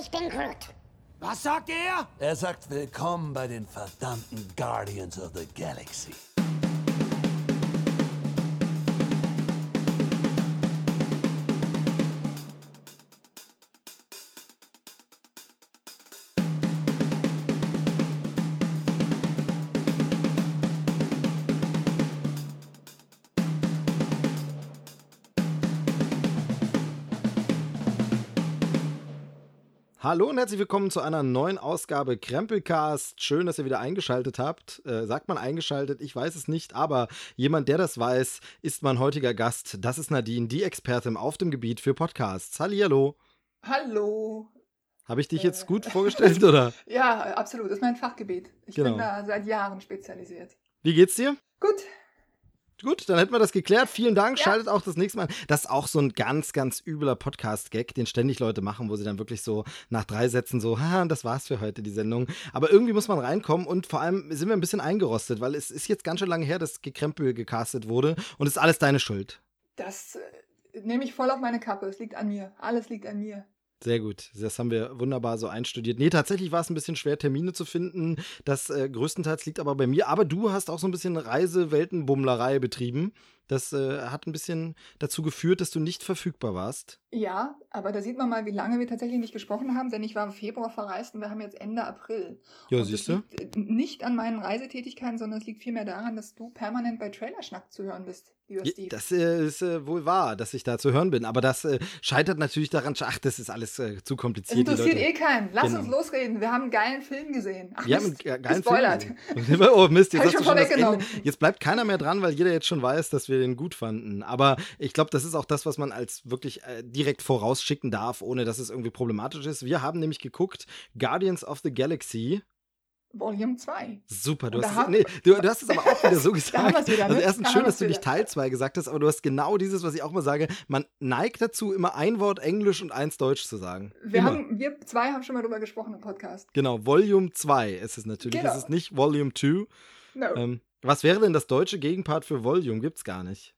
Ich bin Groot. Was sagt er? Er sagt willkommen bei den verdammten Guardians of the Galaxy. Hallo und herzlich willkommen zu einer neuen Ausgabe Krempelcast. Schön, dass ihr wieder eingeschaltet habt. Äh, sagt man eingeschaltet? Ich weiß es nicht, aber jemand, der das weiß, ist mein heutiger Gast. Das ist Nadine, die Expertin auf dem Gebiet für Podcasts. Hallihallo. Hallo. Habe ich dich jetzt gut vorgestellt, oder? Ja, absolut. Das ist mein Fachgebiet. Ich Genau. bin da seit Jahren spezialisiert. Wie geht's dir? Gut. Gut, dann hätten wir das geklärt. Vielen Dank. Ja. Schaltet auch das nächste Mal. an. Das ist auch so ein ganz, ganz übler Podcast-Gag, den ständig Leute machen, wo sie dann wirklich so nach drei Sätzen so, haha, das war's für heute, die Sendung. Aber irgendwie muss man reinkommen und vor allem sind wir ein bisschen eingerostet, weil es ist jetzt ganz schön lange her, dass Gekrempel gecastet wurde und es ist alles deine Schuld. Das äh, nehme ich voll auf meine Kappe. Es liegt an mir. Alles liegt an mir. Sehr gut. Das haben wir wunderbar so einstudiert. Nee, tatsächlich war es ein bisschen schwer, Termine zu finden. Das äh, größtenteils liegt aber bei mir. Aber du hast auch so ein bisschen Reise-Weltenbummlerei betrieben. Das äh, hat ein bisschen dazu geführt, dass du nicht verfügbar warst. Ja, aber da sieht man mal, wie lange wir tatsächlich nicht gesprochen haben, denn ich war im Februar verreist und wir haben jetzt Ende April. Ja, und siehst du? liegt äh, nicht an meinen Reisetätigkeiten, sondern es liegt vielmehr daran, dass du permanent bei Trailerschnack zu hören bist, Ja, das äh, ist äh, wohl wahr, dass ich da zu hören bin. Aber das äh, scheitert natürlich daran, ach, das ist alles äh, zu kompliziert. die interessiert eh keinen. Lass Genau. uns losreden. Wir haben einen geilen Film gesehen. Ach, Wir haben einen ge- geilen gespoilert. Film. oh Mist, jetzt, schon schon jetzt bleibt keiner mehr dran, weil jeder jetzt schon weiß, dass wir den gut fanden. Aber ich glaube, das ist auch das, was man als wirklich äh, direkt vorausschicken darf, ohne dass es irgendwie problematisch ist. Wir haben nämlich geguckt Guardians of the Galaxy. Volume 2. Super, du hast, es, nee, du, du hast es aber auch wieder so gesagt. Wieder, ne? Also erstens schön, dass du nicht. Teil 2 gesagt hast, aber du hast genau dieses, was ich auch mal sage. Man neigt dazu, immer ein Wort Englisch und eins Deutsch zu sagen. Wir, immer. haben, wir zwei haben schon mal drüber gesprochen im Podcast. Genau, Volume 2 ist es natürlich. Genau. Es ist nicht Volume 2. No. Ähm, was wäre denn das deutsche Gegenpart für Volume? Gibt's gar nicht.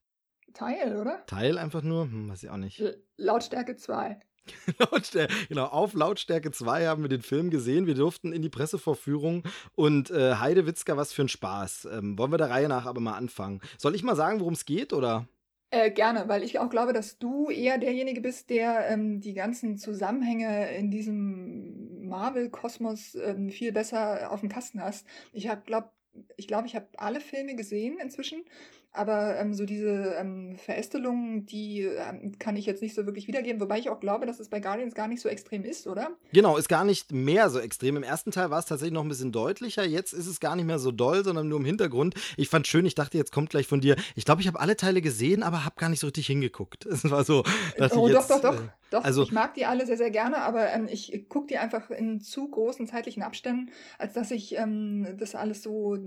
Teil, oder? Teil einfach nur? Hm, weiß ich auch nicht. L Lautstärke 2. Lautstärke, genau, auf Lautstärke 2 haben wir den Film gesehen. Wir durften in die Pressevorführung und äh, Heide Witzka, was für ein Spaß. Ähm, wollen wir der Reihe nach aber mal anfangen. Soll ich mal sagen, worum es geht, oder? Äh, gerne, weil ich auch glaube, dass du eher derjenige bist, der ähm, die ganzen Zusammenhänge in diesem Marvel-Kosmos ähm, viel besser auf dem Kasten hast. Ich habe, glaub, ich glaube, ich habe alle Filme gesehen inzwischen, aber ähm, so diese ähm, Verästelungen, die ähm, kann ich jetzt nicht so wirklich wiedergeben, wobei ich auch glaube, dass es bei Guardians gar nicht so extrem ist, oder? Genau, ist gar nicht mehr so extrem. Im ersten Teil war es tatsächlich noch ein bisschen deutlicher. Jetzt ist es gar nicht mehr so doll, sondern nur im Hintergrund. Ich fand schön, ich dachte, jetzt kommt gleich von dir. Ich glaube, ich habe alle Teile gesehen, aber habe gar nicht so richtig hingeguckt. Es war so. Oh, ich doch, jetzt, doch, doch. äh, Doch, also- ich mag die alle sehr, sehr gerne, aber ähm, ich gucke die einfach in zu großen zeitlichen Abständen, als dass ich ähm, das alles so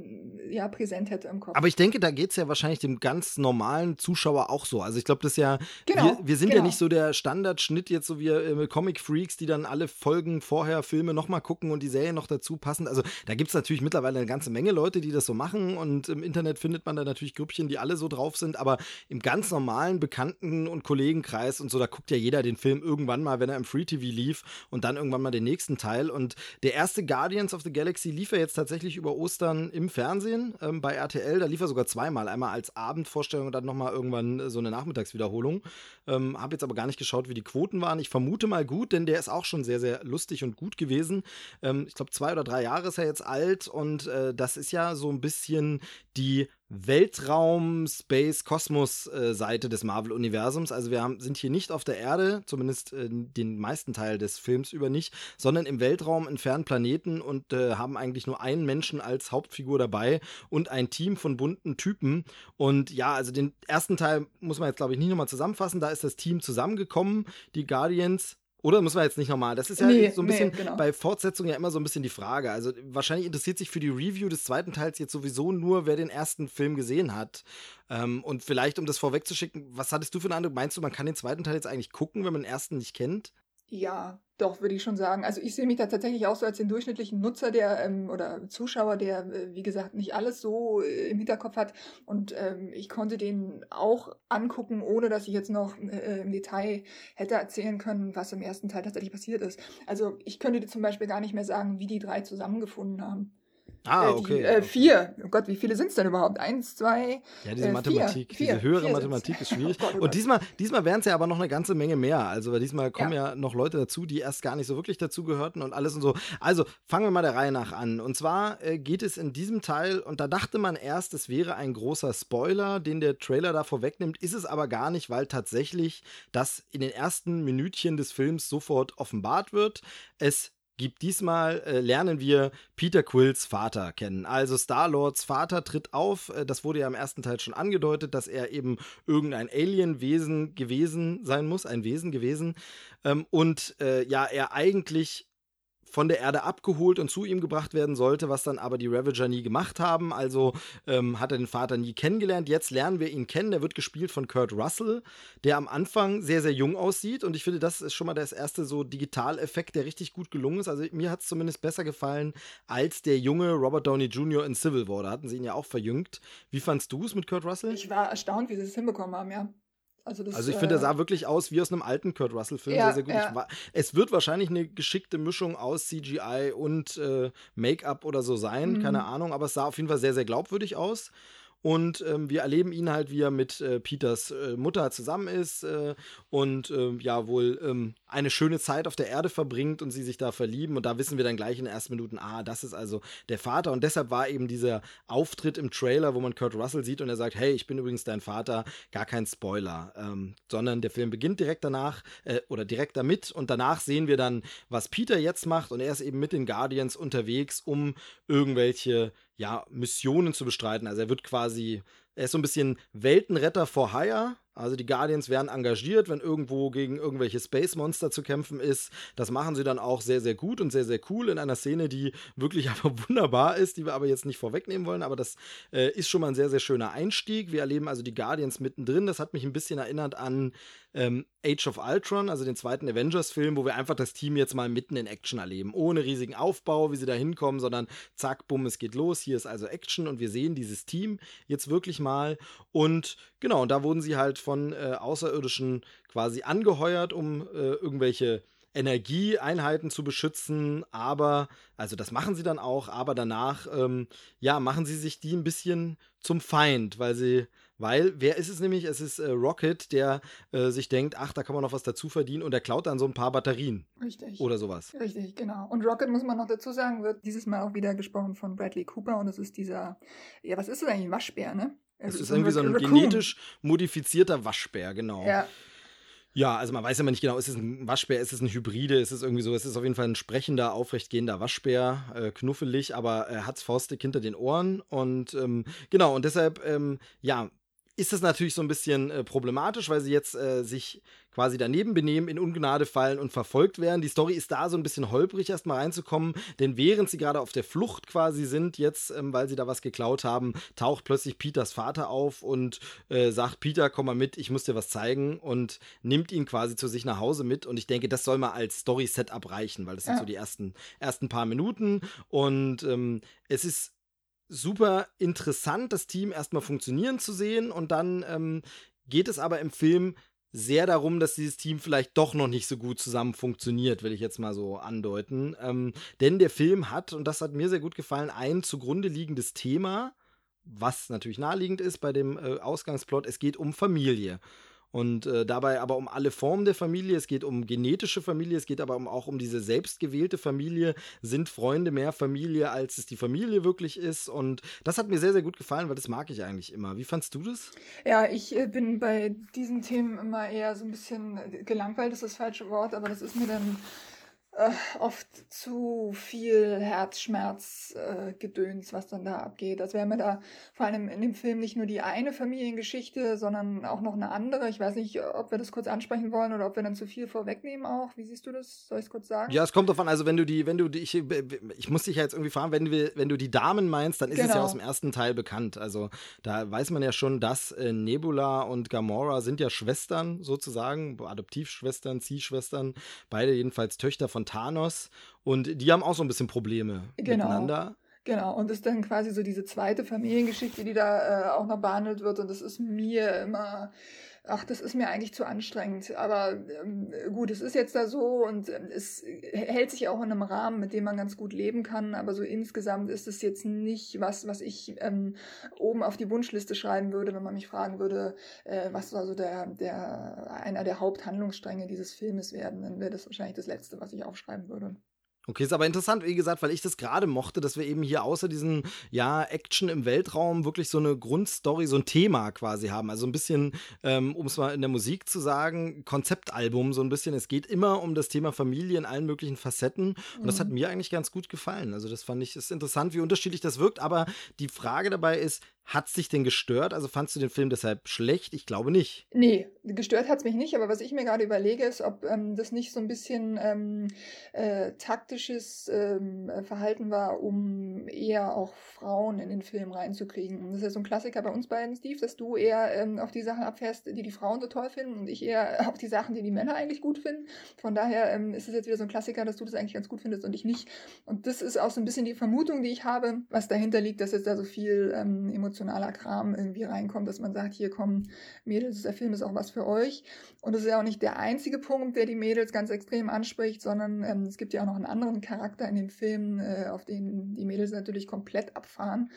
ja, präsent hätte im Kopf. Aber ich denke, da geht es ja wahrscheinlich dem ganz normalen Zuschauer auch so. Also ich glaube, das ist ja, Genau, wir, wir sind ja genau. nicht so der Standardschnitt jetzt, so wie äh, Comic-Freaks, die dann alle Folgen vorher Filme nochmal gucken und die Serie noch dazu passen. Also da gibt es natürlich mittlerweile eine ganze Menge Leute, die das so machen und im Internet findet man da natürlich Grüppchen, die alle so drauf sind, aber im ganz normalen Bekannten- und Kollegenkreis und so, da guckt ja jeder den Film irgendwann mal, wenn er im Free-TV lief und dann irgendwann mal den nächsten Teil. Und der erste Guardians of the Galaxy lief ja jetzt tatsächlich über Ostern im Fernsehen ähm, bei RTL. Da lief er sogar zweimal. Einmal als Abendvorstellung und dann nochmal irgendwann äh, so eine Nachmittagswiederholung. Ähm, Habe jetzt aber gar nicht geschaut, wie die Quoten waren. Ich vermute mal gut, denn der ist auch schon sehr, sehr lustig und gut gewesen. Ähm, ich glaube, zwei oder drei Jahre ist er jetzt alt und äh, das ist ja so ein bisschen die Weltraum-Space-Kosmos-Seite des Marvel-Universums. Also wir haben, sind hier nicht auf der Erde, zumindest äh, den meisten Teil des Films über nicht, sondern im Weltraum in fernen Planeten und äh, haben eigentlich nur einen Menschen als Hauptfigur dabei und ein Team von bunten Typen. Und ja, also den ersten Teil muss man jetzt, glaube ich, nicht nochmal zusammenfassen. Da ist das Team zusammengekommen, die Guardians. Oder muss man jetzt nicht nochmal? Das ist ja Nee, so ein nee, bisschen genau. bei Fortsetzungen ja immer so ein bisschen die Frage. Also wahrscheinlich interessiert sich für die Review des zweiten Teils jetzt sowieso nur, wer den ersten Film gesehen hat. Ähm, und vielleicht, um das vorwegzuschicken, was hattest du für eine Ahnung? Meinst du, man kann den zweiten Teil jetzt eigentlich gucken, wenn man den ersten nicht kennt? Ja, doch, würde ich schon sagen. Also ich sehe mich da tatsächlich auch so als den durchschnittlichen Nutzer, der ähm, oder Zuschauer, der, äh, wie gesagt, nicht alles so äh, im Hinterkopf hat. Und ähm, ich konnte den auch angucken, ohne dass ich jetzt noch äh, im Detail hätte erzählen können, was im ersten Teil tatsächlich passiert ist. Also ich könnte dir zum Beispiel gar nicht mehr sagen, wie die drei zusammengefunden haben. Ah, Äh, die, okay. äh, vier. Oh Gott, wie viele sind es denn überhaupt? Eins, zwei. Ja, diese äh, Mathematik, vier, diese vier, höhere vier Mathematik ist schwierig. Oh Gott, oh Und diesmal, diesmal wären es ja aber noch eine ganze Menge mehr. Also, weil diesmal kommen ja. noch Leute dazu, die erst gar nicht so wirklich dazugehörten und alles und so. Also, fangen wir mal der Reihe nach an. Und zwar äh, geht es in diesem Teil, und da dachte man erst, es wäre ein großer Spoiler, den der Trailer da vorwegnimmt, ist es aber gar nicht, weil tatsächlich das in den ersten Minütchen des Films sofort offenbart wird. Es gibt diesmal, äh, lernen wir Peter Quills Vater kennen. Also Star-Lords Vater tritt auf. Äh, das wurde ja im ersten Teil schon angedeutet, dass er eben irgendein Alien-Wesen gewesen sein muss, ein Wesen gewesen. Ähm, und äh, ja, er eigentlich von der Erde abgeholt und zu ihm gebracht werden sollte, was dann aber die Ravager nie gemacht haben. Also ähm, hat er den Vater nie kennengelernt. Jetzt lernen wir ihn kennen. Der wird gespielt von Kurt Russell, der am Anfang sehr, sehr jung aussieht. Und ich finde, das ist schon mal das erste so Digitaleffekt, der richtig gut gelungen ist. Also mir hat es zumindest besser gefallen als der junge Robert Downey Jr. in Civil War. Da hatten sie ihn ja auch verjüngt. Wie fandst du es mit Kurt Russell? Ich war erstaunt, wie sie es hinbekommen haben, ja. Also, das, Also ich finde, er äh, sah wirklich aus wie aus einem alten Kurt Russell-Film. Ja, sehr, sehr gut. ja. Ich wa- es wird wahrscheinlich eine geschickte Mischung aus CGI und äh, Make-up oder so sein. Mhm. Keine Ahnung, aber es sah auf jeden Fall sehr, sehr glaubwürdig aus. Und ähm, wir erleben ihn halt, wie er mit äh, Peters äh, Mutter zusammen ist äh, und ähm, ja wohl ähm, eine schöne Zeit auf der Erde verbringt und sie sich da verlieben. Und da wissen wir dann gleich in den ersten Minuten, ah, das ist also der Vater. Und deshalb war eben dieser Auftritt im Trailer, wo man Kurt Russell sieht und er sagt, hey, ich bin übrigens dein Vater, gar kein Spoiler. Ähm, sondern der Film beginnt direkt danach äh, oder direkt damit und danach sehen wir dann, was Peter jetzt macht und er ist eben mit den Guardians unterwegs, um irgendwelche ja, Missionen zu bestreiten. Also er wird quasi, er ist so ein bisschen Weltenretter for Hire. Also die Guardians werden engagiert, wenn irgendwo gegen irgendwelche Space Monster zu kämpfen ist. Das machen sie dann auch sehr, sehr gut und sehr, sehr cool in einer Szene, die wirklich aber wunderbar ist, die wir aber jetzt nicht vorwegnehmen wollen. Aber das äh, ist schon mal ein sehr, sehr schöner Einstieg. Wir erleben also die Guardians mittendrin. Das hat mich ein bisschen erinnert an ähm, Age of Ultron, also den zweiten Avengers-Film, wo wir einfach das Team jetzt mal mitten in Action erleben. Ohne riesigen Aufbau, wie sie da hinkommen, sondern zack, bumm, es geht los. Hier ist also Action und wir sehen dieses Team jetzt wirklich mal. Und genau, und da wurden sie halt von äh, Außerirdischen quasi angeheuert, um äh, irgendwelche Energieeinheiten zu beschützen, aber, also das machen sie dann auch, aber danach, ähm, ja, machen sie sich die ein bisschen zum Feind, weil sie, weil, wer ist es nämlich? Es ist äh, Rocket, der äh, sich denkt, ach, da kann man noch was dazu verdienen und der klaut dann so ein paar Batterien Richtig. oder sowas. Richtig, genau. Und Rocket, muss man noch dazu sagen, wird dieses Mal auch wieder gesprochen von Bradley Cooper und es ist dieser, ja, was ist das eigentlich, ein Waschbär, ne? Es Also ist irgendwie so ein Rac- Raccoon. genetisch modifizierter Waschbär, genau. Ja, Ja, also man weiß immer nicht genau, ist es ein Waschbär, ist es ein Hybride, ist es irgendwie so, es ist auf jeden Fall ein sprechender, aufrechtgehender Waschbär, äh, knuffelig, aber er hat's faustig hinter den Ohren und ähm, genau, und deshalb, ähm, ja, ist das natürlich so ein bisschen äh, problematisch, weil sie jetzt äh, sich quasi daneben benehmen, in Ungnade fallen und verfolgt werden. Die Story ist da so ein bisschen holprig, erst mal reinzukommen, denn während sie gerade auf der Flucht quasi sind, jetzt, ähm, weil sie da was geklaut haben, taucht plötzlich Peters Vater auf und äh, sagt, Peter, komm mal mit, ich muss dir was zeigen und nimmt ihn quasi zu sich nach Hause mit. Und ich denke, das soll mal als Story-Setup reichen, weil das sind Ja. so die ersten, ersten paar Minuten. Und ähm, es ist super interessant, das Team erstmal funktionieren zu sehen. Und dann ähm, geht es aber im Film sehr darum, dass dieses Team vielleicht doch noch nicht so gut zusammen funktioniert, will ich jetzt mal so andeuten. Ähm, denn der Film hat, und das hat mir sehr gut gefallen, ein zugrunde liegendes Thema, was natürlich naheliegend ist bei dem äh, Ausgangsplot. Es geht um Familie. Und äh, dabei aber um alle Formen der Familie. Es geht um genetische Familie, es geht aber auch um diese selbstgewählte Familie. Sind Freunde mehr Familie, als es die Familie wirklich ist? Und das hat mir sehr, sehr gut gefallen, weil das mag ich eigentlich immer. Wie fandst du das? ja, ich äh, bin bei diesen Themen immer eher so ein bisschen gelangweilt, ist das falsche Wort, aber das ist mir dann äh, oft zu viel Herzschmerz-Gedöns, äh, was dann da abgeht. Das wäre mir da vor allem in dem Film nicht nur die eine Familiengeschichte, sondern auch noch eine andere. Ich weiß nicht, ob wir das kurz ansprechen wollen oder ob wir dann zu viel vorwegnehmen auch. Wie siehst du das? Soll ich es kurz sagen? Ja, es kommt davon, also wenn du die, wenn du die, ich, ich muss dich ja jetzt irgendwie fragen, wenn, wir, wenn du die Damen meinst, dann ist genau. es ja genau. aus dem ersten Teil bekannt. Also da weiß man ja schon, dass äh, Nebula und Gamora sind ja Schwestern sozusagen, Adoptivschwestern, Ziehschwestern, beide jedenfalls Töchter von Thanos und die haben auch so ein bisschen Probleme genau. miteinander. Genau, und das ist dann quasi so diese zweite Familiengeschichte, die da äh, auch noch behandelt wird. Und das ist mir immer ach, das ist mir eigentlich zu anstrengend. Aber ähm, gut, es ist jetzt da so und ähm, es hält sich auch in einem Rahmen, mit dem man ganz gut leben kann. Aber so insgesamt ist es jetzt nicht was, was ich ähm, oben auf die Wunschliste schreiben würde, wenn man mich fragen würde, äh, was soll also der, der, einer der Haupthandlungsstränge dieses Filmes werden. Dann wäre das wahrscheinlich das Letzte, was ich aufschreiben würde. Okay, ist aber interessant, wie gesagt, weil ich das gerade mochte, dass wir eben hier außer diesen, ja, Action im Weltraum wirklich so eine Grundstory, so ein Thema quasi haben. Also ein bisschen, ähm, um es mal in der Musik zu sagen, Konzeptalbum, so ein bisschen. Es geht immer um das Thema Familie in allen möglichen Facetten. Und mhm. das hat mhm. mir eigentlich ganz gut gefallen. Also das fand ich, ist interessant, wie unterschiedlich das wirkt. Aber die Frage dabei ist, hat es dich denn gestört? Also fandst du den Film deshalb schlecht? Ich glaube nicht. Nee, gestört hat es mich nicht, aber was ich mir gerade überlege, ist, ob ähm, das nicht so ein bisschen ähm, äh, taktisches ähm, Verhalten war, um eher auch Frauen in den Film reinzukriegen. Das ist ja so ein Klassiker bei uns beiden, Steve, dass du eher ähm, auf die Sachen abfährst, die die Frauen so toll finden und ich eher auf die Sachen, die die Männer eigentlich gut finden. Von daher ähm, ist es jetzt wieder so ein Klassiker, dass du das eigentlich ganz gut findest und ich nicht. Und das ist auch so ein bisschen die Vermutung, die ich habe, was dahinter liegt, dass jetzt da so viel ähm, Emotionen emotionaler Kram irgendwie reinkommt, dass man sagt, hier kommen Mädels, der Film ist auch was für euch. Und es ist ja auch nicht der einzige Punkt, der die Mädels ganz extrem anspricht, sondern ähm, es gibt ja auch noch einen anderen Charakter in dem Film, äh, auf den die Mädels natürlich komplett abfahren.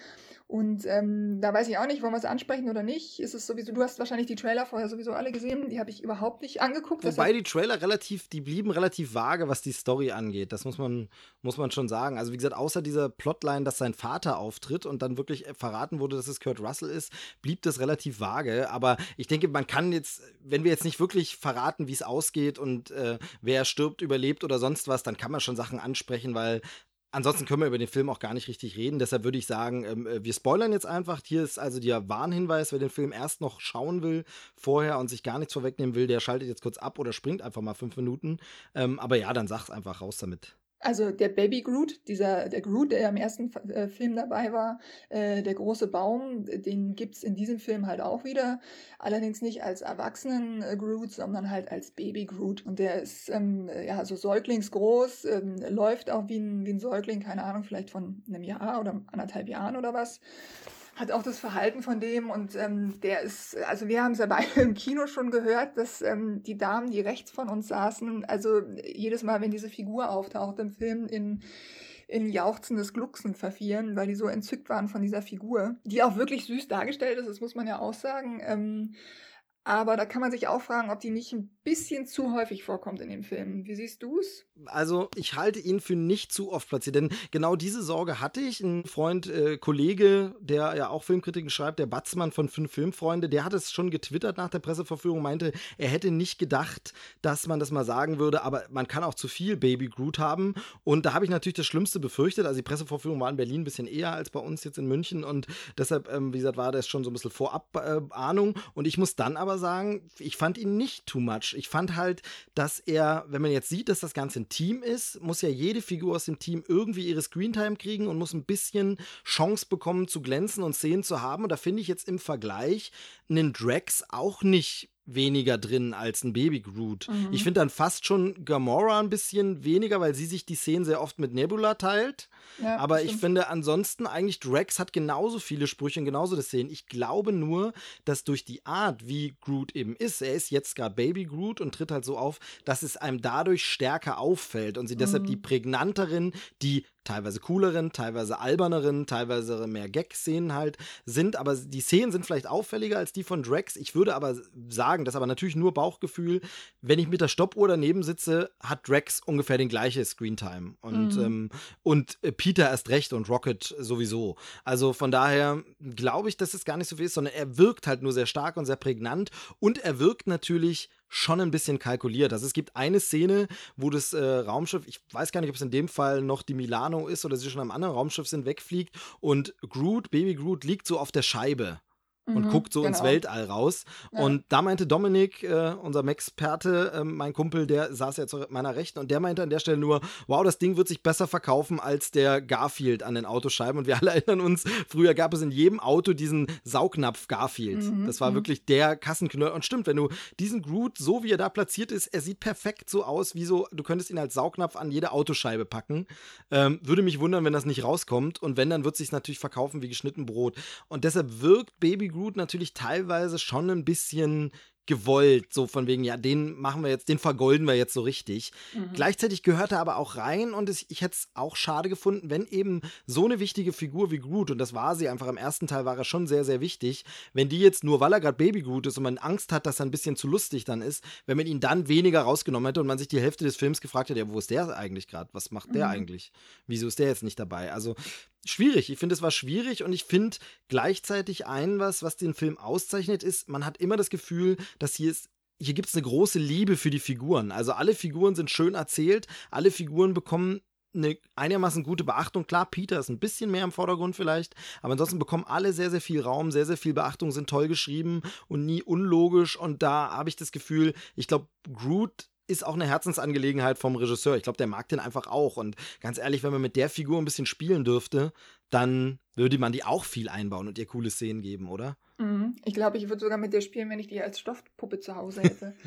Und ähm, da weiß ich auch nicht, wollen wir es ansprechen oder nicht. Ist es sowieso, du hast wahrscheinlich die Trailer vorher sowieso alle gesehen, die habe ich überhaupt nicht angeguckt. Wobei die Trailer relativ, die blieben relativ vage, was die Story angeht. Das muss man, muss man schon sagen. Also wie gesagt, außer dieser Plotline, dass sein Vater auftritt und dann wirklich verraten wurde, dass es Kurt Russell ist, blieb das relativ vage. Aber ich denke, man kann jetzt, wenn wir jetzt nicht wirklich verraten, wie es ausgeht und äh, wer stirbt, überlebt oder sonst was, dann kann man schon Sachen ansprechen, weil Ansonsten können wir über den Film auch gar nicht richtig reden. Deshalb würde ich sagen, ähm, äh, wir spoilern jetzt einfach. Hier ist also der Warnhinweis, wer den Film erst noch schauen will vorher und sich gar nichts vorwegnehmen will, der schaltet jetzt kurz ab oder springt einfach mal fünf Minuten. Ähm, aber ja, dann sag's einfach raus damit. Also der Baby Groot, dieser der Groot, der im ersten äh, Film dabei war, äh, der große Baum, den gibt's in diesem Film halt auch wieder. Allerdings nicht als Erwachsenen äh, Groot, sondern halt als Baby Groot. Und der ist ähm, ja so säuglingsgroß, ähm, läuft auch wie ein, wie ein Säugling, keine Ahnung, vielleicht von einem Jahr oder anderthalb Jahren oder was hat auch das Verhalten von dem und ähm, der ist, also wir haben es ja beide im Kino schon gehört, dass ähm, die Damen, die rechts von uns saßen, also jedes Mal, wenn diese Figur auftaucht im Film, in, in jauchzendes Glucksen verfielen, weil die so entzückt waren von dieser Figur, die auch wirklich süß dargestellt ist, das muss man ja auch sagen. Ähm, aber da kann man sich auch fragen, ob die nicht ein bisschen zu häufig vorkommt in den Filmen. Wie siehst du es? Also, ich halte ihn für nicht zu oft platziert, denn genau diese Sorge hatte ich. Ein Freund, äh, Kollege, der ja auch Filmkritiken schreibt, der Batzmann von Fünf Filmfreunde, der hat es schon getwittert nach der Presseverführung, meinte, er hätte nicht gedacht, dass man das mal sagen würde, aber man kann auch zu viel Baby Groot haben. Und da habe ich natürlich das Schlimmste befürchtet. Also, die Presseverführung war in Berlin ein bisschen eher als bei uns jetzt in München und deshalb, ähm, wie gesagt, war das schon so ein bisschen Vorab-Ahnung. Äh, und ich muss dann aber sagen, ich fand ihn nicht too much. Ich fand halt, dass er, wenn man jetzt sieht, dass das Ganze ein Team ist, muss ja jede Figur aus dem Team irgendwie ihre Screentime kriegen und muss ein bisschen Chance bekommen zu glänzen und Szenen zu haben. Und da finde ich jetzt im Vergleich einen Drax auch nicht weniger drin als ein Baby Groot. Mhm. Ich finde dann fast schon Gamora ein bisschen weniger, weil sie sich die Szenen sehr oft mit Nebula teilt. Ja, Aber stimmt. ich finde ansonsten eigentlich Drax hat genauso viele Sprüche und genauso das Szenen. Ich glaube nur, dass durch die Art, wie Groot eben ist, er ist jetzt gerade Baby Groot und tritt halt so auf, dass es einem dadurch stärker auffällt und sie mhm. deshalb die prägnanteren, die teilweise cooleren, teilweise alberneren, teilweise mehr Gag-Szenen halt sind, aber die Szenen sind vielleicht auffälliger als die von Drax. Ich würde aber sagen, das ist aber natürlich nur Bauchgefühl, wenn ich mit der Stoppuhr daneben sitze, hat Drax ungefähr den gleichen Screentime und, mhm. ähm, und äh, Peter erst recht und Rocket sowieso. Also von daher glaube ich, dass es gar nicht so viel ist, sondern er wirkt halt nur sehr stark und sehr prägnant und er wirkt natürlich schon ein bisschen kalkuliert. Also es gibt eine Szene, wo das äh, Raumschiff, ich weiß gar nicht, ob es in dem Fall noch die Milano ist oder sie schon am anderen Raumschiff sind, wegfliegt und Groot, Baby Groot, liegt so auf der Scheibe und mhm, guckt so genau. ins Weltall raus. Ja. Und da meinte Dominik, äh, unser Experte, äh, mein Kumpel, der saß ja zu meiner Rechten und der meinte an der Stelle nur, wow, das Ding wird sich besser verkaufen als der Garfield an den Autoscheiben. Und wir alle erinnern uns, früher gab es in jedem Auto diesen Saugnapf Garfield. Mhm, das war mhm. wirklich der Kassenknüller. Und stimmt, wenn du diesen Groot, so wie er da platziert ist, er sieht perfekt so aus, wie so, du könntest ihn als Saugnapf an jede Autoscheibe packen. Ähm, würde mich wundern, wenn das nicht rauskommt. Und wenn, dann wird es sich natürlich verkaufen wie geschnitten Brot. Und deshalb wirkt Baby Groot natürlich teilweise schon ein bisschen gewollt, so von wegen, ja, den machen wir jetzt, den vergolden wir jetzt so richtig. Mhm. Gleichzeitig gehört er aber auch rein und es, ich hätte es auch schade gefunden, wenn eben so eine wichtige Figur wie Groot, und das war sie einfach im ersten Teil, war er schon sehr, sehr wichtig, wenn die jetzt nur, weil er gerade Baby Groot ist und man Angst hat, dass er ein bisschen zu lustig dann ist, wenn man ihn dann weniger rausgenommen hätte und man sich die Hälfte des Films gefragt hätte, ja, wo ist der eigentlich gerade? Was macht der mhm. eigentlich? Wieso ist der jetzt nicht dabei? Also schwierig. Ich finde, es war schwierig und ich finde gleichzeitig ein was, was den Film auszeichnet, ist, man hat immer das Gefühl, dass hier ist hier gibt es eine große Liebe für die Figuren. Also alle Figuren sind schön erzählt, alle Figuren bekommen eine einigermaßen gute Beachtung. Klar, Peter ist ein bisschen mehr im Vordergrund vielleicht, aber ansonsten bekommen alle sehr, sehr viel Raum, sehr, sehr viel Beachtung, sind toll geschrieben und nie unlogisch. Und da habe ich das Gefühl, ich glaube, Groot ist auch eine Herzensangelegenheit vom Regisseur. Ich glaube, der mag den einfach auch. Und ganz ehrlich, wenn man mit der Figur ein bisschen spielen dürfte, dann würde man die auch viel einbauen und ihr coole Szenen geben, oder? Mhm. Ich glaube, ich würde sogar mit dir spielen, wenn ich die als Stoffpuppe zu Hause hätte.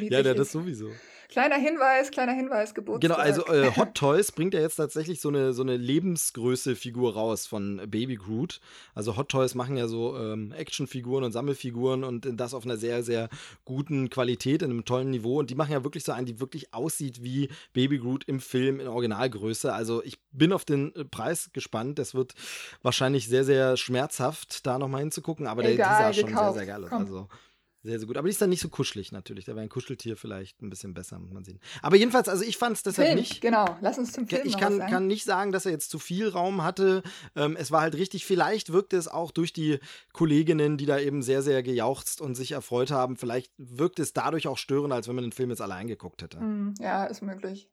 So ja, ja, das sowieso. Kleiner Hinweis, kleiner Hinweis, Geburtstag. Genau, also äh, Hot Toys bringt ja jetzt tatsächlich so eine, so eine Lebensgröße-Figur raus von Baby Groot. Also Hot Toys machen ja so ähm, Actionfiguren und Sammelfiguren und das auf einer sehr, sehr guten Qualität, in einem tollen Niveau. Und die machen ja wirklich so einen, die wirklich aussieht wie Baby Groot im Film in Originalgröße. Also ich bin auf den äh, Preis gespannt. Das wird wahrscheinlich sehr, sehr schmerzhaft, da nochmal hinzugucken. Aber der, Egal, die sah schon gekauft. sehr, sehr geil aus. Also sehr, sehr gut. Aber die ist dann nicht so kuschelig natürlich. Da wäre ein Kuscheltier vielleicht ein bisschen besser, muss man sehen. Aber jedenfalls, also ich fand es deshalb Film, nicht. Genau, lass uns zum Film Ich kann, kann nicht sagen, dass er jetzt zu viel Raum hatte. Ähm, es war halt richtig, vielleicht wirkte es auch durch die Kolleginnen, die da eben sehr, sehr gejauchzt und sich erfreut haben. Vielleicht wirkt es dadurch auch störender, als wenn man den Film jetzt allein geguckt hätte. Mm, ja, ist möglich.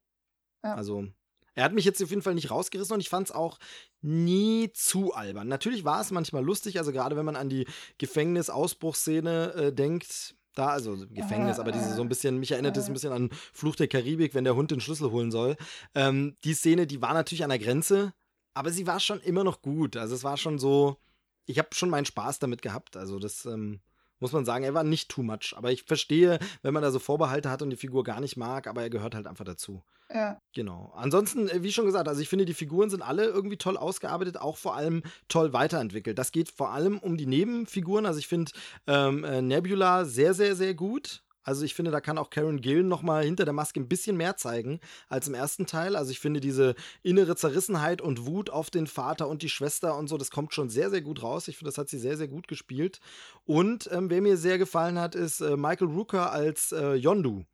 Ja. Also, er hat mich jetzt auf jeden Fall nicht rausgerissen und ich fand es auch nie zu albern. Natürlich war es manchmal lustig, also gerade wenn man an die Gefängnisausbruchsszene äh, denkt, da, also Gefängnis, aber diese so ein bisschen, mich erinnert es ein bisschen an Fluch der Karibik, wenn der Hund den Schlüssel holen soll. Ähm, die Szene, die war natürlich an der Grenze, aber sie war schon immer noch gut. Also es war schon so, ich habe schon meinen Spaß damit gehabt. Also das, ähm, muss man sagen, er war nicht too much. Aber ich verstehe, wenn man da so Vorbehalte hat und die Figur gar nicht mag, aber er gehört halt einfach dazu. Ja. Genau. Ansonsten, äh, wie schon gesagt, also ich finde, die Figuren sind alle irgendwie toll ausgearbeitet, auch vor allem toll weiterentwickelt. Das geht vor allem um die Nebenfiguren. Also ich finde ähm, äh, Nebula sehr, sehr, sehr gut. Also ich finde, da kann auch Karen Gillen noch mal hinter der Maske ein bisschen mehr zeigen als im ersten Teil. Also ich finde diese innere Zerrissenheit und Wut auf den Vater und die Schwester und so, das kommt schon sehr, sehr gut raus. Ich finde, das hat sie sehr, sehr gut gespielt. Und ähm, wer mir sehr gefallen hat, ist äh, Michael Rooker als äh, Yondu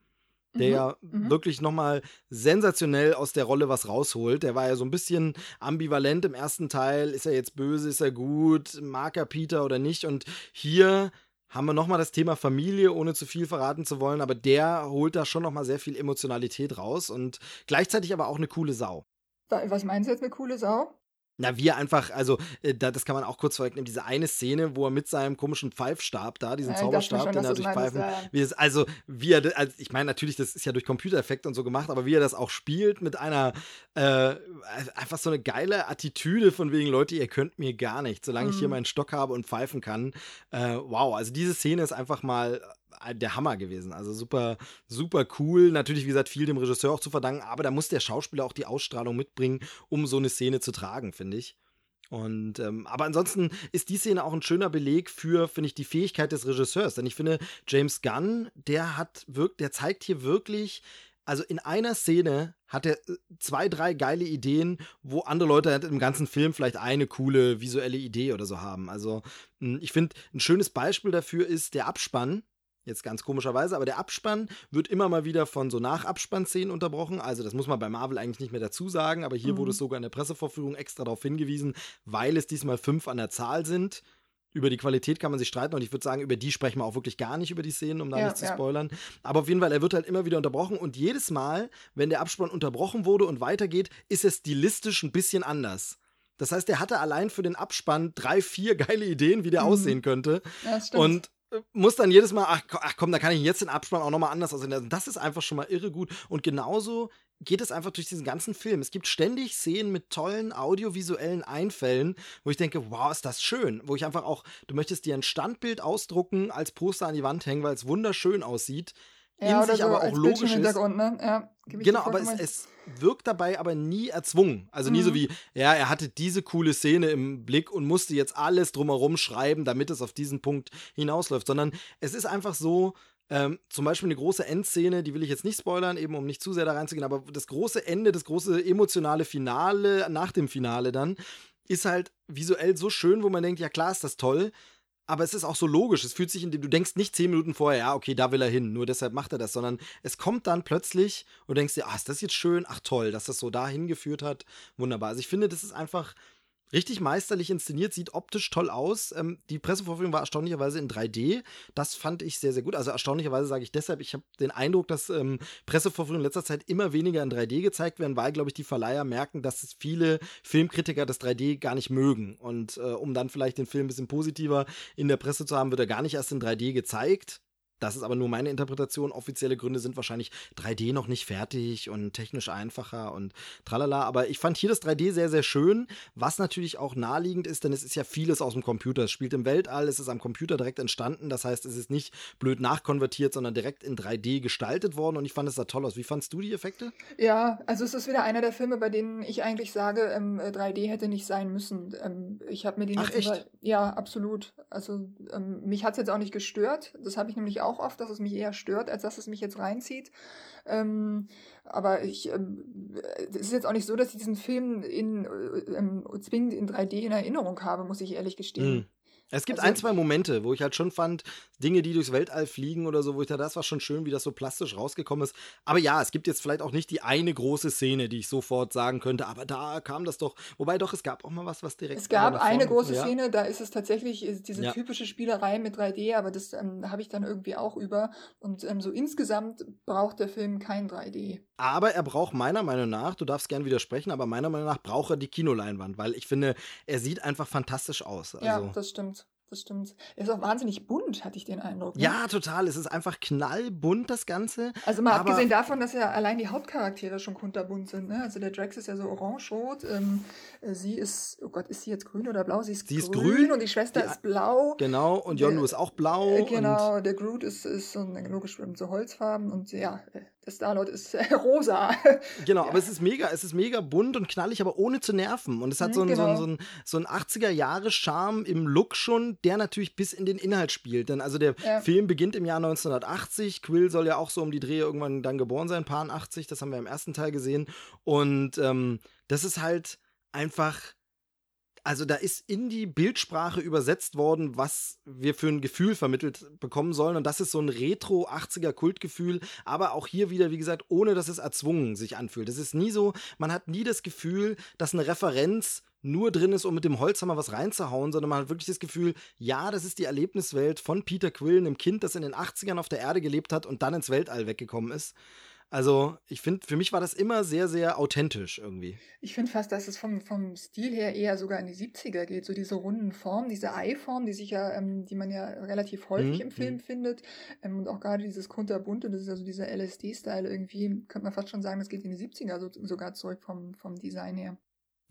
der mhm, ja mhm. wirklich nochmal sensationell aus der Rolle was rausholt. Der war ja so ein bisschen ambivalent im ersten Teil. Ist er jetzt böse, ist er gut, mag er Peter oder nicht? Und hier haben wir nochmal das Thema Familie, ohne zu viel verraten zu wollen, aber der holt da schon nochmal sehr viel Emotionalität raus und gleichzeitig aber auch eine coole Sau. Was meinst du jetzt mit coole Sau? Na, wie er einfach, also äh, das kann man auch kurz vorwegnehmen, diese eine Szene, wo er mit seinem komischen Pfeifstab da, diesen ja, Zauberstab, schon, den er durch Pfeifen, ja. wie es, also wie er, also ich meine natürlich, das ist ja durch Computereffekte und so gemacht, aber wie er das auch spielt mit einer, äh, einfach so eine geile Attitüde von wegen, Leute, ihr könnt mir gar nicht, solange mhm. ich hier mhm. meinen Stock habe und pfeifen kann. Äh, wow, also diese Szene ist einfach mal der Hammer gewesen. Also super, super cool. Natürlich, wie gesagt, viel dem Regisseur auch zu verdanken, aber da muss der Schauspieler auch die Ausstrahlung mitbringen, um so eine Szene zu tragen, finde ich. Und ähm, aber ansonsten ist die Szene auch ein schöner Beleg für, finde ich, die Fähigkeit des Regisseurs. Denn ich finde, James Gunn, der hat wirkt, der zeigt hier wirklich, also in einer Szene hat er äh, zwei, drei geile Ideen, wo andere Leute halt im ganzen Film vielleicht eine coole visuelle Idee oder so haben. Also hm, ich finde, ein schönes Beispiel dafür ist der Abspann Jetzt ganz komischerweise, aber der Abspann wird immer mal wieder von so Nachabspannszenen unterbrochen. Also, das muss man bei Marvel eigentlich nicht mehr dazu sagen, aber hier mhm. wurde es sogar in der Pressevorführung extra darauf hingewiesen, weil es diesmal fünf an der Zahl sind. über die Qualität kann man sich streiten und ich würde sagen, über die sprechen wir auch wirklich gar nicht über die Szenen, um da Ja, nicht zu ja. spoilern. Aber auf jeden Fall, er wird halt immer wieder unterbrochen und jedes Mal, wenn der Abspann unterbrochen wurde und weitergeht, ist es stilistisch ein bisschen anders. Das heißt, er hatte allein für den Abspann drei, vier geile Ideen, wie der Mhm. aussehen könnte. Ja, das stimmt. Und muss dann jedes Mal, ach, ach komm, da kann ich jetzt den Abspann auch nochmal anders aussehen lassen. Das ist einfach schon mal irre gut. Und genauso geht es einfach durch diesen ganzen Film. Es gibt ständig Szenen mit tollen audiovisuellen Einfällen, wo ich denke, wow, ist das schön. Wo ich einfach auch, du möchtest dir ein Standbild ausdrucken, als Poster an die Wand hängen, weil es wunderschön aussieht. Ja, in sich so aber auch logisch ist. Bildschirmhintergrund, ne? Ja, Genau, aber es, es wirkt dabei aber nie erzwungen. Also nie so Mhm. wie, ja, er hatte diese coole Szene im Blick und musste jetzt alles drumherum schreiben, damit es auf diesen Punkt hinausläuft, sondern es ist einfach so, ähm, zum Beispiel eine große Endszene, die will ich jetzt nicht spoilern, eben um nicht zu sehr da reinzugehen, aber das große Ende, das große emotionale Finale nach dem Finale dann, ist halt visuell so schön, wo man denkt, ja klar ist das toll, aber es ist auch so logisch. Es fühlt sich in du denkst nicht zehn Minuten vorher, ja, okay, da will er hin, nur deshalb macht er das, sondern es kommt dann plötzlich und denkst dir, ah, ist das jetzt schön? Ach toll, dass das so da hingeführt hat. Wunderbar. Also ich finde, das ist einfach richtig meisterlich inszeniert, sieht optisch toll aus. Ähm, die Pressevorführung war erstaunlicherweise in 3D. Das fand ich sehr, sehr gut. Also erstaunlicherweise sage ich deshalb, ich habe den Eindruck, dass ähm, Pressevorführungen in letzter Zeit immer weniger in 3D gezeigt werden, weil, glaube ich, die Verleiher merken, dass viele Filmkritiker das 3D gar nicht mögen. Und äh, um dann vielleicht den Film ein bisschen positiver in der Presse zu haben, wird er gar nicht erst in 3D gezeigt. Das ist aber nur meine Interpretation. Offizielle Gründe sind wahrscheinlich 3D noch nicht fertig und technisch einfacher und tralala. Aber ich fand hier das 3D sehr, sehr schön, was natürlich auch naheliegend ist, denn es ist ja vieles aus dem Computer. Es spielt im Weltall, es ist am Computer direkt entstanden. Das heißt, es ist nicht blöd nachkonvertiert, sondern direkt in 3D gestaltet worden und ich fand es da toll aus. Wie fandst du die Effekte? Ja, also es ist wieder einer der Filme, bei denen ich eigentlich sage, ähm, äh, 3D hätte nicht sein müssen. Ähm, ich habe mir den Ach, echt? über- ja absolut. Also ähm, mich hat es jetzt auch nicht gestört. Das habe ich nämlich auch oft, dass es mich eher stört, als dass es mich jetzt reinzieht. Ähm, aber ich, ähm, äh, es ist jetzt auch nicht so, dass ich diesen Film in, äh, ähm, zwingend in 3D in Erinnerung habe, muss ich ehrlich gestehen. Es gibt Also- ein, zwei Momente, wo ich halt schon fand, Dinge, die durchs Weltall fliegen oder so, wo ich dachte, das war schon schön, wie das so plastisch rausgekommen ist. Aber ja, es gibt jetzt vielleicht auch nicht die eine große Szene, die ich sofort sagen könnte, aber da kam das doch. Wobei doch, es gab auch mal was, was direkt. Es gab eine große ja. Szene, da ist es tatsächlich ist diese Ja. typische Spielerei mit 3D, aber das ähm, habe ich dann irgendwie auch über. Und ähm, so insgesamt braucht der Film kein 3D. Aber er braucht meiner Meinung nach, du darfst gern widersprechen, aber meiner Meinung nach braucht er die Kinoleinwand, weil ich finde, er sieht einfach fantastisch aus. Also, Ja, das stimmt. Das stimmt. Er ist auch wahnsinnig bunt, hatte ich den Eindruck. Ne? ja, total. Es ist einfach knallbunt, das Ganze. Also mal abgesehen davon, dass ja allein die Hauptcharaktere schon kunterbunt sind. Ne? Also der Drax ist ja so orange-rot. Ähm, äh, sie ist, oh Gott, ist sie jetzt grün oder blau? Sie ist, Sie ist grün, grün. und die Schwester Die- ist blau. Genau, und Yondu ist auch blau. Äh, genau, der Groot ist, ist so ein, logisch so Holzfarben und ja, äh, der Star-Lord ist äh, rosa. Genau, Ja. aber es ist mega, es ist mega bunt und knallig, aber ohne zu nerven. Und es hat Mhm, so einen, so einen, genau. so einen, so einen 80er-Jahre-Charme im Look schon, der natürlich bis in den Inhalt spielt. Denn also der Ja. Film beginnt im Jahr 1980. Quill soll ja auch so um die Dreh irgendwann dann geboren sein, paar 80, das haben wir im ersten Teil gesehen. Und ähm, das ist halt einfach also da ist in die Bildsprache übersetzt worden, was wir für ein Gefühl vermittelt bekommen sollen. Und das ist so ein Retro-80er-Kultgefühl, aber auch hier wieder, wie gesagt, ohne dass es erzwungen sich anfühlt. Es ist nie so, man hat nie das Gefühl, dass eine Referenz nur drin ist, um mit dem Holzhammer was reinzuhauen, sondern man hat wirklich das Gefühl, ja, das ist die Erlebniswelt von Peter Quill, einem Kind, das in den 80ern auf der Erde gelebt hat und dann ins Weltall weggekommen ist. Also, ich finde, für mich war das immer sehr, sehr authentisch irgendwie. Ich finde fast, dass es vom, vom Stil her eher sogar in die 70er geht. So diese runden Formen, diese Ei-Form, die sich ja, ähm, die man ja relativ häufig Mhm, im Film mhm. findet. Ähm, und auch gerade dieses Kunterbunte, das ist also dieser LSD-Style irgendwie, könnte man fast schon sagen, das geht in die 70er so, sogar zurück vom, vom Design her.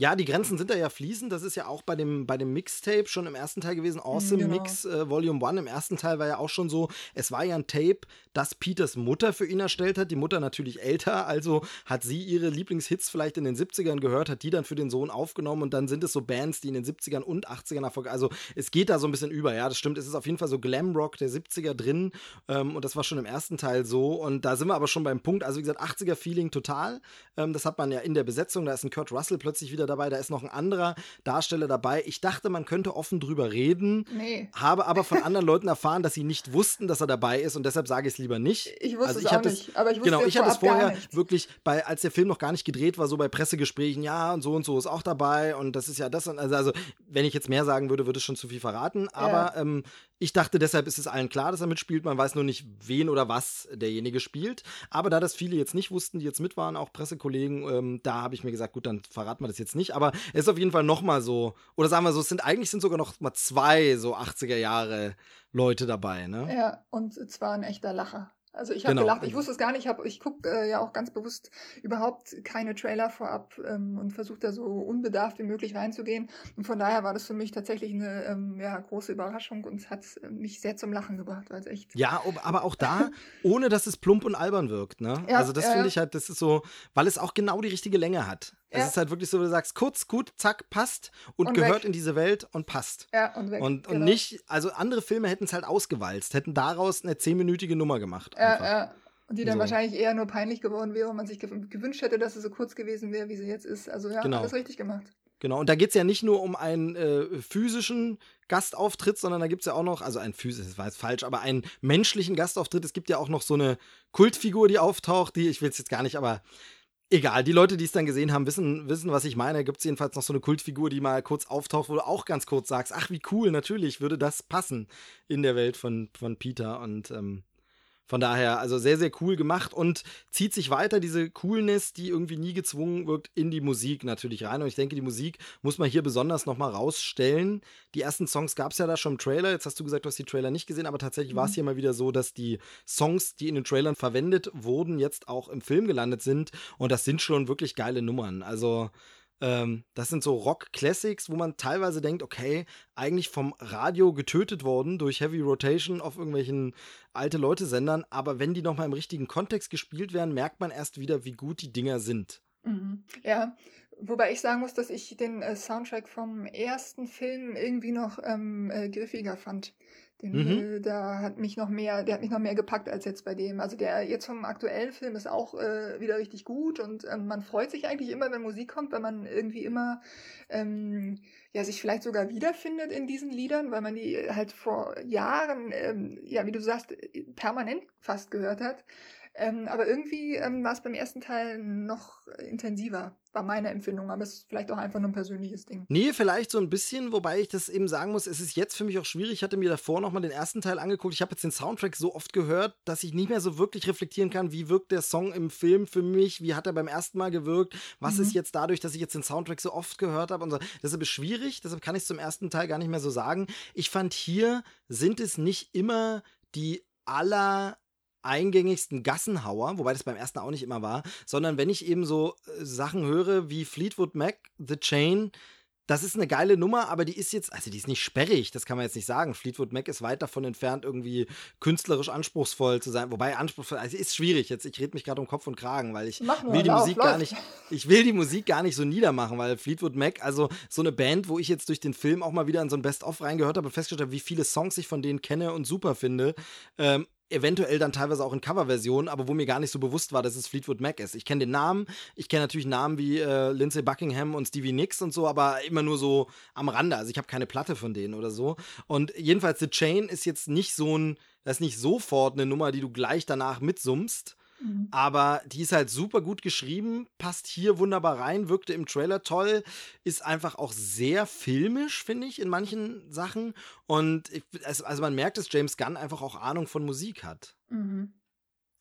Ja, die Grenzen sind da ja fließend. Das ist ja auch bei dem, bei dem Mixtape schon im ersten Teil gewesen. Awesome genau. Mix äh, Volume 1. Im ersten Teil war ja auch schon so, es war ja ein Tape, das Peters Mutter für ihn erstellt hat. Die Mutter natürlich älter, also hat sie ihre Lieblingshits vielleicht in den 70ern gehört, hat die dann für den Sohn aufgenommen und dann sind es so Bands, die in den 70ern und 80ern Erfolg. Also es geht da so ein bisschen über, ja, das stimmt. Es ist auf jeden Fall so Glamrock der 70er drin ähm, und das war schon im ersten Teil so. Und da sind wir aber schon beim Punkt, also wie gesagt, 80er-Feeling total. Ähm, das hat man ja in der Besetzung, da ist ein Kurt Russell plötzlich wieder dabei, da ist noch ein anderer Darsteller dabei. Ich dachte, man könnte offen drüber reden, Nee. habe aber von anderen Leuten erfahren, dass sie nicht wussten, dass er dabei ist und deshalb sage ich es lieber nicht. Ich wusste Also es ich auch hatte nicht, aber ich wusste Genau, ich hatte es vorher wirklich bei, als der Film noch gar nicht gedreht war, so bei Pressegesprächen, ja, und so und so ist auch dabei und das ist ja das und also, also wenn ich jetzt mehr sagen würde, würde es schon zu viel verraten. Aber ähm, ich dachte, deshalb ist es allen klar, dass er mitspielt. Man weiß nur nicht, wen oder was derjenige spielt. Aber da das viele jetzt nicht wussten, die jetzt mit waren, auch Pressekollegen, ähm, da habe ich mir gesagt, gut, dann verraten wir das jetzt nicht. Aber es ist auf jeden Fall noch mal so, oder sagen wir so, es sind eigentlich sind sogar noch mal zwei so 80er Jahre Leute dabei, ne? Ja, und zwar ein echter Lacher. Also ich habe Genau. gelacht, ich wusste es gar nicht, ich, hab- ich gucke äh, ja auch ganz bewusst überhaupt keine Trailer vorab ähm, und versuche da so unbedarft wie möglich reinzugehen. Und von daher war das für mich tatsächlich eine ähm, ja, große Überraschung und es hat äh, mich sehr zum Lachen gebracht, weil es echt. Ja, aber auch da, ohne dass es plump und albern wirkt, ne? Ja, also das ja, finde ich halt, das ist so, weil es auch genau die richtige Länge hat. Es Ja. ist halt wirklich so, du sagst, kurz, gut, zack, passt und, Und gehört weg. in diese Welt und passt. Ja, und weg. Und, und genau. nicht, also andere Filme hätten es halt ausgewalzt, hätten daraus eine zehnminütige Nummer gemacht. Ja, einfach. ja. Und die dann So. wahrscheinlich eher nur peinlich geworden wäre und man sich gew- gewünscht hätte, dass sie so kurz gewesen wäre, wie sie jetzt ist. Also ja, Genau. alles richtig gemacht. Genau, und da geht es ja nicht nur um einen äh, physischen Gastauftritt, sondern da gibt es ja auch noch, also einen physischen, das war jetzt falsch, aber einen menschlichen Gastauftritt. Es gibt ja auch noch so eine Kultfigur, die auftaucht, die, ich will es jetzt gar nicht, aber egal, die Leute, die es dann gesehen haben, wissen, wissen was ich meine. Da gibt es jedenfalls noch so eine Kultfigur, die mal kurz auftaucht, wo du auch ganz kurz sagst, ach, wie cool, natürlich würde das passen in der Welt von, von Peter und ähm, von daher, also sehr, sehr cool gemacht und zieht sich weiter, diese Coolness, die irgendwie nie gezwungen wirkt, in die Musik natürlich rein. Und ich denke, die Musik muss man hier besonders nochmal rausstellen. Die ersten Songs gab es ja da schon im Trailer. Jetzt hast du gesagt, du hast die Trailer nicht gesehen, aber tatsächlich war es hier mal wieder so, dass die Songs, die in den Trailern verwendet wurden, jetzt auch im Film gelandet sind. Und das sind schon wirklich geile Nummern. Also. Ähm, das sind so Rock-Classics, wo man teilweise denkt, okay, eigentlich vom Radio getötet worden durch Heavy Rotation auf irgendwelchen alte Leute-Sendern, aber wenn die nochmal im richtigen Kontext gespielt werden, merkt man erst wieder, wie gut die Dinger sind. Mhm. Ja, wobei ich sagen muss, dass ich den äh, Soundtrack vom ersten Film irgendwie noch ähm, äh, griffiger fand. Den, Mhm. äh, da hat mich noch mehr, der hat mich noch mehr gepackt als jetzt bei dem. Also der jetzt vom aktuellen Film ist auch äh, wieder richtig gut und ähm, man freut sich eigentlich immer, wenn Musik kommt, weil man irgendwie immer ähm, ja sich vielleicht sogar wiederfindet in diesen Liedern, weil man die halt vor Jahren, ähm, ja wie du sagst, permanent fast gehört hat. Ähm, aber irgendwie ähm, war es beim ersten Teil noch intensiver, war meine Empfindung. Aber es ist vielleicht auch einfach nur ein persönliches Ding. Nee, vielleicht so ein bisschen, wobei ich das eben sagen muss, es ist jetzt für mich auch schwierig. Ich hatte mir davor nochmal den ersten Teil angeguckt. Ich habe jetzt den Soundtrack so oft gehört, dass ich nicht mehr so wirklich reflektieren kann, wie wirkt der Song im Film für mich, wie hat er beim ersten Mal gewirkt, was Mhm. ist jetzt dadurch, dass ich jetzt den Soundtrack so oft gehört habe und so. Deshalb ist schwierig, deshalb kann ich es zum ersten Teil gar nicht mehr so sagen. Ich fand hier sind es nicht immer die aller eingängigsten Gassenhauer, wobei das beim ersten auch nicht immer war, sondern wenn ich eben so äh, Sachen höre wie Fleetwood Mac, The Chain, das ist eine geile Nummer, aber die ist jetzt, also die ist nicht sperrig, das kann man jetzt nicht sagen. Fleetwood Mac ist weit davon entfernt, irgendwie künstlerisch anspruchsvoll zu sein. Wobei anspruchsvoll, also ist schwierig. Jetzt, ich rede mich gerade um Kopf und Kragen, weil ich Mach will die Musik gar läuft. nicht, ich will die Musik gar nicht so niedermachen, weil Fleetwood Mac, also so eine Band, wo ich jetzt durch den Film auch mal wieder in so ein Best-of reingehört habe und festgestellt habe, wie viele Songs ich von denen kenne und super finde. Ähm, eventuell dann teilweise auch in Coverversionen, aber wo mir gar nicht so bewusst war, dass es Fleetwood Mac ist. Ich kenne den Namen, ich kenne natürlich Namen wie äh, Lindsay Buckingham und Stevie Nicks und so, aber immer nur so am Rande. Also ich habe keine Platte von denen oder so. Und jedenfalls The Chain ist jetzt nicht so ein, das ist nicht sofort eine Nummer, die du gleich danach mitsummst. Mhm. Aber die ist halt super gut geschrieben, passt hier wunderbar rein, wirkte im Trailer toll, ist einfach auch sehr filmisch, finde ich, in manchen Sachen. Und ich, also man merkt, dass James Gunn einfach auch Ahnung von Musik hat. Mhm.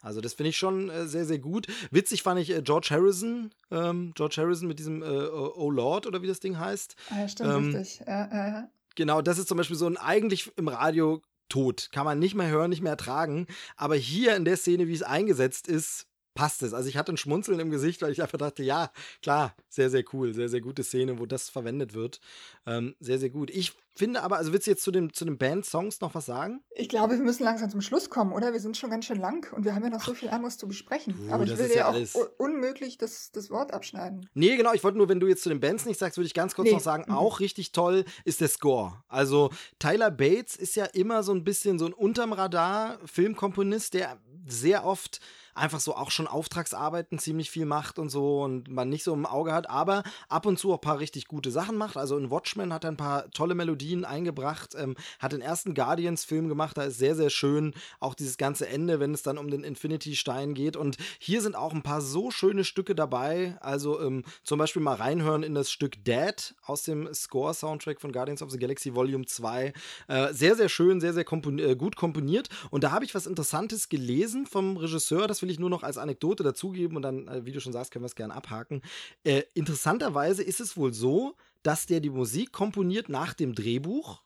Also das finde ich schon äh, sehr, sehr gut. Witzig fand ich äh, George Harrison, ähm, George Harrison mit diesem äh, Oh Lord oder wie das Ding heißt. Ah, ja, stimmt, Ähm, richtig. Ja, ja, ja. Genau, das ist zum Beispiel so ein eigentlich im Radio tot. Kann man nicht mehr hören, nicht mehr ertragen. Aber hier in der Szene, wie es eingesetzt ist, passt es. Also ich hatte ein Schmunzeln im Gesicht, weil ich einfach dachte, ja, klar, sehr, sehr cool. Sehr, sehr gute Szene, wo das verwendet wird. Ähm, sehr, sehr gut. Ich finde aber, also willst du jetzt zu, dem, zu den Band-Songs noch was sagen? Ich glaube, wir müssen langsam zum Schluss kommen, oder? Wir sind schon ganz schön lang und wir haben ja noch so viel anderes zu besprechen. Du, Aber ich will ist dir ja auch alles- unmöglich das, das Wort abschneiden. Nee, genau, ich wollte nur, wenn du jetzt zu den Bands nicht sagst, würde ich ganz kurz Nee. noch sagen, Mhm. auch richtig toll ist der Score. Also Tyler Bates ist ja immer so ein bisschen so ein unterm Radar Filmkomponist, der sehr oft einfach so auch schon Auftragsarbeiten ziemlich viel macht und so und man nicht so im Auge hat, aber ab und zu auch ein paar richtig gute Sachen macht. Also in Watchmen hat er ein paar tolle Melodien eingebracht, ähm, hat den ersten Guardians-Film gemacht, da ist sehr, sehr schön auch dieses ganze Ende, wenn es dann um den Infinity-Stein geht. Und hier sind auch ein paar so schöne Stücke dabei. Also ähm, zum Beispiel mal reinhören in das Stück Dead aus dem Score-Soundtrack von Guardians of the Galaxy Volume 2. Äh, sehr, sehr schön, sehr, sehr kompon äh, gut komponiert. Und da habe ich was Interessantes gelesen vom Regisseur. Das will ich nur noch als Anekdote dazugeben und dann, äh, wie du schon sagst, können wir es gerne abhaken. Äh, interessanterweise ist es wohl so, dass der die Musik komponiert nach dem Drehbuch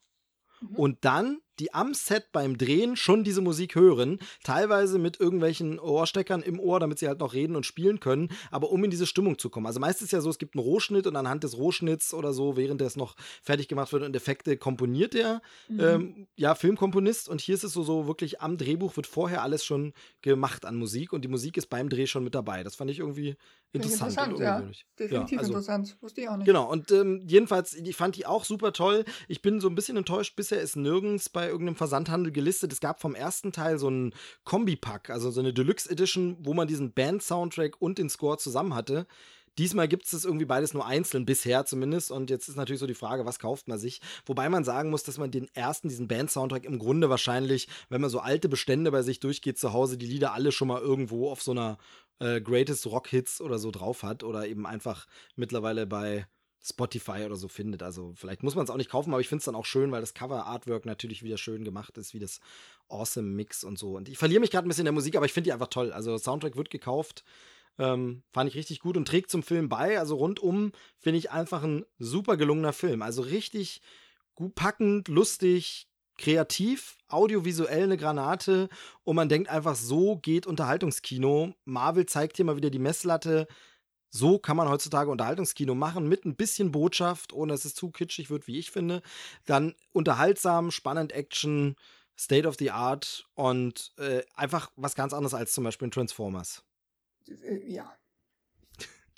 mhm. und dann die am Set beim Drehen schon diese Musik hören, teilweise mit irgendwelchen Ohrsteckern im Ohr, damit sie halt noch reden und spielen können, aber um in diese Stimmung zu kommen. Also meistens ist ja so, es gibt einen Rohschnitt und anhand des Rohschnitts oder so, während der es noch fertig gemacht wird und Effekte komponiert der mhm. ähm, ja, Filmkomponist und hier ist es so, so wirklich am Drehbuch wird vorher alles schon gemacht an Musik und die Musik ist beim Dreh schon mit dabei. Das fand ich irgendwie interessant. Interessant, ja. Definitiv ja, also, interessant. Wusste ich auch nicht. Genau, und ähm, jedenfalls, ich fand die auch super toll. Ich bin so ein bisschen enttäuscht, bisher ist nirgends bei irgendeinem Versandhandel gelistet. Es gab vom ersten Teil so einen Kombipack, also so eine Deluxe Edition, wo man diesen Band-Soundtrack und den Score zusammen hatte. Diesmal gibt es das irgendwie beides nur einzeln, bisher zumindest. Und jetzt ist natürlich so die Frage, was kauft man sich? Wobei man sagen muss, dass man den ersten, diesen Band-Soundtrack im Grunde wahrscheinlich, wenn man so alte Bestände bei sich durchgeht zu Hause, die Lieder alle schon mal irgendwo auf so einer äh, Greatest Rock Hits oder so drauf hat oder eben einfach mittlerweile bei Spotify oder so findet. Also vielleicht muss man es auch nicht kaufen, aber ich finde es dann auch schön, weil das Cover-Artwork natürlich wieder schön gemacht ist, wie das Awesome Mix und so. Und ich verliere mich gerade ein bisschen in der Musik, aber ich finde die einfach toll. Also Soundtrack wird gekauft. Ähm, fand ich richtig gut und trägt zum Film bei. Also rundum finde ich einfach ein super gelungener Film. Also richtig gut packend, lustig, kreativ, audiovisuell eine Granate und man denkt einfach, so geht Unterhaltungskino. Marvel zeigt hier mal wieder die Messlatte so kann man heutzutage Unterhaltungskino machen, mit ein bisschen Botschaft, ohne dass es zu kitschig wird, wie ich finde. Dann unterhaltsam, spannend Action, State of the Art und äh, einfach was ganz anderes als zum Beispiel in Transformers. Äh, ja.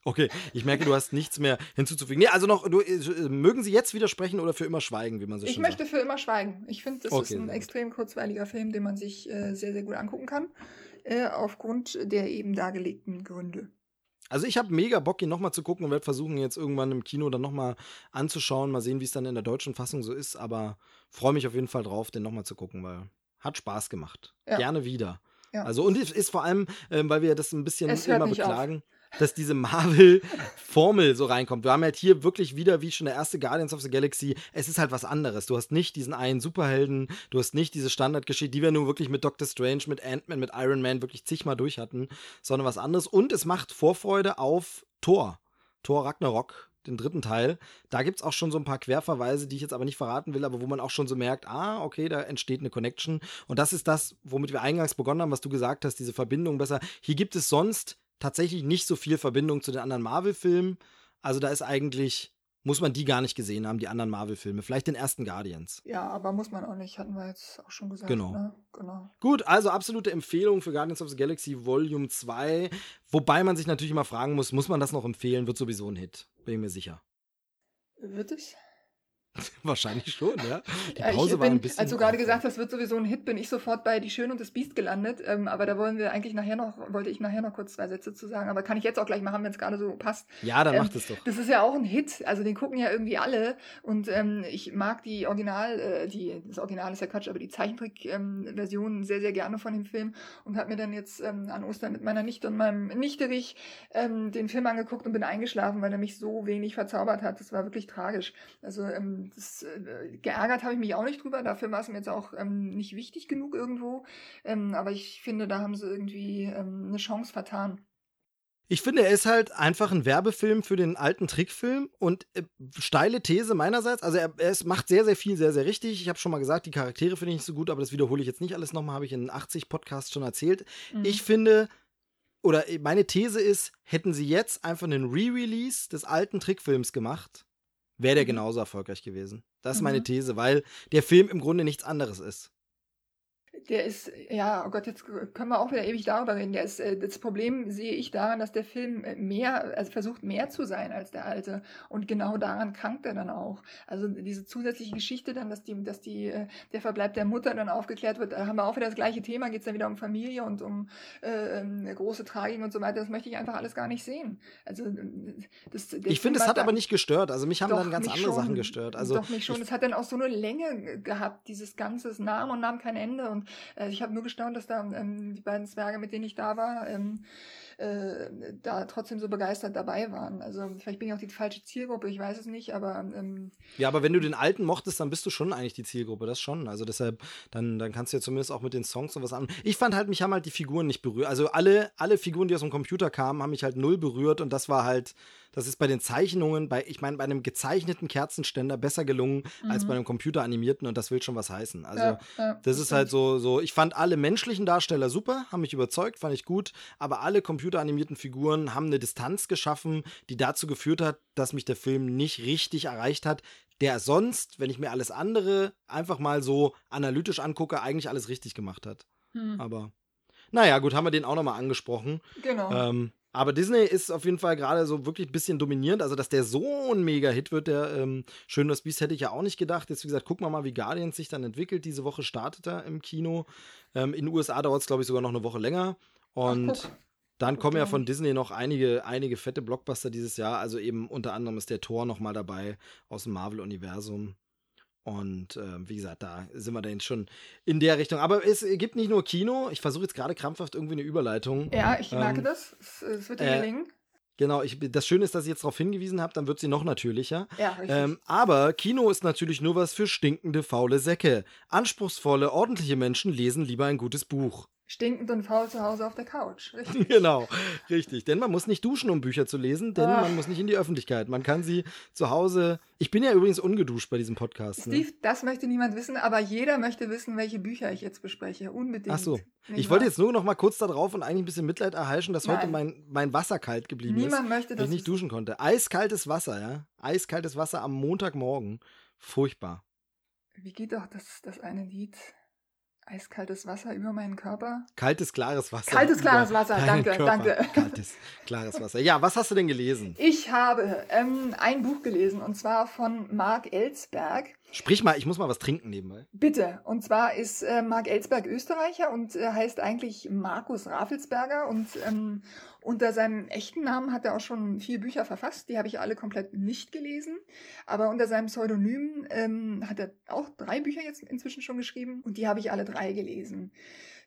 Okay, ich merke, du hast nichts mehr hinzuzufügen. Nee, also noch, du, äh, mögen Sie jetzt widersprechen oder für immer schweigen, wie man so Ich schön möchte sagt? für immer schweigen. Ich finde, das Okay, ist ein extrem kurzweiliger Film, den man sich äh, sehr, sehr gut angucken kann. Äh, aufgrund der eben dargelegten Gründe. Also ich habe mega Bock, ihn nochmal zu gucken und werde versuchen, jetzt irgendwann im Kino dann nochmal anzuschauen. Mal sehen, wie es dann in der deutschen Fassung so ist. Aber freue mich auf jeden Fall drauf, den nochmal zu gucken, weil hat Spaß gemacht. Ja. Gerne wieder. Ja. Also und es ist vor allem, ähm, weil wir das ein bisschen immer nicht auf. beklagen, dass diese Marvel-Formel so reinkommt. Wir haben halt hier wirklich wieder, wie schon der erste Guardians of the Galaxy, es ist halt was anderes. Du hast nicht diesen einen Superhelden, du hast nicht diese Standardgeschichte, die wir nun wirklich mit Doctor Strange, mit Ant-Man, mit Iron Man wirklich zigmal durch hatten, sondern was anderes. Und es macht Vorfreude auf Thor. Thor Ragnarok, den dritten Teil. Da gibt es auch schon so ein paar Querverweise, die ich jetzt aber nicht verraten will, aber wo man auch schon so merkt, ah, okay, da entsteht eine Connection. Und das ist das, womit wir eingangs begonnen haben, was du gesagt hast, diese Verbindung besser. Hier gibt es sonst tatsächlich nicht so viel Verbindung zu den anderen Marvel-Filmen. Also da ist eigentlich, muss man die gar nicht gesehen haben, die anderen Marvel-Filme. Vielleicht den ersten Guardians. Ja, aber muss man auch nicht, hatten wir jetzt auch schon gesagt. Genau. Ne? genau. Gut, also absolute Empfehlung für Guardians of the Galaxy Volume 2. Wobei man sich natürlich immer fragen muss, muss man das noch empfehlen? Wird sowieso ein Hit. Bin ich mir sicher. Wird es? Wahrscheinlich schon, ja. Die Ja, Pause ich war bin, ein bisschen. Als du gerade gesagt hast, wird sowieso ein Hit, bin ich sofort bei Die Schöne und das Biest gelandet. Ähm, aber da wollen wir eigentlich nachher noch, wollte ich nachher noch kurz zwei Sätze zu sagen. Aber kann ich jetzt auch gleich machen, wenn es gerade so passt. Ja, dann Ähm, macht es doch. Das ist ja auch ein Hit, also den gucken ja irgendwie alle und ähm, ich mag die Original, äh, die, das Original ist ja Quatsch, aber die Zeichentrick-Version sehr, sehr gerne von dem Film und habe mir dann jetzt ähm, an Ostern mit meiner Nichte und meinem Nichterich ähm, den Film angeguckt und bin eingeschlafen, weil er mich so wenig verzaubert hat. Das war wirklich tragisch. Also ähm, das, äh, geärgert habe ich mich auch nicht drüber, dafür war es mir jetzt auch ähm, nicht wichtig genug irgendwo, ähm, aber ich finde, da haben sie irgendwie ähm, eine Chance vertan. Ich finde, er ist halt einfach ein Werbefilm für den alten Trickfilm und äh, steile These meinerseits. Also er, er ist, macht sehr, sehr viel, sehr, sehr richtig. Ich habe schon mal gesagt, die Charaktere finde ich nicht so gut, aber das wiederhole ich jetzt nicht alles nochmal, habe ich in 80 Podcasts schon erzählt. Mhm. Ich finde, oder äh, meine These ist, hätten sie jetzt einfach einen Re-Release des alten Trickfilms gemacht, wäre der Mhm. genauso erfolgreich gewesen. Das ist meine Mhm. These, weil der Film im Grunde nichts anderes ist. Der ist, ja, oh Gott, jetzt können wir auch wieder ewig darüber reden. Der ist, äh, das Problem sehe ich daran, dass der Film mehr, also versucht mehr zu sein als der alte. Und genau daran krankt er dann auch. Also diese zusätzliche Geschichte dann, dass die, dass die, äh, der Verbleib der Mutter dann aufgeklärt wird, da haben wir auch wieder das gleiche Thema, geht es dann wieder um Familie und um äh, ähm, große Tragik und so weiter. Das möchte ich einfach alles gar nicht sehen. Also das, ich finde, es hat aber nicht gestört. Also mich haben dann ganz andere schon, Sachen gestört. Also doch mich schon. Es hat dann auch so eine Länge gehabt, dieses ganze Namen und nahm kein Ende. Und äh, ich habe nur gestaunt, dass da ähm, die beiden Zwerge, mit denen ich da war, ähm, äh, da trotzdem so begeistert dabei waren. Also vielleicht bin ich auch die falsche Zielgruppe, ich weiß es nicht, aber ähm, ja, aber wenn du den alten mochtest, dann bist du schon eigentlich die Zielgruppe, das schon. Also deshalb, dann, dann kannst du ja zumindest auch mit den Songs und was an. Ich fand halt, mich haben halt die Figuren nicht berührt. Also alle, alle Figuren, die aus dem Computer kamen, haben mich halt null berührt und das war halt das ist bei den Zeichnungen, bei, ich meine, bei einem gezeichneten Kerzenständer besser gelungen mhm. als bei einem computeranimierten und das will schon was heißen. Also, ja, ja, das ist halt so, so, ich fand alle menschlichen Darsteller super, haben mich überzeugt, fand ich gut, aber alle computeranimierten Figuren haben eine Distanz geschaffen, die dazu geführt hat, dass mich der Film nicht richtig erreicht hat, der sonst, wenn ich mir alles andere einfach mal so analytisch angucke, eigentlich alles richtig gemacht hat. Mhm. Aber naja, gut, haben wir den auch nochmal angesprochen. Genau. Ähm, aber Disney ist auf jeden Fall gerade so wirklich ein bisschen dominierend. Also, dass der so ein Mega-Hit wird, der ähm, Schön das Biest hätte ich ja auch nicht gedacht. Jetzt, wie gesagt, gucken wir mal, wie Guardians sich dann entwickelt. Diese Woche startet er im Kino. Ähm, in den USA dauert es, glaube ich, sogar noch eine Woche länger. Und Ach, dann kommen ja von Disney noch einige, einige fette Blockbuster dieses Jahr. Also eben unter anderem ist der Tor noch mal dabei aus dem Marvel-Universum. Und äh, wie gesagt, da sind wir dann schon in der Richtung. Aber es gibt nicht nur Kino. Ich versuche jetzt gerade krampfhaft irgendwie eine Überleitung. Ja, ich merke ähm, das. Es, wird dir äh, gelingen. Genau, ich, das Schöne ist, dass ich jetzt darauf hingewiesen habe, dann wird sie noch natürlicher. Ja. Ähm, aber Kino ist natürlich nur was für stinkende, faule Säcke. Anspruchsvolle, ordentliche Menschen lesen lieber ein gutes Buch. Stinkend und faul zu Hause auf der Couch. Richtig. genau, richtig. Denn man muss nicht duschen, um Bücher zu lesen, denn Ach. man muss nicht in die Öffentlichkeit. Man kann sie zu Hause. Ich bin ja übrigens ungeduscht bei diesem Podcast. Ne? Steve, ne? das möchte niemand wissen, aber jeder möchte wissen, welche Bücher ich jetzt bespreche. Unbedingt. Ach so. Ich wollte jetzt nur noch mal kurz darauf und eigentlich ein bisschen Mitleid erheischen, dass Nein. heute mein, mein Wasser kalt geblieben niemand ist. Niemand möchte, dass ich nicht duschen konnte. Eiskaltes Wasser, ja. Eiskaltes Wasser am Montagmorgen. Furchtbar. Wie geht doch das, das eine Lied? Eiskaltes Wasser über meinen Körper. Kaltes, klares Wasser. Kaltes, klares Wasser, danke, Körper. danke. Kaltes, klares Wasser. Ja, was hast du denn gelesen? Ich habe ähm, ein Buch gelesen und zwar von Marc Ellsberg. Sprich mal, ich muss mal was trinken nebenbei. Bitte. Und zwar ist äh, Marc Ellsberg Österreicher und äh, heißt eigentlich Markus Raffelsberger und ähm, unter seinem echten Namen hat er auch schon vier Bücher verfasst, die habe ich alle komplett nicht gelesen. Aber unter seinem Pseudonym ähm, hat er auch drei Bücher jetzt inzwischen schon geschrieben und die habe ich alle drei gelesen.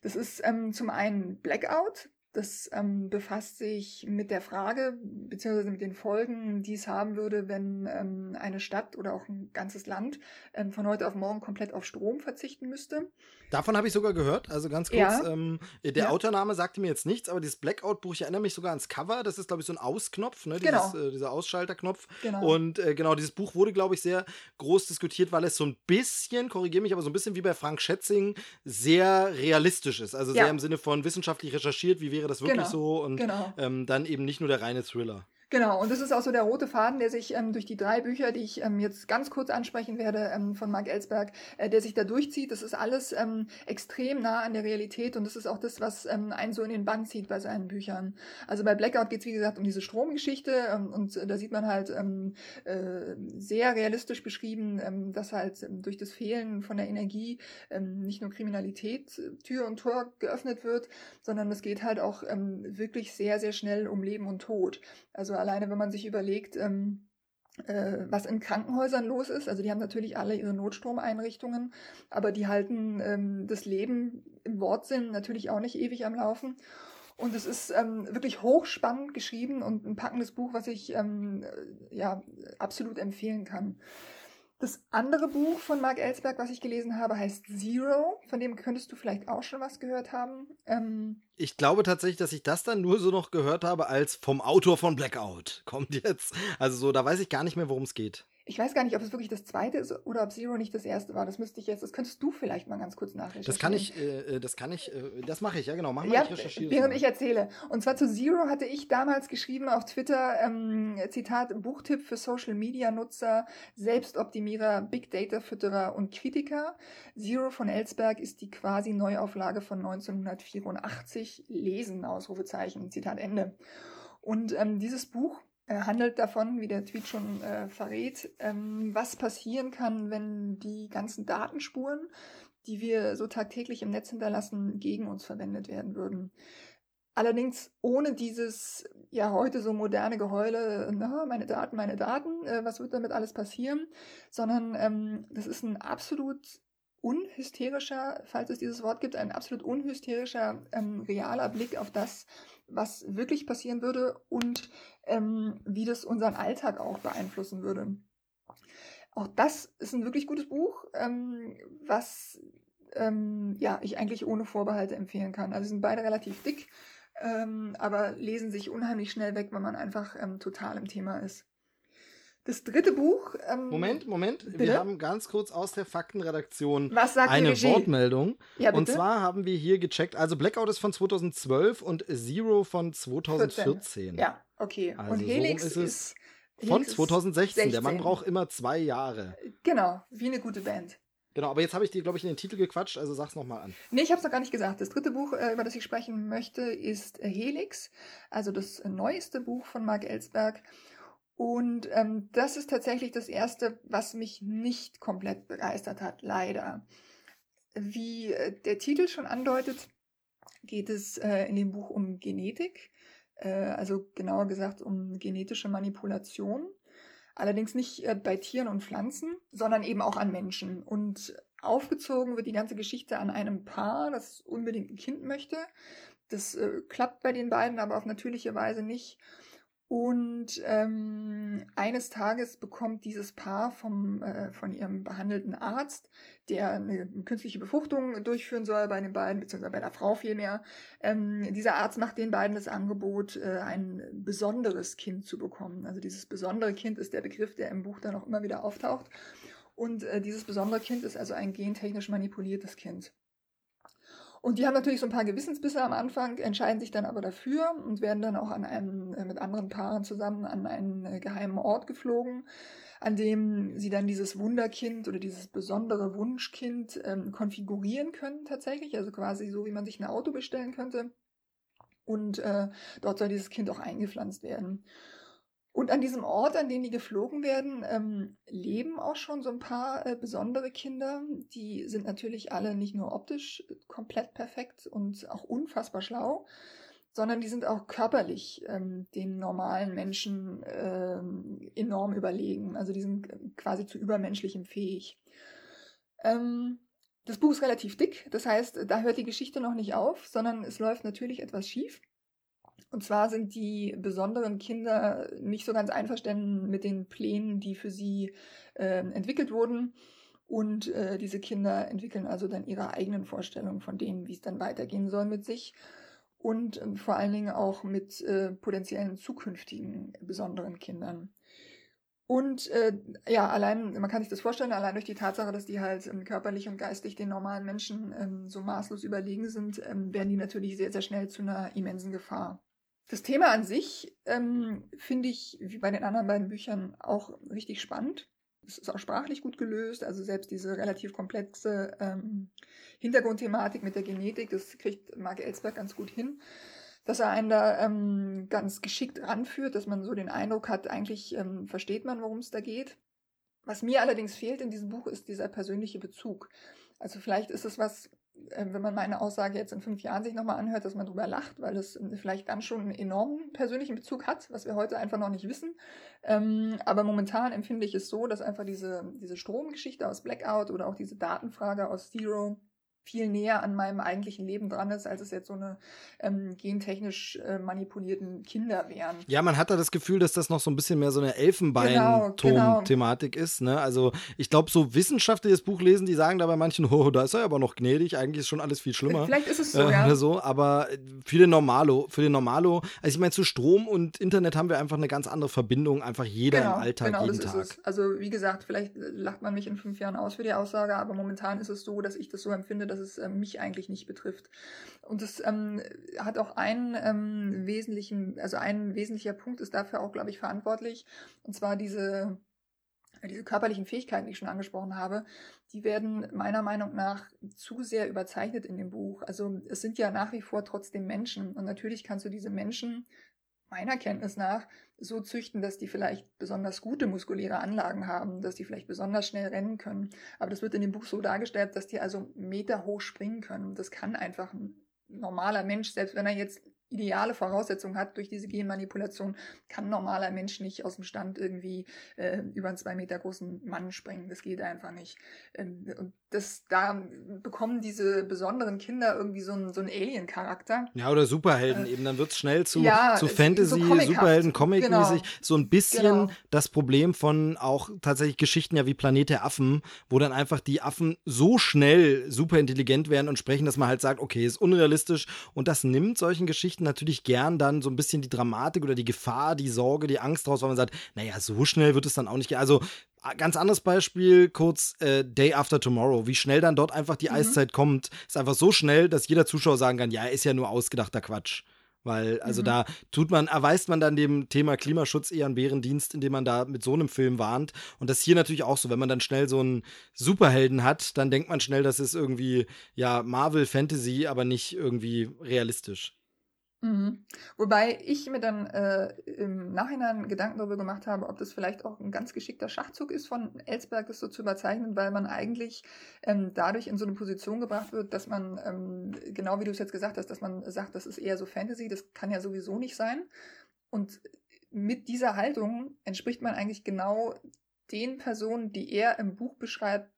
Das ist ähm, zum einen Blackout, das ähm, befasst sich mit der Frage beziehungsweise mit den Folgen, die es haben würde, wenn ähm, eine Stadt oder auch ein ganzes Land ähm, von heute auf morgen komplett auf Strom verzichten müsste. Davon habe ich sogar gehört. Also ganz kurz, ja. Ähm, der ja. Autorname sagte mir jetzt nichts, aber dieses Blackout-Buch, ich erinnere mich sogar ans Cover. Das ist, glaube ich, so ein Ausknopf, ne? Dieses, genau. äh, dieser Ausschalterknopf. Genau. Und äh, genau, dieses Buch wurde, glaube ich, sehr groß diskutiert, weil es so ein bisschen, korrigiere mich, aber so ein bisschen wie bei Frank Schätzing, sehr realistisch ist. Also ja. sehr im Sinne von wissenschaftlich recherchiert, wie wäre das wirklich genau. so und genau. ähm, dann eben nicht nur der reine Thriller. Genau, und das ist auch so der rote Faden, der sich ähm, durch die drei Bücher, die ich ähm, jetzt ganz kurz ansprechen werde, ähm, von Mark Ellsberg, äh, der sich da durchzieht. Das ist alles ähm, extrem nah an der Realität und das ist auch das, was ähm, einen so in den Bann zieht bei seinen Büchern. Also bei Blackout geht es, wie gesagt, um diese Stromgeschichte ähm, und äh, da sieht man halt äh, sehr realistisch beschrieben, dass halt durch das Fehlen von der Energie nicht nur Kriminalität Tür und Tor geöffnet wird, sondern es geht halt auch wirklich sehr, sehr schnell um Leben und Tod. Also alleine, wenn man sich überlegt, ähm, äh, was in Krankenhäusern los ist. Also die haben natürlich alle ihre Notstromeinrichtungen, aber die halten ähm, das Leben im Wortsinn natürlich auch nicht ewig am Laufen. Und es ist ähm, wirklich hochspannend geschrieben und ein packendes Buch, was ich ähm, ja absolut empfehlen kann. Das andere Buch von Mark Ellsberg, was ich gelesen habe, heißt Zero. Von dem könntest du vielleicht auch schon was gehört haben. Ähm, ich glaube tatsächlich, dass ich das dann nur so noch gehört habe als vom Autor von Blackout. Kommt jetzt. Also so, da weiß ich gar nicht mehr, worum es geht. Ich weiß gar nicht, ob es wirklich das zweite ist oder ob Zero nicht das erste war. Das müsste ich jetzt, das könntest du vielleicht mal ganz kurz nachrecherchieren. Das kann ich, äh, äh das kann ich, äh, das mache ich, ja genau. Mach mal, ja, ich recherchiere. Während ich erzähle. Und zwar zu Zero hatte ich damals geschrieben auf Twitter, ähm, Zitat, Buchtipp für Social Media Nutzer, Selbstoptimierer, Big Data Fütterer und Kritiker. Zero von Ellsberg ist die quasi Neuauflage von 1984. Lesen, Ausrufezeichen, Zitat Ende. Und ähm, dieses Buch handelt davon, wie der Tweet schon äh, verrät, ähm, was passieren kann, wenn die ganzen Datenspuren, die wir so tagtäglich im Netz hinterlassen, gegen uns verwendet werden würden. Allerdings ohne dieses ja heute so moderne Geheule, na, meine Daten, meine Daten, äh, was wird damit alles passieren, sondern ähm, das ist ein absolut unhysterischer, falls es dieses Wort gibt, ein absolut unhysterischer, ähm, realer Blick auf das, was wirklich passieren würde und ähm, wie das unseren Alltag auch beeinflussen würde. Auch das ist ein wirklich gutes Buch, ähm, was ähm, ja, ich eigentlich ohne Vorbehalte empfehlen kann. Also sind beide relativ dick, ähm, aber lesen sich unheimlich schnell weg, wenn man einfach ähm, total im Thema ist. Das dritte Buch. Ähm, Moment, Moment. Bitte? Wir haben ganz kurz aus der Faktenredaktion eine Wortmeldung. Ja, und zwar haben wir hier gecheckt, also Blackout ist von 2012 und Zero von 2014. 14. Ja, okay. Also und Helix so ist es ist von 2016. 16. Der Mann braucht immer zwei Jahre. Genau, wie eine gute Band. Genau, aber jetzt habe ich dir, glaube ich, in den Titel gequatscht, also sag's nochmal an. Nee, ich habe es noch gar nicht gesagt. Das dritte Buch, äh, über das ich sprechen möchte, ist Helix, also das neueste Buch von Mark Ellsberg. Und ähm, das ist tatsächlich das Erste, was mich nicht komplett begeistert hat, leider. Wie äh, der Titel schon andeutet, geht es äh, in dem Buch um Genetik, äh, also genauer gesagt um genetische Manipulation. Allerdings nicht äh, bei Tieren und Pflanzen, sondern eben auch an Menschen. Und aufgezogen wird die ganze Geschichte an einem Paar, das unbedingt ein Kind möchte. Das äh, klappt bei den beiden aber auf natürliche Weise nicht. Und ähm, eines Tages bekommt dieses Paar vom, äh, von ihrem behandelten Arzt, der eine künstliche Befruchtung durchführen soll bei den beiden, beziehungsweise bei der Frau vielmehr, ähm, dieser Arzt macht den beiden das Angebot, äh, ein besonderes Kind zu bekommen. Also dieses besondere Kind ist der Begriff, der im Buch dann auch immer wieder auftaucht. Und äh, dieses besondere Kind ist also ein gentechnisch manipuliertes Kind. Und die haben natürlich so ein paar Gewissensbisse am Anfang, entscheiden sich dann aber dafür und werden dann auch an einem, äh, mit anderen Paaren zusammen an einen äh, geheimen Ort geflogen, an dem sie dann dieses Wunderkind oder dieses besondere Wunschkind ähm, konfigurieren können tatsächlich, also quasi so, wie man sich ein Auto bestellen könnte. Und äh, dort soll dieses Kind auch eingepflanzt werden. Und an diesem Ort, an den die geflogen werden, ähm, leben auch schon so ein paar äh, besondere Kinder. Die sind natürlich alle nicht nur optisch komplett perfekt und auch unfassbar schlau, sondern die sind auch körperlich ähm, den normalen Menschen ähm, enorm überlegen. Also die sind quasi zu übermenschlichem fähig. Ähm, das Buch ist relativ dick, das heißt, da hört die Geschichte noch nicht auf, sondern es läuft natürlich etwas schief. Und zwar sind die besonderen Kinder nicht so ganz einverstanden mit den Plänen, die für sie äh, entwickelt wurden. Und äh, diese Kinder entwickeln also dann ihre eigenen Vorstellungen von dem, wie es dann weitergehen soll mit sich. Und äh, vor allen Dingen auch mit äh, potenziellen zukünftigen besonderen Kindern. Und äh, ja, allein, man kann sich das vorstellen, allein durch die Tatsache, dass die halt ähm, körperlich und geistig den normalen Menschen ähm, so maßlos überlegen sind, ähm, werden die natürlich sehr, sehr schnell zu einer immensen Gefahr. Das Thema an sich ähm, finde ich, wie bei den anderen beiden Büchern, auch richtig spannend. Es ist auch sprachlich gut gelöst, also selbst diese relativ komplexe ähm, Hintergrundthematik mit der Genetik, das kriegt Mark Ellsberg ganz gut hin, dass er einen da ähm, ganz geschickt ranführt, dass man so den Eindruck hat, eigentlich ähm, versteht man, worum es da geht. Was mir allerdings fehlt in diesem Buch ist dieser persönliche Bezug. Also vielleicht ist es was, wenn man meine Aussage jetzt in fünf Jahren sich nochmal anhört, dass man drüber lacht, weil es äh, vielleicht dann schon einen enormen persönlichen Bezug hat, was wir heute einfach noch nicht wissen. Ähm, aber momentan empfinde ich es so, dass einfach diese, diese Stromgeschichte aus Blackout oder auch diese Datenfrage aus Zero viel näher an meinem eigentlichen Leben dran ist, als es jetzt so eine ähm, gentechnisch äh, manipulierten Kinder wären. Ja, man hat da das Gefühl, dass das noch so ein bisschen mehr so eine Elfenbeinturm-Thematik genau, genau. ist. Ne? Also ich glaube, so Wissenschaftler, die das Buch lesen, die sagen da bei manchen, oh, da ist er aber noch gnädig, eigentlich ist schon alles viel schlimmer. Vielleicht ist es so, äh, ja. Oder so, aber für den Normalo, für den Normalo, also ich meine, zu Strom und Internet haben wir einfach eine ganz andere Verbindung, einfach jeder genau, im Alltag, genau, jeden das Tag. Ist es. Also wie gesagt, vielleicht lacht man mich in fünf Jahren aus für die Aussage, aber momentan ist es so, dass ich das so empfinde, dass es äh, mich eigentlich nicht betrifft. Und es ähm, hat auch einen ähm, wesentlichen, also ein wesentlicher Punkt ist dafür auch, glaube ich, verantwortlich. Und zwar diese, diese körperlichen Fähigkeiten, die ich schon angesprochen habe, die werden meiner Meinung nach zu sehr überzeichnet in dem Buch. Also es sind ja nach wie vor trotzdem Menschen. Und natürlich kannst du diese Menschen meiner Kenntnis nach so züchten, dass die vielleicht besonders gute muskuläre Anlagen haben, dass die vielleicht besonders schnell rennen können. Aber das wird in dem Buch so dargestellt, dass die also Meter hoch springen können. Das kann einfach ein normaler Mensch, selbst wenn er jetzt ideale Voraussetzungen hat durch diese Genmanipulation, kann ein normaler Mensch nicht aus dem Stand irgendwie äh, über einen zwei Meter großen Mann springen. Das geht einfach nicht. Ähm, und das, da bekommen diese besonderen Kinder irgendwie so einen, so einen Alien-Charakter. Ja, oder Superhelden äh, eben. Dann wird es schnell zu, ja, zu Fantasy, so Superhelden, Comic-mäßig. Genau. So ein bisschen genau. das Problem von auch tatsächlich Geschichten ja wie Planet der Affen, wo dann einfach die Affen so schnell super intelligent werden und sprechen, dass man halt sagt, okay, ist unrealistisch. Und das nimmt solchen Geschichten natürlich gern dann so ein bisschen die Dramatik oder die Gefahr, die Sorge, die Angst draus, weil man sagt, naja, so schnell wird es dann auch nicht gehen. Also Ganz anderes Beispiel, kurz äh, Day After Tomorrow. Wie schnell dann dort einfach die mhm. Eiszeit kommt, ist einfach so schnell, dass jeder Zuschauer sagen kann, ja, ist ja nur ausgedachter Quatsch. Weil, also mhm. da tut man, erweist man dann dem Thema Klimaschutz eher einen Bärendienst, indem man da mit so einem Film warnt. Und das ist hier natürlich auch so, wenn man dann schnell so einen Superhelden hat, dann denkt man schnell, das ist irgendwie, ja, Marvel Fantasy, aber nicht irgendwie realistisch. Mhm. Wobei ich mir dann äh, im Nachhinein Gedanken darüber gemacht habe, ob das vielleicht auch ein ganz geschickter Schachzug ist von Ellsberg, das so zu überzeichnen, weil man eigentlich ähm, dadurch in so eine Position gebracht wird, dass man, ähm, genau wie du es jetzt gesagt hast, dass man sagt, das ist eher so Fantasy, das kann ja sowieso nicht sein. Und mit dieser Haltung entspricht man eigentlich genau den Personen, die er im Buch beschreibt,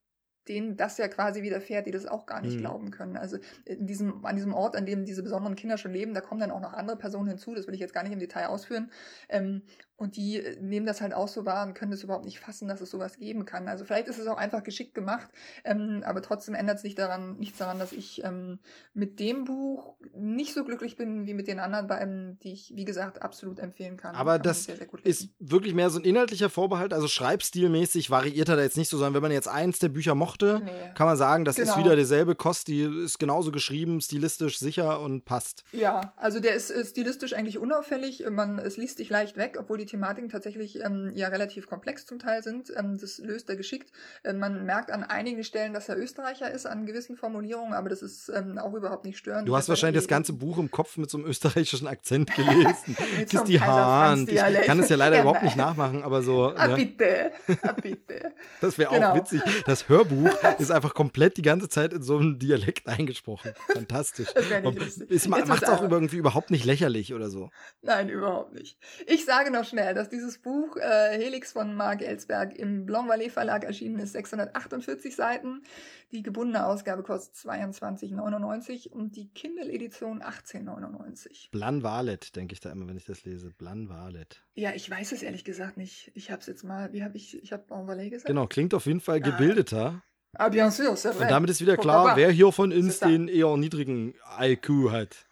denen das ja quasi widerfährt, die das auch gar nicht mhm. glauben können. Also in diesem, an diesem Ort, an dem diese besonderen Kinder schon leben, da kommen dann auch noch andere Personen hinzu, das will ich jetzt gar nicht im Detail ausführen. Ähm, und die äh, nehmen das halt auch so wahr und können das überhaupt nicht fassen, dass es sowas geben kann. Also vielleicht ist es auch einfach geschickt gemacht, ähm, aber trotzdem ändert sich daran nichts daran, dass ich ähm, mit dem Buch nicht so glücklich bin wie mit den anderen beiden, die ich, wie gesagt, absolut empfehlen kann. Aber kann das sehr, sehr ist wirklich mehr so ein inhaltlicher Vorbehalt, also schreibstilmäßig variiert er da jetzt nicht so, sondern wenn man jetzt eins der Bücher mochte, nee. kann man sagen, das genau. ist wieder derselbe Kost, die ist genauso geschrieben, stilistisch sicher und passt. Ja, also der ist, ist stilistisch eigentlich unauffällig, man, es liest sich leicht weg, obwohl die Thematiken tatsächlich ähm, ja relativ komplex zum Teil sind. Ähm, das löst er geschickt. Ähm, man merkt an einigen Stellen, dass er Österreicher ist, an gewissen Formulierungen, aber das ist ähm, auch überhaupt nicht störend. Du hast wahrscheinlich das ganze Buch im Kopf mit so einem österreichischen Akzent gelesen. ist die Hand. Ich kann es ja leider ja, überhaupt nicht nachmachen, aber so. Ah, ne? bitte. Ah, bitte. das wäre genau. auch witzig. Das Hörbuch ist einfach komplett die ganze Zeit in so einem Dialekt eingesprochen. Fantastisch. Das wäre nicht. Es macht es auch irgendwie überhaupt nicht lächerlich oder so. Nein, überhaupt nicht. Ich sage noch schnell, schnell, dass dieses Buch äh, Helix von Marc Ellsberg im Blanc Vallée Verlag erschienen ist, 648 Seiten. Die gebundene Ausgabe kostet 22,99 und die Kindle-Edition 18,99. Blan Valet, denke ich da immer, wenn ich das lese. Blan Valet. Ja, ich weiß es ehrlich gesagt nicht. Ich habe es jetzt mal, wie habe ich, ich habe Blanc Vallée gesagt? Genau, klingt auf jeden Fall ah. gebildeter. Ah, bien sûr, c'est vrai. Und damit ist wieder klar, wer hier von uns den eher niedrigen IQ hat.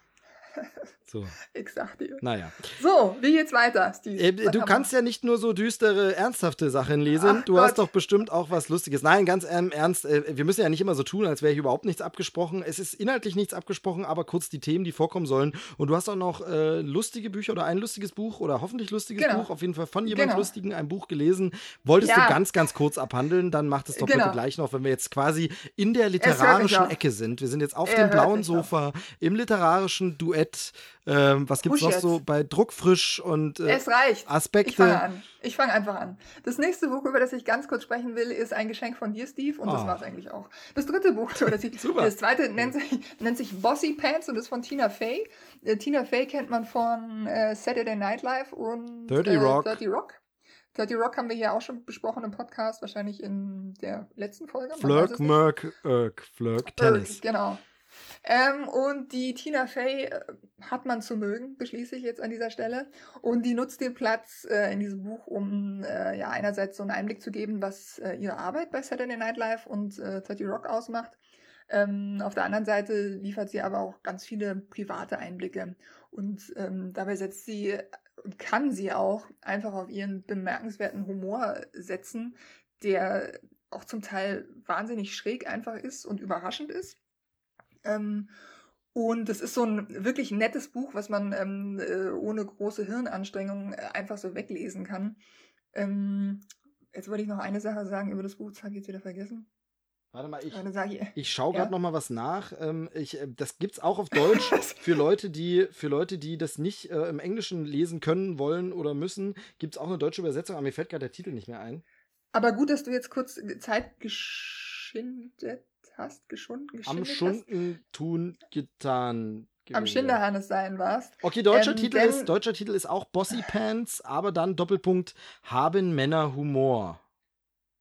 So. Ich sag dir. Naja. So, wie geht's weiter, Steve? Äh, du kannst ja nicht nur so düstere, ernsthafte Sachen lesen. Ach du Gott. hast doch bestimmt auch was Lustiges. Nein, ganz ähm, ernst. Äh, wir müssen ja nicht immer so tun, als wäre hier überhaupt nichts abgesprochen. Es ist inhaltlich nichts abgesprochen, aber kurz die Themen, die vorkommen sollen. Und du hast auch noch äh, lustige Bücher oder ein lustiges Buch oder hoffentlich lustiges genau. Buch, auf jeden Fall von jemand genau. Lustigen, ein Buch gelesen. Wolltest ja. du ganz, ganz kurz abhandeln, dann macht es doch genau. bitte gleich noch, wenn wir jetzt quasi in der literarischen Ecke sind. Wir sind jetzt auf er dem blauen Sofa im literarischen Duett. Ähm, was gibt es noch jetzt. so bei Druckfrisch und äh, es reicht. Aspekte? Ich fange an. Ich fange einfach an. Das nächste Buch, über das ich ganz kurz sprechen will, ist ein Geschenk von dir, Steve. Und oh. das ah. war es eigentlich auch. Das dritte Buch, das, ich, Super. das zweite nennt sich, nennt sich Bossy Pants und ist von Tina Fey. Äh, Tina Fey kennt man von äh, Saturday Night Live und 30 Rock. 30 Rock. 30 Rock haben wir hier auch schon besprochen im Podcast, wahrscheinlich in der letzten Folge. Flirk, Merk, Irk, Flirk, Tennis. Irk, genau. Ähm, und die Tina Fey äh, hat man zu mögen, beschließe ich jetzt an dieser Stelle. Und die nutzt den Platz äh, in diesem Buch, um äh, ja einerseits so einen Einblick zu geben, was äh, ihre Arbeit bei Saturday Night Live und äh, 30 Rock ausmacht. Ähm, auf der anderen Seite liefert sie aber auch ganz viele private Einblicke. Und ähm, dabei setzt sie und kann sie auch einfach auf ihren bemerkenswerten Humor setzen, der auch zum Teil wahnsinnig schräg einfach ist und überraschend ist. Ähm, und es ist so ein wirklich nettes Buch, was man ähm, äh, ohne große Hirnanstrengung äh, einfach so weglesen kann. Ähm, jetzt wollte ich noch eine Sache sagen über das Buch, das habe ich jetzt wieder vergessen. Warte mal, ich, ich, ich schaue gerade ja? noch mal was nach. Ähm, ich, äh, das gibt's auch auf Deutsch für Leute, die für Leute, die das nicht äh, im Englischen lesen können, wollen oder müssen. Gibt es auch eine deutsche Übersetzung, aber mir fällt gerade der Titel nicht mehr ein. Aber gut, dass du jetzt kurz Zeit geschindet hast, geschunden, Am Schunden tun getan. Gewesen. Am Schinderhannes sein warst. Okay, deutscher, ähm, Titel ist, deutscher Titel ist auch Bossy Pants, aber dann Doppelpunkt haben Männer Humor.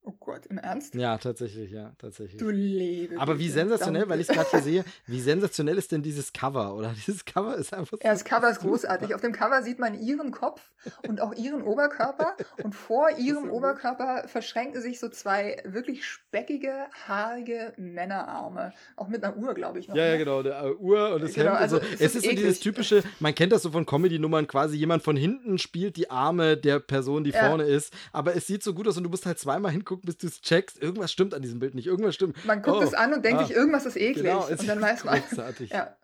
Oh Gott, im Ernst? Ja, tatsächlich, ja, tatsächlich. Du lebe. Aber wie sensationell, Danke. weil ich es gerade hier sehe, wie sensationell ist denn dieses Cover, oder? Dieses Cover ist einfach so. Ja, das Cover ist großartig. Auf dem Cover sieht man ihren Kopf und auch ihren Oberkörper. Und vor ihrem Oberkörper verschränken sich so zwei wirklich speckige, haarige Männerarme. Auch mit einer Uhr, glaube ich. Noch, ja, ja, ne? genau, eine Uhr und das genau, Hemd. Also, so. es ist so dieses typische, man kennt das so von Comedy-Nummern, quasi jemand von hinten spielt die Arme der Person, die ja. vorne ist. Aber es sieht so gut aus und du musst halt zweimal hingucken gucken, bis du es checkst. Irgendwas stimmt an diesem Bild nicht. Irgendwas stimmt. Man guckt oh, es an und denkt ah, sich, irgendwas ist eklig. Genau, und dann weiß man. Großartig. ja.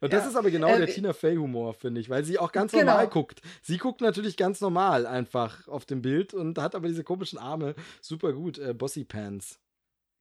Und das ja. ist aber genau äh, der Tina Fey-Humor, finde ich, weil sie auch ganz genau. normal guckt. Sie guckt natürlich ganz normal einfach auf dem Bild und hat aber diese komischen Arme super gut. Äh, Bossy Pants.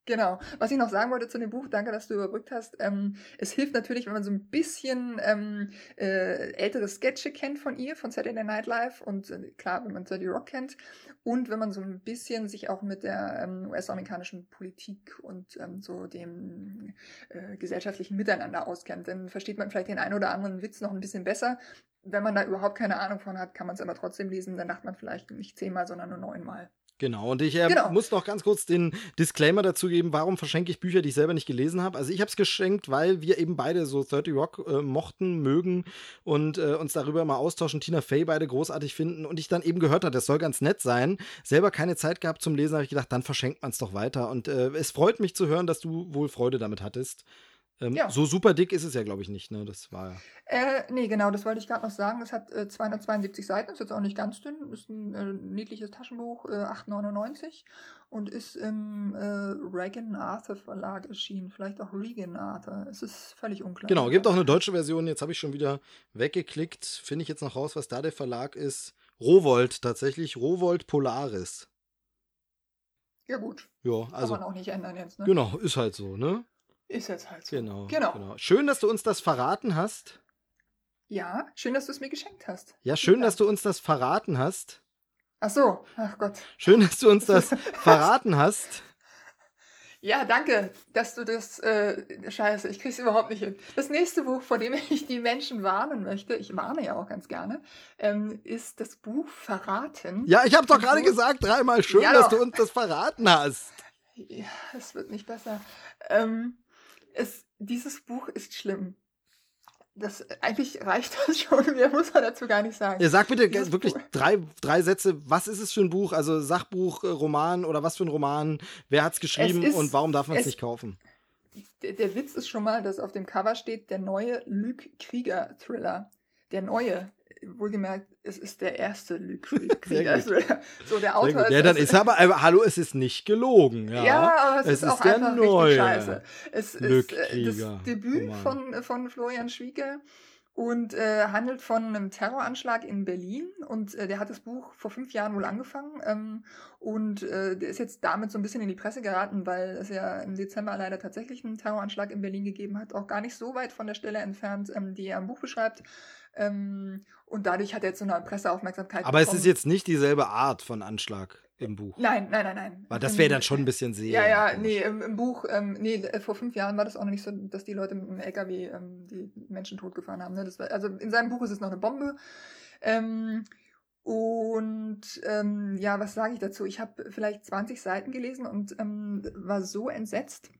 Genau. Was ich noch sagen wollte zu dem Buch, danke, dass du überbrückt hast. Ähm, es hilft natürlich, wenn man so ein bisschen ähm, äh, ältere Sketche kennt von ihr, von Saturday Night Live und äh, klar, wenn man 30 Rock kennt und wenn man so ein bisschen sich auch mit der ähm, US-amerikanischen Politik und ähm, so dem äh, gesellschaftlichen Miteinander auskennt. Dann versteht man vielleicht den einen oder anderen Witz noch ein bisschen besser. Wenn man da überhaupt keine Ahnung von hat, kann man es aber trotzdem lesen. Dann dacht man vielleicht nicht zehnmal, sondern nur neunmal. Genau, und ich äh, genau. muss noch ganz kurz den Disclaimer dazu geben, warum verschenke ich Bücher, die ich selber nicht gelesen habe. Also ich habe es geschenkt, weil wir eben beide so 30 Rock äh, mochten, mögen und äh, uns darüber mal austauschen, Tina Fey beide großartig finden und ich dann eben gehört habe, das soll ganz nett sein. Selber keine Zeit gehabt zum Lesen, habe ich gedacht, dann verschenkt man es doch weiter. Und äh, es freut mich zu hören, dass du wohl Freude damit hattest. Ähm, ja. So super dick ist es ja, glaube ich, nicht. Ne? Das war ja. Äh, nee, genau, das wollte ich gerade noch sagen. Es hat äh, 272 Seiten, ist jetzt auch nicht ganz dünn. Ist ein äh, niedliches Taschenbuch, äh, 8,99 und ist im äh, Regan Arthur Verlag erschienen. Vielleicht auch Regan Arthur. Es ist völlig unklar. Genau, gibt auch eine deutsche Version. Jetzt habe ich schon wieder weggeklickt. Finde ich jetzt noch raus, was da der Verlag ist. Rowold tatsächlich. Rowold Polaris. Ja, gut. Ja, also. Kann man auch nicht ändern jetzt, ne? Genau, ist halt so, ne? Ist jetzt halt so. Genau, genau. genau. Schön, dass du uns das verraten hast. Ja, schön, dass du es mir geschenkt hast. Ja, schön, ja. dass du uns das verraten hast. Ach so, ach Gott. Schön, dass du uns das verraten hast. Ja, danke, dass du das. Äh, scheiße, ich krieg's überhaupt nicht hin. Das nächste Buch, vor dem ich die Menschen warnen möchte, ich warne ja auch ganz gerne, ähm, ist das Buch Verraten. Ja, ich habe doch gerade gesagt, dreimal schön, ja, dass du uns das verraten hast. Ja, es wird nicht besser. Ähm, es, dieses Buch ist schlimm. Das, eigentlich reicht das schon, mehr muss man dazu gar nicht sagen. Ja, sag bitte dieses wirklich drei, drei Sätze, was ist es für ein Buch? Also Sachbuch, äh, Roman oder was für ein Roman? Wer hat es geschrieben ist, und warum darf man es nicht kaufen? Der, der, Witz ist schon mal, dass auf dem Cover steht, der neue Luke Krieger Thriller. Der neue wohlgemerkt, es ist der erste Luke Krieger. Also, so der Autor ist, Ja, dann ist aber, aber, hallo, es ist nicht gelogen. Ja, ja aber es, es ist, ist, auch der einfach neue scheiße. Es ist äh, das Debüt von, von Florian Schwieger und äh, handelt von einem Terroranschlag in Berlin und äh, der hat das Buch vor fünf Jahren wohl angefangen ähm, und äh, der ist jetzt damit so ein bisschen in die Presse geraten, weil es ja im Dezember leider tatsächlich einen Terroranschlag in Berlin gegeben hat, auch gar nicht so weit von der Stelle entfernt, ähm, die er im Buch beschreibt. Ähm, und dadurch hat er jetzt so eine Presseaufmerksamkeit. Aber bekommen. es ist jetzt nicht dieselbe Art von Anschlag im Buch. Nein, nein, nein, nein. Weil das wäre dann schon ein bisschen sehr. Ja, ja, nee, im, im Buch, ähm, nee, vor fünf Jahren war das auch noch nicht so, dass die Leute mit dem LKW ähm, die Menschen totgefahren haben. Ne? Das war, also in seinem Buch ist es noch eine Bombe. Ähm, Und ähm, ja, was sage ich dazu? Ich habe vielleicht 20 Seiten gelesen und ähm, war so entsetzt,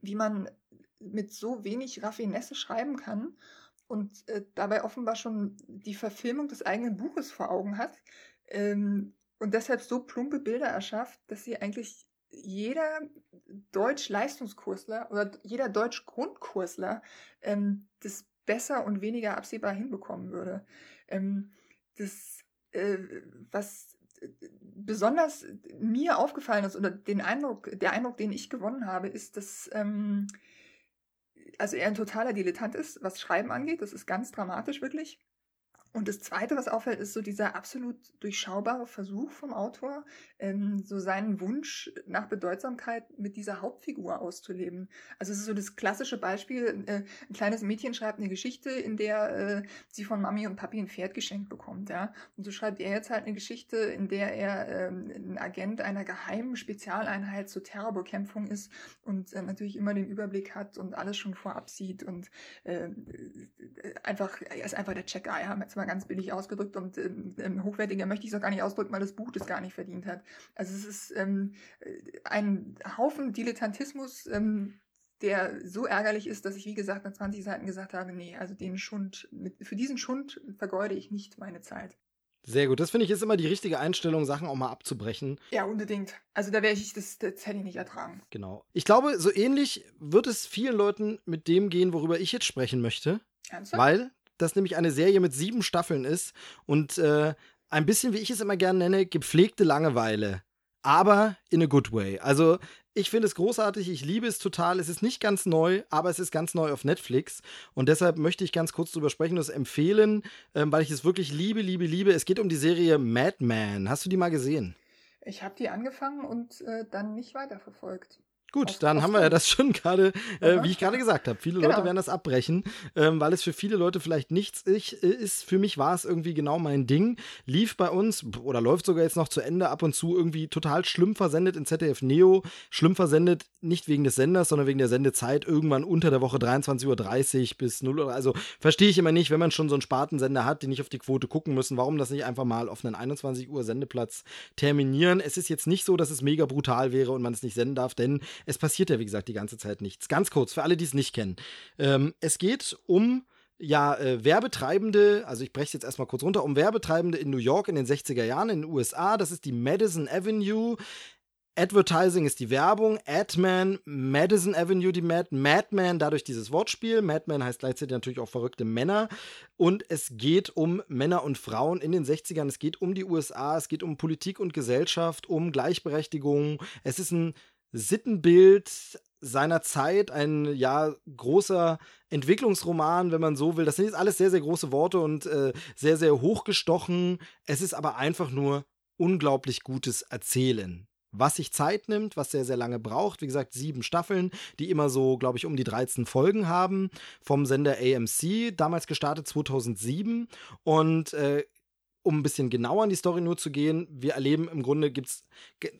wie man mit so wenig Raffinesse schreiben kann und äh, dabei offenbar schon die Verfilmung des eigenen Buches vor Augen hat ähm, und deshalb so plumpe Bilder erschafft, dass sie eigentlich jeder Deutsch-Leistungskursler oder jeder Deutsch-Grundkursler ähm, das besser und weniger absehbar hinbekommen würde. Ähm, das, äh, was besonders mir aufgefallen ist oder den Eindruck, der Eindruck, den ich gewonnen habe, ist, dass ähm, also er ein totaler Dilettant ist, was Schreiben angeht. Das ist ganz dramatisch wirklich. Und das Zweite, was auffällt, ist so dieser absolut durchschaubare Versuch vom Autor, ähm, so seinen Wunsch nach Bedeutsamkeit mit dieser Hauptfigur auszuleben. Also es ist so das klassische Beispiel, äh, ein kleines Mädchen schreibt eine Geschichte, in der äh, sie von Mami und Papi ein Pferd geschenkt bekommt. Ja? Und so schreibt er jetzt halt eine Geschichte, in der er ähm, ein Agent einer geheimen Spezialeinheit zur Terrorbekämpfung ist und äh, natürlich immer den Überblick hat und alles schon vorab sieht und äh, einfach, er ist einfach der Check-Eier, jetzt mal ganz billig ausgedrückt und ähm, hochwertiger möchte ich es auch gar nicht ausdrücken, weil das Buch das gar nicht verdient hat. Also es ist ähm, ein Haufen Dilettantismus, ähm, der so ärgerlich ist, dass ich, wie gesagt, nach 20 Seiten gesagt habe, nee, also den Schund, für diesen Schund vergeude ich nicht meine Zeit. Sehr gut. Das finde ich ist immer die richtige Einstellung, Sachen auch mal abzubrechen. Ja, unbedingt. Also da wäre ich, das, das hätte ich nicht ertragen. Genau. Ich glaube, so ähnlich wird es vielen Leuten mit dem gehen, worüber ich jetzt sprechen möchte. Ernsthaft? Weil das nämlich eine Serie mit sieben Staffeln ist und äh, ein bisschen, wie ich es immer gerne nenne, gepflegte Langeweile. Aber in a good way. Also, ich finde es großartig, ich liebe es total. Es ist nicht ganz neu, aber es ist ganz neu auf Netflix. Und deshalb möchte ich ganz kurz drüber sprechen und es empfehlen, ähm, weil ich es wirklich liebe, liebe, liebe. Es geht um die Serie Madman. Hast du die mal gesehen? Ich habe die angefangen und äh, dann nicht weiterverfolgt. Gut, auf, dann auf haben wir ja das schon gerade, äh, wie ich gerade gesagt habe. Viele genau. Leute werden das abbrechen, ähm, weil es für viele Leute vielleicht nichts ist. Für mich war es irgendwie genau mein Ding. Lief bei uns oder läuft sogar jetzt noch zu Ende ab und zu irgendwie total schlimm versendet in ZDF Neo. Schlimm versendet nicht wegen des Senders, sondern wegen der Sendezeit irgendwann unter der Woche 23.30 Uhr bis 0 Uhr. Also verstehe ich immer nicht, wenn man schon so einen Spartensender hat, die nicht auf die Quote gucken müssen, warum das nicht einfach mal auf einen 21 Uhr Sendeplatz terminieren. Es ist jetzt nicht so, dass es mega brutal wäre und man es nicht senden darf, denn es passiert ja, wie gesagt, die ganze Zeit nichts. Ganz kurz, für alle, die es nicht kennen. Ähm, es geht um ja, äh, Werbetreibende, also ich breche es jetzt erstmal kurz runter, um Werbetreibende in New York in den 60er Jahren in den USA. Das ist die Madison Avenue. Advertising ist die Werbung, Adman, Madison Avenue die Mad, Madman, dadurch dieses Wortspiel. Madman heißt gleichzeitig natürlich auch verrückte Männer. Und es geht um Männer und Frauen in den 60ern. Es geht um die USA, es geht um Politik und Gesellschaft, um Gleichberechtigung. Es ist ein Sittenbild seiner Zeit, ein ja großer Entwicklungsroman, wenn man so will. Das sind jetzt alles sehr, sehr große Worte und äh, sehr, sehr hochgestochen. Es ist aber einfach nur unglaublich gutes Erzählen. Was sich Zeit nimmt, was sehr, sehr lange braucht. Wie gesagt, sieben Staffeln, die immer so, glaube ich, um die 13 Folgen haben. Vom Sender AMC, damals gestartet 2007. Und äh, um ein bisschen genauer in die Story nur zu gehen, wir erleben im Grunde gibt es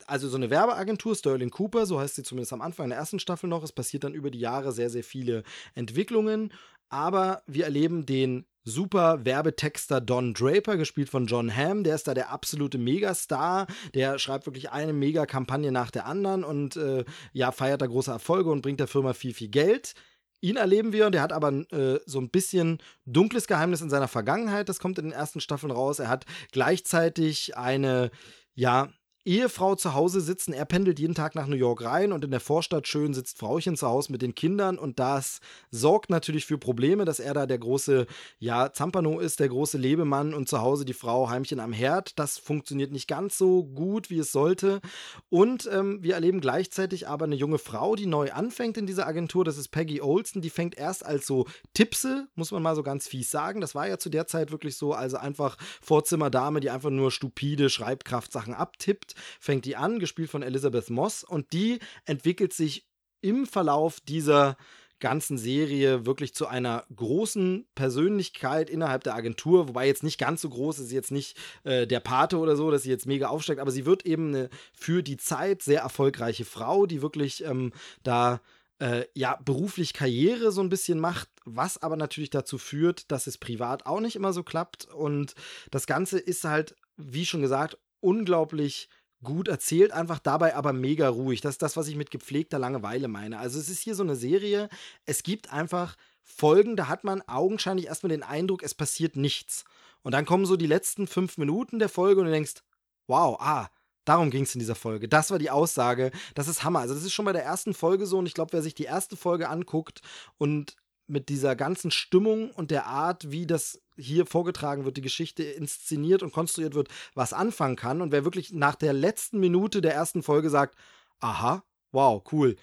also so eine Werbeagentur, Sterling Cooper, so heißt sie zumindest am Anfang der ersten Staffel noch. Es passiert dann über die Jahre sehr, sehr viele Entwicklungen. Aber wir erleben den super Werbetexter Don Draper, gespielt von John Hamm. Der ist da der absolute Megastar. Der schreibt wirklich eine Megakampagne nach der anderen und äh, ja, feiert da große Erfolge und bringt der Firma viel, viel Geld. Ihn erleben wir und er hat aber äh, so ein bisschen dunkles Geheimnis in seiner Vergangenheit. Das kommt in den ersten Staffeln raus. Er hat gleichzeitig eine, ja, Ehefrau zu Hause sitzen. Er pendelt jeden Tag nach New York rein und in der Vorstadt schön sitzt Frauchen zu Hause mit den Kindern und das sorgt natürlich für Probleme, dass er da der große, ja, Zampano ist, der große Lebemann und zu Hause die Frau Heimchen am Herd. Das funktioniert nicht ganz so gut, wie es sollte. Und ähm, wir erleben gleichzeitig aber eine junge Frau, die neu anfängt in dieser Agentur. Das ist Peggy Olson. Die fängt erst als so Tippse, muss man mal so ganz fies sagen. Das war ja zu der Zeit wirklich so, also einfach Vorzimmerdame, die einfach nur stupide Schreibkraftsachen abtippt fängt die an, gespielt von Elizabeth Moss, und die entwickelt sich im Verlauf dieser ganzen Serie wirklich zu einer großen Persönlichkeit innerhalb der Agentur, wobei jetzt nicht ganz so groß ist, jetzt nicht äh, der Pate oder so, dass sie jetzt mega aufsteigt, aber sie wird eben eine für die Zeit sehr erfolgreiche Frau, die wirklich ähm, da äh, ja beruflich Karriere so ein bisschen macht, was aber natürlich dazu führt, dass es privat auch nicht immer so klappt. Und das Ganze ist halt wie schon gesagt, unglaublich gut erzählt, einfach dabei aber mega ruhig. Das ist das, was ich mit gepflegter Langeweile meine. Also es ist hier so eine Serie, es gibt einfach Folgen, da hat man augenscheinlich erstmal den Eindruck, es passiert nichts. Und dann kommen so die letzten fünf Minuten der Folge und du denkst, wow, ah, Darum ging es in dieser Folge. Das war die Aussage. Das ist Hammer. Also, das ist schon bei der ersten Folge so. Und ich glaube, wer sich die erste Folge anguckt und mit dieser ganzen Stimmung und der Art, wie das hier vorgetragen wird, die Geschichte inszeniert und konstruiert wird, was anfangen kann. Und wer wirklich nach der letzten Minute der ersten Folge sagt, aha, wow, cool,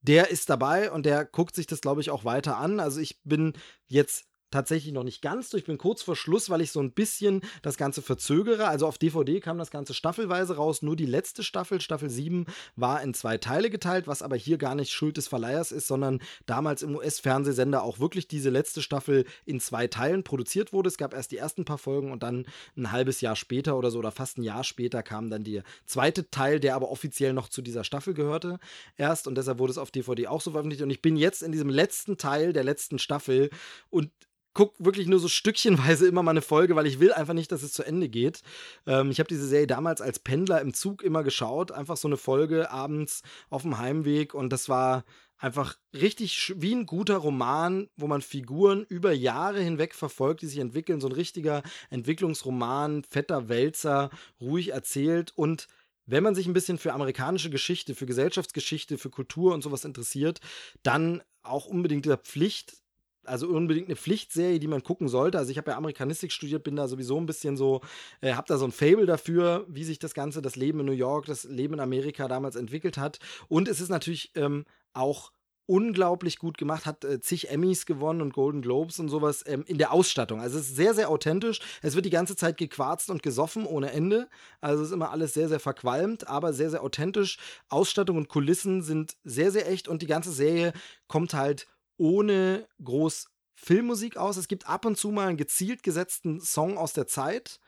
der ist dabei und der guckt sich das, glaube ich, auch weiter an. Also ich bin jetzt tatsächlich noch nicht ganz durch. Ich bin kurz vor Schluss, weil ich so ein bisschen das Ganze verzögere. Also auf DVD kam das Ganze staffelweise raus. Nur die letzte Staffel, Staffel 7, war in zwei Teile geteilt, was aber hier gar nicht Schuld des Verleihers ist, sondern damals im US-Fernsehsender auch wirklich diese letzte Staffel in zwei Teilen produziert wurde. Es gab erst die ersten paar Folgen und dann ein halbes Jahr später oder so oder fast ein Jahr später kam dann der zweite Teil, der aber offiziell noch zu dieser Staffel gehörte erst und deshalb wurde es auf DVD auch so veröffentlicht und ich bin jetzt in diesem letzten Teil der letzten Staffel und gucke wirklich nur so stückchenweise immer mal eine Folge, weil ich will einfach nicht, dass es zu Ende geht. Ähm, ich habe diese Serie damals als Pendler im Zug immer geschaut, einfach so eine Folge abends auf dem Heimweg und das war einfach richtig wie ein guter Roman, wo man Figuren über Jahre hinweg verfolgt, die sich entwickeln, so ein richtiger Entwicklungsroman, fetter Wälzer, ruhig erzählt und wenn man sich ein bisschen für amerikanische Geschichte, für Gesellschaftsgeschichte, für Kultur und sowas interessiert, dann auch unbedingt der Pflicht also unbedingt eine Pflichtserie, die man gucken sollte. Also ich habe ja Amerikanistik studiert, bin da sowieso ein bisschen so, äh, habe da so ein Fable dafür, wie sich das Ganze, das Leben in New York, das Leben in Amerika damals entwickelt hat. Und es ist natürlich ähm, auch unglaublich gut gemacht, hat äh, zig Emmys gewonnen und Golden Globes und sowas ähm, in der Ausstattung. Also es ist sehr, sehr authentisch. Es wird die ganze Zeit gequarzt und gesoffen ohne Ende. Also es ist immer alles sehr, sehr verqualmt, aber sehr, sehr authentisch. Ausstattung und Kulissen sind sehr, sehr echt und die ganze Serie kommt halt ohne groß Filmmusik aus. Es gibt ab und zu mal einen gezielt gesetzten Song aus der Zeit.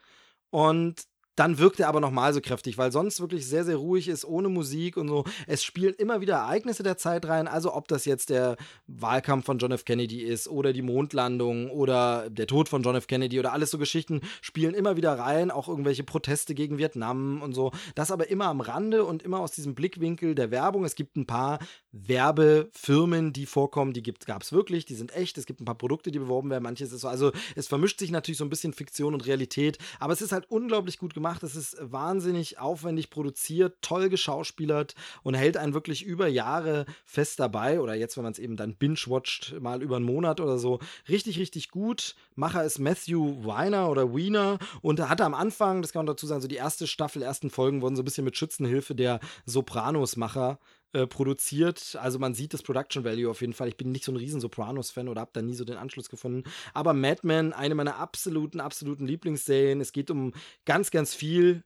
Und dann wirkt er aber nochmal so kräftig, weil sonst wirklich sehr, sehr ruhig ist, ohne Musik und so. Es spielen immer wieder Ereignisse der Zeit rein, also ob das jetzt der Wahlkampf von John F. Kennedy ist oder die Mondlandung oder der Tod von John F. Kennedy oder alles so Geschichten spielen immer wieder rein, auch irgendwelche Proteste gegen Vietnam und so. Das aber immer am Rande und immer aus diesem Blickwinkel der Werbung. Es gibt ein paar Werbefirmen, die vorkommen, die gab es wirklich, die sind echt. Es gibt ein paar Produkte, die beworben werden, manches ist so. Also es vermischt sich natürlich so ein bisschen Fiktion und Realität, aber es ist halt unglaublich gut gemacht gemacht. Es ist wahnsinnig aufwendig produziert, toll geschauspielert und hält einen wirklich über Jahre fest dabei. Oder jetzt, wenn man es eben dann binge-watcht, mal über einen Monat oder so. Richtig, richtig gut. Macher ist Matthew Weiner oder Wiener und er hatte am Anfang, das kann man dazu sagen, so die erste Staffel, ersten Folgen wurden so ein bisschen mit Schützenhilfe der Sopranos-Macher äh, produziert. Also man sieht das Production Value auf jeden Fall. Ich bin nicht so ein riesen Sopranos-Fan oder habe da nie so den Anschluss gefunden. Aber Mad Men, eine meiner absoluten, absoluten Lieblingsserien. Es geht um ganz, ganz viel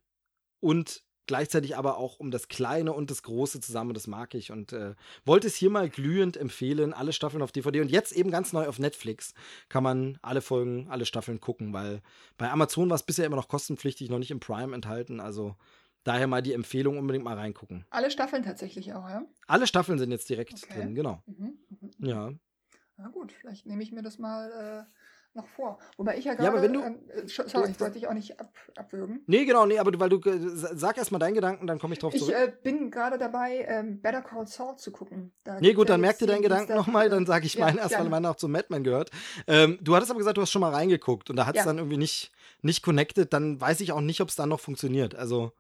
und gleichzeitig aber auch um das Kleine und das Große zusammen. Das mag ich und äh, wollte es hier mal glühend empfehlen. Alle Staffeln auf DVD und jetzt eben ganz neu auf Netflix kann man alle Folgen, alle Staffeln gucken, weil bei Amazon war es bisher immer noch kostenpflichtig, noch nicht im Prime enthalten. Also Daher mal die Empfehlung, unbedingt mal reingucken. Alle Staffeln tatsächlich auch, ja? Alle Staffeln sind jetzt direkt okay. drin, genau. Mhm, mhm, mhm. Ja. Na gut, vielleicht nehme ich mir das mal äh, noch vor. Wobei ich ja gerade. Ja, aber wenn du. Ähm, sorry, ich wollte dich auch nicht ab, abwürgen. Nee, genau, nee, aber du, weil du. Sag erst mal deinen Gedanken, dann komme ich drauf zurück. Ich äh, bin gerade dabei, ähm, Better Call Saul zu gucken. Da nee, gut, dann merk dir deinen Gedanken nochmal, dann sage ich ja, meinen erst, weil meiner auch zu Madman gehört. Ähm, du hattest aber gesagt, du hast schon mal reingeguckt und da hat es ja. dann irgendwie nicht, nicht connected. Dann weiß ich auch nicht, ob es dann noch funktioniert. Also.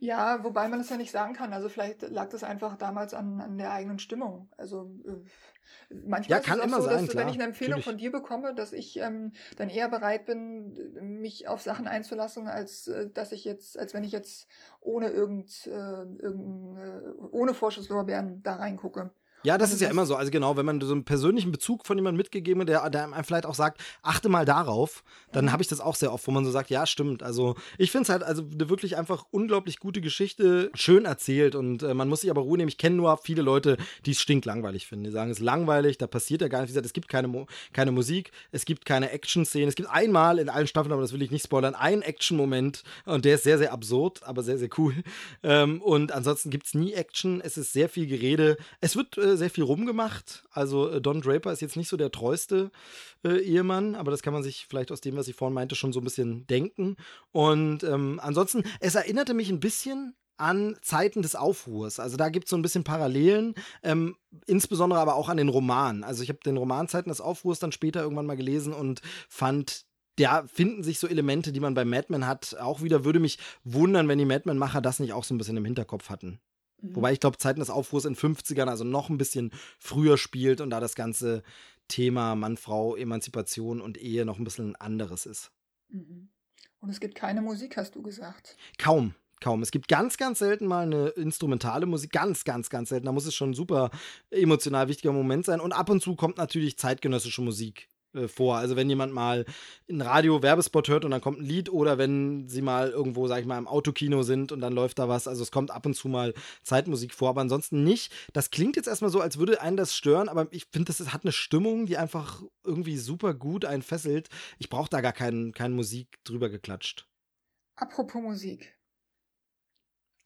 Ja, wobei man das ja nicht sagen kann. Also vielleicht lag das einfach damals an, an der eigenen Stimmung. Also äh, manchmal ja, kann ist es auch so, sein, dass klar, wenn ich eine Empfehlung natürlich. von dir bekomme, dass ich ähm, dann eher bereit bin, mich auf Sachen einzulassen, als äh, dass ich jetzt, als wenn ich jetzt ohne irgend, äh, irgend äh, ohne Vorschusslorbeeren da reingucke. Ja, das ist ja das- immer so. Also genau, wenn man so einen persönlichen Bezug von jemandem mitgegeben hat, der, der einem vielleicht auch sagt, achte mal darauf, dann Mhm. habe ich das auch sehr oft, wo man so sagt, ja, stimmt. Also ich finde es halt also eine wirklich einfach unglaublich gute Geschichte, schön erzählt und äh, man muss sich aber Ruhe nehmen. Ich kenne nur viele Leute, die es stinklangweilig finden. Die sagen, es ist langweilig, da passiert ja gar nichts. Wie gesagt, es gibt keine, Mo keine Musik, es gibt keine Action-Szenen. Es gibt einmal in allen Staffeln, aber das will ich nicht spoilern, einen Action-Moment und der ist sehr, sehr absurd, aber sehr, sehr cool. Ähm, und ansonsten gibt es nie Action, es ist sehr viel Gerede. Es wird äh, sehr viel rumgemacht. Also äh, Don Draper ist jetzt nicht so der treueste äh, Ehemann, aber das kann man sich vielleicht aus dem, was ich vorhin meinte, schon so ein bisschen denken. Und ähm, ansonsten, es erinnerte mich ein bisschen an Zeiten des Aufruhrs. Also da gibt es so ein bisschen Parallelen, ähm, insbesondere aber auch an den Roman. Also ich habe den Roman Zeiten des Aufruhrs dann später irgendwann mal gelesen und fand da finden sich so Elemente, die man bei Mad Men hat, auch wieder. Würde mich wundern, wenn die Mad Men-Macher das nicht auch so ein bisschen im Hinterkopf hatten. Mhm. Wobei ich glaube, Zeiten des Aufruhrs in 50ern, also noch ein bisschen früher spielt und da das ganze Thema Mann-Frau, Emanzipation und Ehe noch ein bisschen anderes ist. Mhm. Und es gibt keine Musik, hast du gesagt. Kaum kaum. Es gibt ganz, ganz selten mal eine instrumentale Musik. Ganz, ganz, ganz selten. Da muss es schon ein super emotional wichtiger Moment sein. Und ab und zu kommt natürlich zeitgenössische Musik äh, vor. Also wenn jemand mal ein Radio-Werbespot hört und dann kommt ein Lied oder wenn sie mal irgendwo, sag ich mal, im Autokino sind und dann läuft da was. Also es kommt ab und zu mal Zeitmusik vor, aber ansonsten nicht. Das klingt jetzt erstmal so, als würde einen das stören, aber ich finde, das hat eine Stimmung, die einfach irgendwie super gut einen fesselt. Ich brauche da gar keinen, keine Musik drüber geklatscht. Apropos Musik.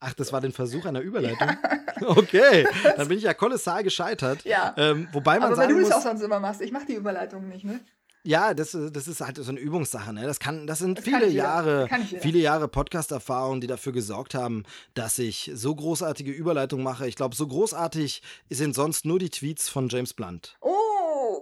Ach, das war den Versuch einer Überleitung? Ja. Okay, dann bin ich ja kolossal gescheitert. Ja. Ähm, wobei man Aber sagen weil du es auch sonst immer machst. Ich mache die Überleitung nicht, ne? Ja, das, das ist halt so eine Übungssache. Ne? Das, kann, das sind Das viele. Jahre, viele Jahre Podcast-Erfahrung, die dafür gesorgt haben, dass ich so großartige Überleitungen mache. Ich glaube, so großartig sind sonst nur die Tweets von James Blunt. Oh,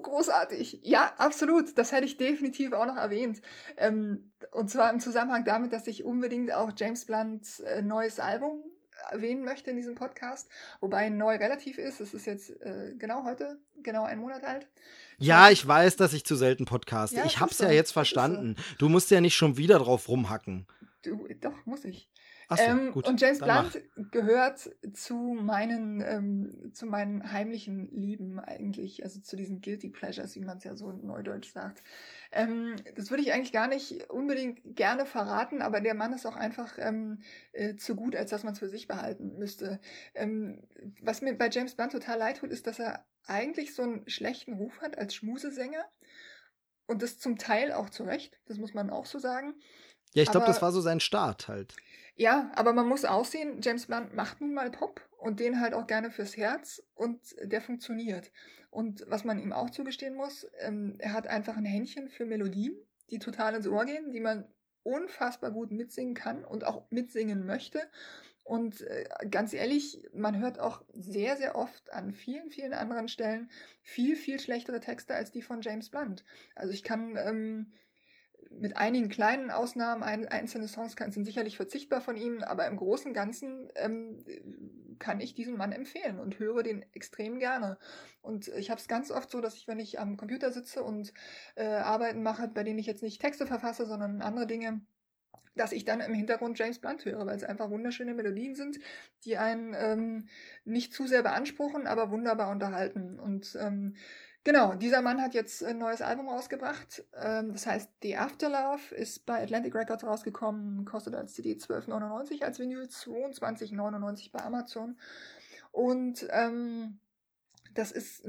großartig. Ja, absolut. Das hätte ich definitiv auch noch erwähnt. Ähm, und zwar im Zusammenhang damit, dass ich unbedingt auch James Blunts äh, neues Album erwähnen möchte in diesem Podcast. Wobei neu relativ ist. Es ist jetzt äh, genau heute, genau einen Monat alt. Ja, ich weiß, dass ich zu selten podcaste. Ja, ich hab's ist ja so. jetzt verstanden. Du musst ja nicht schon wieder drauf rumhacken. Du, doch, muss ich. Achso, Ähm, gut. und James dann mach. Blunt gehört zu meinen, ähm, zu meinen heimlichen Lieben eigentlich, also zu diesen Guilty Pleasures, wie man es ja so in Neudeutsch sagt. Ähm, das würde ich eigentlich gar nicht unbedingt gerne verraten, aber der Mann ist auch einfach ähm, äh, zu gut, als dass man es für sich behalten müsste. Ähm, was mir bei James Blunt total leid tut, ist, dass er eigentlich so einen schlechten Ruf hat als Schmusesänger. Und das zum Teil auch zu Recht, das muss man auch so sagen. Ja, ich glaube, das war so sein Start halt. Ja, aber man muss auch sehen, James Blunt macht nun mal Pop und den halt auch gerne fürs Herz und der funktioniert. Und was man ihm auch zugestehen muss, ähm, er hat einfach ein Händchen für Melodien, die total ins Ohr gehen, die man unfassbar gut mitsingen kann und auch mitsingen möchte. Und äh, ganz ehrlich, man hört auch sehr, sehr oft an vielen, vielen anderen Stellen viel, viel schlechtere Texte als die von James Blunt. Also ich kann ähm, mit einigen kleinen Ausnahmen, ein, einzelne Songs sind sicherlich verzichtbar von ihm, aber im Großen und Ganzen ähm, kann ich diesen Mann empfehlen und höre den extrem gerne. Und ich habe es ganz oft so, dass ich, wenn ich am Computer sitze und äh, Arbeiten mache, bei denen ich jetzt nicht Texte verfasse, sondern andere Dinge, dass ich dann im Hintergrund James Blunt höre, weil es einfach wunderschöne Melodien sind, die einen ähm, nicht zu sehr beanspruchen, aber wunderbar unterhalten. Und ähm, genau, dieser Mann hat jetzt ein neues Album rausgebracht. Ähm, das heißt The Afterlove, ist bei Atlantic Records rausgekommen, kostet als CD 12,99, als Vinyl 22,99 bei Amazon. Und ähm, das ist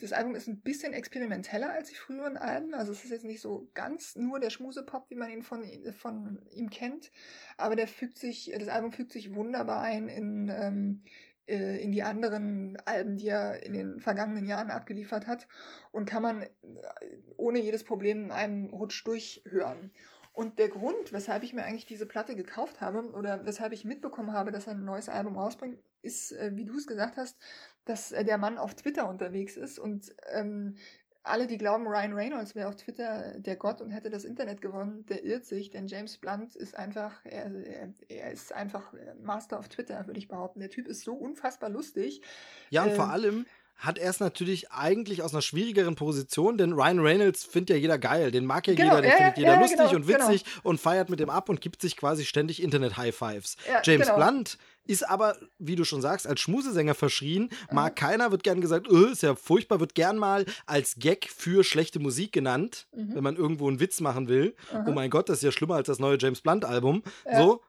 das Album ist ein bisschen experimenteller als die früheren Alben. Also es ist jetzt nicht so ganz nur der Schmusepop, wie man ihn von, von ihm kennt. Aber der fügt sich, das Album fügt sich wunderbar ein in, ähm, äh, in die anderen Alben, die er in den vergangenen Jahren abgeliefert hat. Und kann man äh, ohne jedes Problem in einem Rutsch durchhören. Und der Grund, weshalb ich mir eigentlich diese Platte gekauft habe oder weshalb ich mitbekommen habe, dass er ein neues Album rausbringt, ist, äh, wie du es gesagt hast, dass äh, der Mann auf Twitter unterwegs ist und ähm, alle, die glauben, Ryan Reynolds wäre auf Twitter der Gott und hätte das Internet gewonnen, der irrt sich, denn James Blunt ist einfach, er, er, er ist einfach Master auf Twitter, würde ich behaupten. Der Typ ist so unfassbar lustig. Ja, und Ähm, vor allem hat er es natürlich eigentlich aus einer schwierigeren Position, denn Ryan Reynolds findet ja jeder geil. Den mag ja Genau, jeder, den ja, findet jeder ja, lustig genau, und witzig und feiert mit dem ab und gibt sich quasi ständig Internet-High-Fives. Ja, James genau. Blunt ist aber, wie du schon sagst, als Schmusesänger verschrien. Mhm. Mag keiner, wird gern gesagt, öh, ist ja furchtbar, wird gern mal als Gag für schlechte Musik genannt, Mhm. wenn man irgendwo einen Witz machen will. Aha. Oh mein Gott, das ist ja schlimmer als das neue James Blunt-Album. So.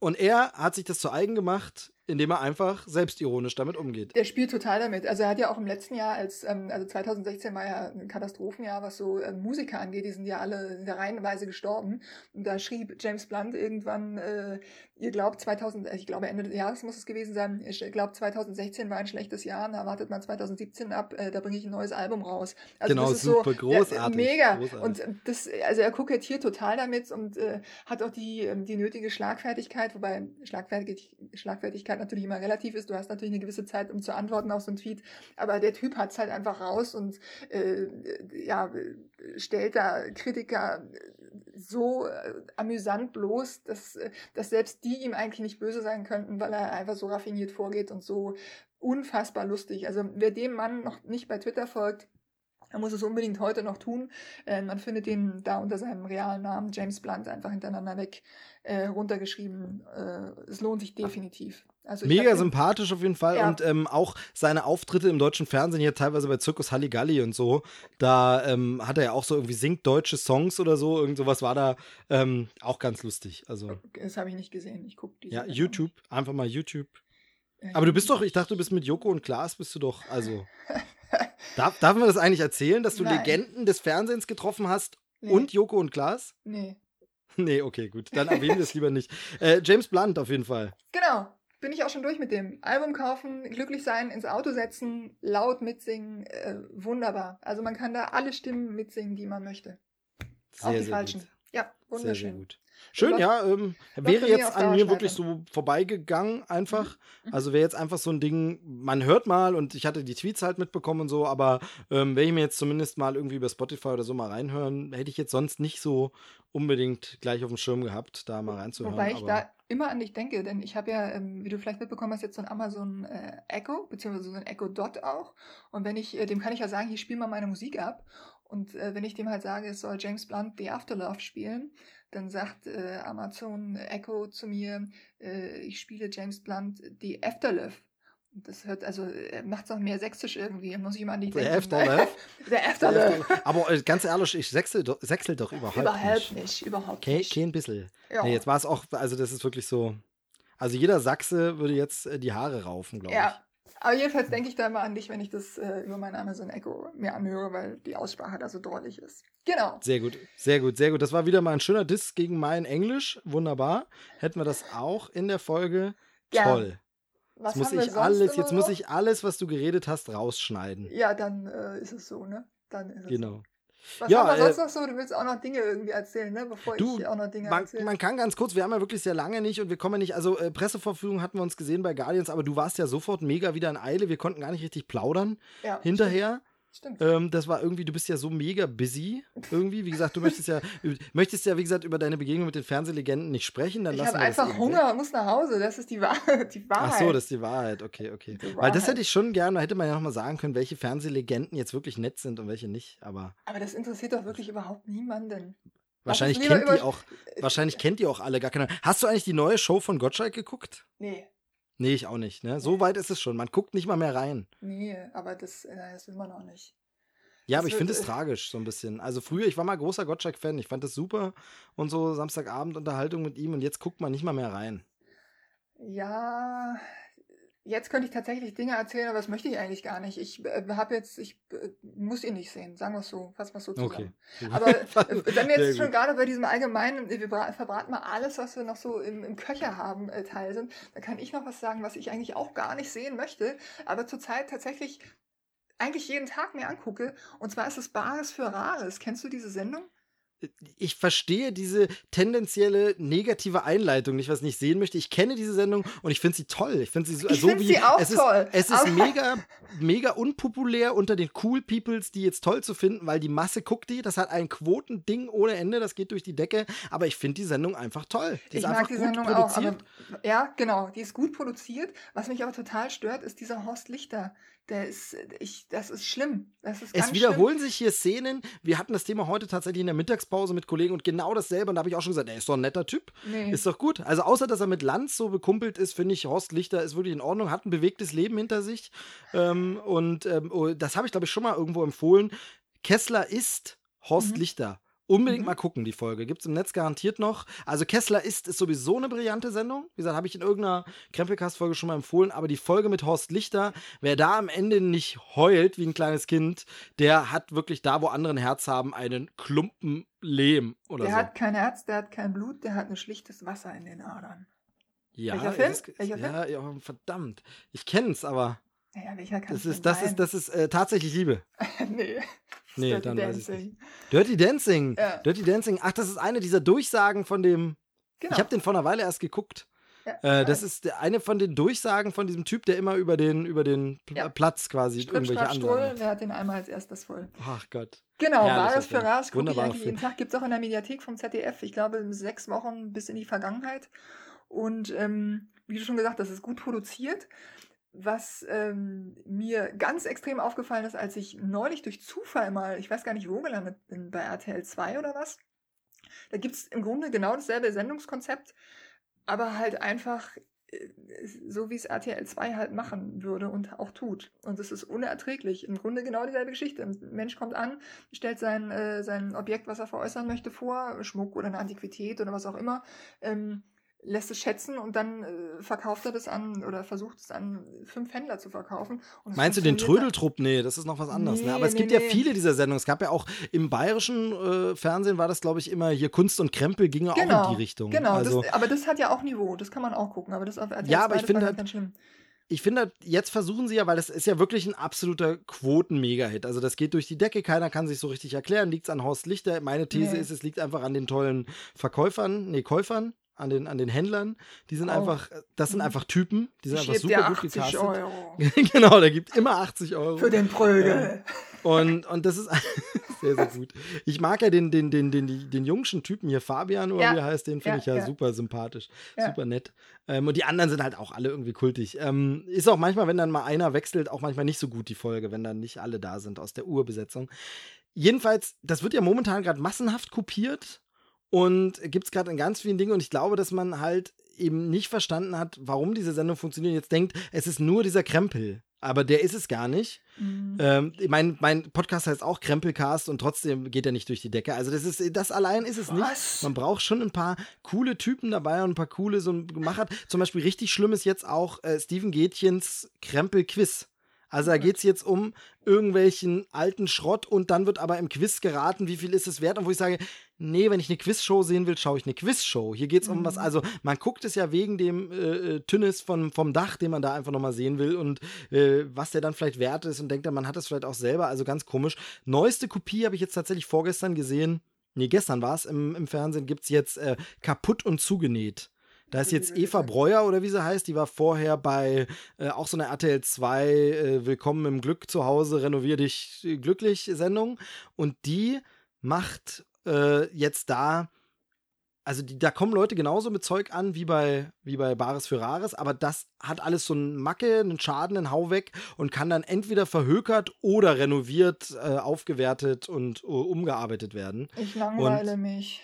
Und er hat sich das zu eigen gemacht, indem er einfach selbstironisch damit umgeht. Der spielt total damit. Also er hat ja auch im letzten Jahr, als ähm, also 2016 war ja ein Katastrophenjahr, was so ähm, Musiker angeht, die sind ja alle in der Reihenweise gestorben. Und da schrieb James Blunt irgendwann, äh, ihr glaubt 2000, äh, ich glaube Ende des Jahres muss es gewesen sein, ich glaube 2016 war ein schlechtes Jahr, da wartet man 2017 ab, äh, da bringe ich ein neues Album raus. Also genau, super so, großartig. Mega. Großartig. Und das, also er kokettiert total damit und äh, hat auch die, ähm, die nötige Schlagfertigkeit, wobei Schlagfertig, Schlagfertigkeit natürlich immer relativ ist. Du hast natürlich eine gewisse Zeit, um zu antworten auf so einen Tweet. Aber der Typ hat es halt einfach raus und äh, ja, stellt da Kritiker so äh, amüsant bloß, dass, äh, dass selbst die ihm eigentlich nicht böse sein könnten, weil er einfach so raffiniert vorgeht und so unfassbar lustig. Also wer dem Mann noch nicht bei Twitter folgt, er muss es unbedingt heute noch tun. Äh, man findet ihn da unter seinem realen Namen James Blunt einfach hintereinander weg äh, runtergeschrieben. Äh, es lohnt sich definitiv. Also Mega sympathisch auf jeden Fall ja. und ähm, auch seine Auftritte im deutschen Fernsehen hier teilweise bei Zirkus Halligalli und so, da ähm, hat er ja auch so irgendwie singt deutsche Songs oder so, irgend sowas war da ähm, auch ganz lustig. Also das habe ich nicht gesehen. Ich gucke Ja, YouTube, einfach mal YouTube. Aber du bist doch, ich dachte, du bist mit Joko und Klaas, bist du doch, also Darf, darf man das eigentlich erzählen, dass du Nein. Legenden des Fernsehens getroffen hast nee. und Joko und Klaas? Nee. Nee, okay, gut. Dann erwähnen wir es lieber nicht. Äh, James Blunt auf jeden Fall. Genau. Bin ich auch schon durch mit dem. Album kaufen, glücklich sein, ins Auto setzen, laut mitsingen, äh, wunderbar. Also man kann da alle Stimmen mitsingen, die man möchte. Sehr, auch die falschen. Gut. Ja, wunderschön. Sehr, sehr gut. Schön, ja. Ähm, wäre jetzt an mir wirklich so vorbeigegangen, einfach. Mhm. mhm. Also wäre jetzt einfach so ein Ding, man hört mal und ich hatte die Tweets halt mitbekommen und so, aber ähm, wenn ich mir jetzt zumindest mal irgendwie über Spotify oder so mal reinhören, hätte ich jetzt sonst nicht so unbedingt gleich auf dem Schirm gehabt, da mal reinzuhören. Wobei ich da immer an dich denke, denn ich habe ja, ähm, wie du vielleicht mitbekommen hast, jetzt so ein Amazon äh, Echo, beziehungsweise so ein Echo Dot auch. Und wenn ich, äh, dem kann ich ja sagen, hier spiel mal meine Musik ab. Und äh, wenn ich dem halt sage, es soll James Blunt The Afterlove spielen, dann sagt äh, Amazon Echo zu mir, äh, ich spiele James Blunt die Afterlife. Das hört, also macht es auch mehr sächsisch irgendwie, muss ich mal an die Der Afterlife? Der Afterlife. Aber äh, ganz ehrlich, ich sechsel doch, sechsel doch überhaupt, überhaupt nicht. nicht. Überhaupt kein, nicht. Kein bisschen. Ja. Nee, jetzt war es auch, also das ist wirklich so, also jeder Sachse würde jetzt äh, die Haare raufen, glaube ja. ich. Aber jedenfalls denke ich da immer an dich, wenn ich das äh, über mein Amazon Echo mir anhöre, weil die Aussprache da so deutlich ist. Genau. Sehr gut, sehr gut, sehr gut. Das war wieder mal ein schöner Diss gegen mein Englisch. Wunderbar. Hätten wir das auch in der Folge. Ja. Toll. Was jetzt muss ich alles, jetzt muss ich alles, was du geredet hast, rausschneiden. Ja, dann äh, ist es so, ne? Dann ist es genau. So. Was ja, haben wir sonst äh, noch so? Du willst auch noch Dinge irgendwie erzählen, ne? Bevor du, ich auch noch Dinge man, erzähle. Man kann ganz kurz, wir haben ja wirklich sehr lange nicht und wir kommen ja nicht, also äh, Presseverfügung hatten wir uns gesehen bei Guardians, aber du warst ja sofort mega wieder in Eile, wir konnten gar nicht richtig plaudern ja, hinterher. Stimmt. Stimmt. Ähm, das war irgendwie, du bist ja so mega busy irgendwie. Wie gesagt, du möchtest ja, möchtest ja, wie gesagt, über deine Begegnung mit den Fernsehlegenden nicht sprechen. Dann ich habe einfach Hunger und muss nach Hause. Das ist die, Wahr die Wahrheit. Ach so, das ist die Wahrheit. Okay, okay. Weil das hätte ich schon gerne, da hätte man ja nochmal sagen können, welche Fernsehlegenden jetzt wirklich nett sind und welche nicht. Aber, aber das interessiert doch wirklich überhaupt niemanden. Wahrscheinlich kennt die auch, wahrscheinlich kennt die auch alle gar keine. Hast du eigentlich die neue Show von Gottschalk geguckt? Nee. Nee, ich auch nicht. Ne? So weit ist es schon. Man guckt nicht mal mehr rein. Nee, aber das, äh, das will man auch nicht. Ja, aber ich finde es äh, tragisch, so ein bisschen. Also früher, ich war mal großer Gottschalk-Fan, ich fand das super und so Samstagabend Unterhaltung mit ihm und jetzt guckt man nicht mal mehr rein. Ja, jetzt könnte ich tatsächlich Dinge erzählen, aber das möchte ich eigentlich gar nicht. Ich äh, habe jetzt, ich äh, muss ihn nicht sehen, sagen wir es so, fassen wir es so zusammen. Okay. Aber äh, wenn wir jetzt schon gerade bei diesem allgemeinen, wir verbraten mal alles, was wir noch so im, im Köcher haben, äh, Teil sind, da kann ich noch was sagen, was ich eigentlich auch gar nicht sehen möchte, aber zurzeit tatsächlich eigentlich jeden Tag mir angucke. Und zwar ist es Bares für Rares. Kennst du diese Sendung? Ich verstehe diese tendenzielle negative Einleitung nicht, was ich nicht sehen möchte. Ich kenne diese Sendung und ich finde sie toll. Ich finde sie so, ich so wie sie auch es toll. Ist, es ist mega, mega unpopulär unter den Cool Peoples, die jetzt toll zu finden, weil die Masse guckt die. Das hat ein Quotending ohne Ende, das geht durch die Decke. Aber ich finde die Sendung einfach toll. Die ich ist mag die Sendung produziert. auch. Aber, ja, genau, die ist gut produziert. Was mich aber total stört, ist dieser Horst Lichter der ist, ich, das ist schlimm. Das ist es wiederholen schlimm. sich hier Szenen. Wir hatten das Thema heute tatsächlich in der Mittagspause mit Kollegen und genau dasselbe. Und da habe ich auch schon gesagt, er ist doch ein netter Typ. Nee. Ist doch gut. Also außer, dass er mit Lanz so bekumpelt ist, finde ich, Horst Lichter ist wirklich in Ordnung, hat ein bewegtes Leben hinter sich. Ähm, und ähm, oh, das habe ich, glaube ich, schon mal irgendwo empfohlen. Kessler ist Horst mhm. Lichter Unbedingt Mhm. mal gucken, die Folge. Gibt es im Netz garantiert noch. Also Kessler ist, ist sowieso eine brillante Sendung. Wie gesagt, habe ich in irgendeiner Krempelcast-Folge schon mal empfohlen. Aber die Folge mit Horst Lichter, wer da am Ende nicht heult wie ein kleines Kind, der hat wirklich da, wo andere ein Herz haben, einen Klumpen Lehm oder Der so. hat kein Herz, der hat kein Blut, der hat ein schlichtes Wasser in den Adern. ja, Welcher Film? Das, Welcher ja, ja, verdammt. Ich kenn's, aber Naja, welcher kann das es ist, das sein? ist, das ist äh, tatsächlich Liebe. nee. Nee, Dirty dann weiß ich Dancing. Dirty Dancing. Ja. Dirty Dancing. Ach, das ist eine dieser Durchsagen von dem. Genau. Ich habe den vor einer Weile erst geguckt. ja, Äh, das ist eine von den Durchsagen von diesem Typ, der immer über den, über den Ja. Platz quasi Stripp, irgendwelche Ansagen. wer hat den einmal als erstes voll? Ach Gott. Genau, Wahres für gucke ich eigentlich jeden Tag. Gibt es auch in der Mediathek vom ZDF. Ich glaube, sechs Wochen bis in die Vergangenheit. Und ähm, wie du schon gesagt hast, es ist gut produziert. Was ähm, mir ganz extrem aufgefallen ist, als ich neulich durch Zufall mal, ich weiß gar nicht wo gelandet bin, bei RTL 2 oder was, da gibt es im Grunde genau dasselbe Sendungskonzept, aber halt einfach äh, so, wie es RTL 2 halt machen würde und auch tut. Und es ist unerträglich. Im Grunde genau dieselbe Geschichte. Ein Mensch kommt an, stellt sein, äh, sein Objekt, was er veräußern möchte, vor, Schmuck oder eine Antiquität oder was auch immer, ähm, lässt es schätzen und dann äh, verkauft er das an oder versucht es an fünf Händler zu verkaufen. Meinst du den Trödeltrupp? Nee, das ist noch was anderes. Nee, ne? Aber es nee, gibt ja nee. viele dieser Sendungen. Es gab ja auch im bayerischen äh, Fernsehen war das, glaube ich, immer hier Kunst und Krempel ging ja auch Genau, in die Richtung. Genau, Also, das, aber das hat ja auch Niveau, das kann man auch gucken. Aber das auf RTL Ja, aber 2, ich finde halt- schlimm. ich finde, halt, jetzt versuchen sie ja, weil das ist ja wirklich ein absoluter Quoten-Mega-Hit. Also das geht durch die Decke, keiner kann sich so richtig erklären. Liegt es an Horst Lichter? Meine These Nee. ist, es liegt einfach an den tollen Verkäufern, nee, Käufern, an den, an den Händlern. Die sind Auch. einfach, das sind Mhm. einfach Typen, die sind einfach Schiebt super gut 80 gecastet. Euro genau, der gibt immer 80 Euro. für den Prügel. Und, und das ist sehr, sehr gut. Ich mag ja den, den, den, den, den, jungschen Typen hier, Fabian oder Ja. wie er heißt, den finde Ja, ich ja, super sympathisch, super nett. Ähm, und die anderen sind halt auch alle irgendwie kultig. Ähm, ist auch manchmal, wenn dann mal einer wechselt, auch manchmal nicht so gut die Folge, wenn dann nicht alle da sind aus der Urbesetzung. Jedenfalls, das wird ja momentan gerade massenhaft kopiert und gibt es gerade in ganz vielen Dingen und ich glaube, dass man halt eben nicht verstanden hat, warum diese Sendung funktioniert. Jetzt denkt, es ist nur dieser Krempel. Aber der ist es gar nicht. Mhm. Ähm, mein, mein Podcast heißt auch Krempelcast und trotzdem geht er nicht durch die Decke. Also das ist das allein ist es nicht. Was? Man braucht schon ein paar coole Typen dabei und ein paar coole so ein Gemacher. Zum Beispiel richtig schlimm ist jetzt auch äh, Steven Gätchens Krempel-Quiz. Also da geht es jetzt um irgendwelchen alten Schrott und dann wird aber im Quiz geraten, wie viel ist es wert. Und wo ich sage, nee, wenn ich eine Quizshow sehen will, schaue ich eine Quizshow. Hier geht es um was, also man guckt es ja wegen dem äh, äh, Tünnis von, vom Dach, den man da einfach nochmal sehen will und äh, was der dann vielleicht wert ist und denkt dann, man hat es vielleicht auch selber, also ganz komisch. Neueste Kopie habe ich jetzt tatsächlich vorgestern gesehen. Nee, gestern war es im, im Fernsehen, gibt es jetzt äh, kaputt und zugenäht. Da ist jetzt Eva Breuer oder wie sie heißt, die war vorher bei äh, auch so einer RTL 2 äh, Willkommen im Glück zu Hause, renovier dich äh, glücklich Sendung. Und die macht äh, jetzt da, also die, da kommen Leute genauso mit Zeug an wie bei, wie bei Bares für Rares, aber das hat alles so einen Macke, einen Schaden, einen Hau weg und kann dann entweder verhökert oder renoviert, äh, aufgewertet und äh, umgearbeitet werden. Ich langweile mich.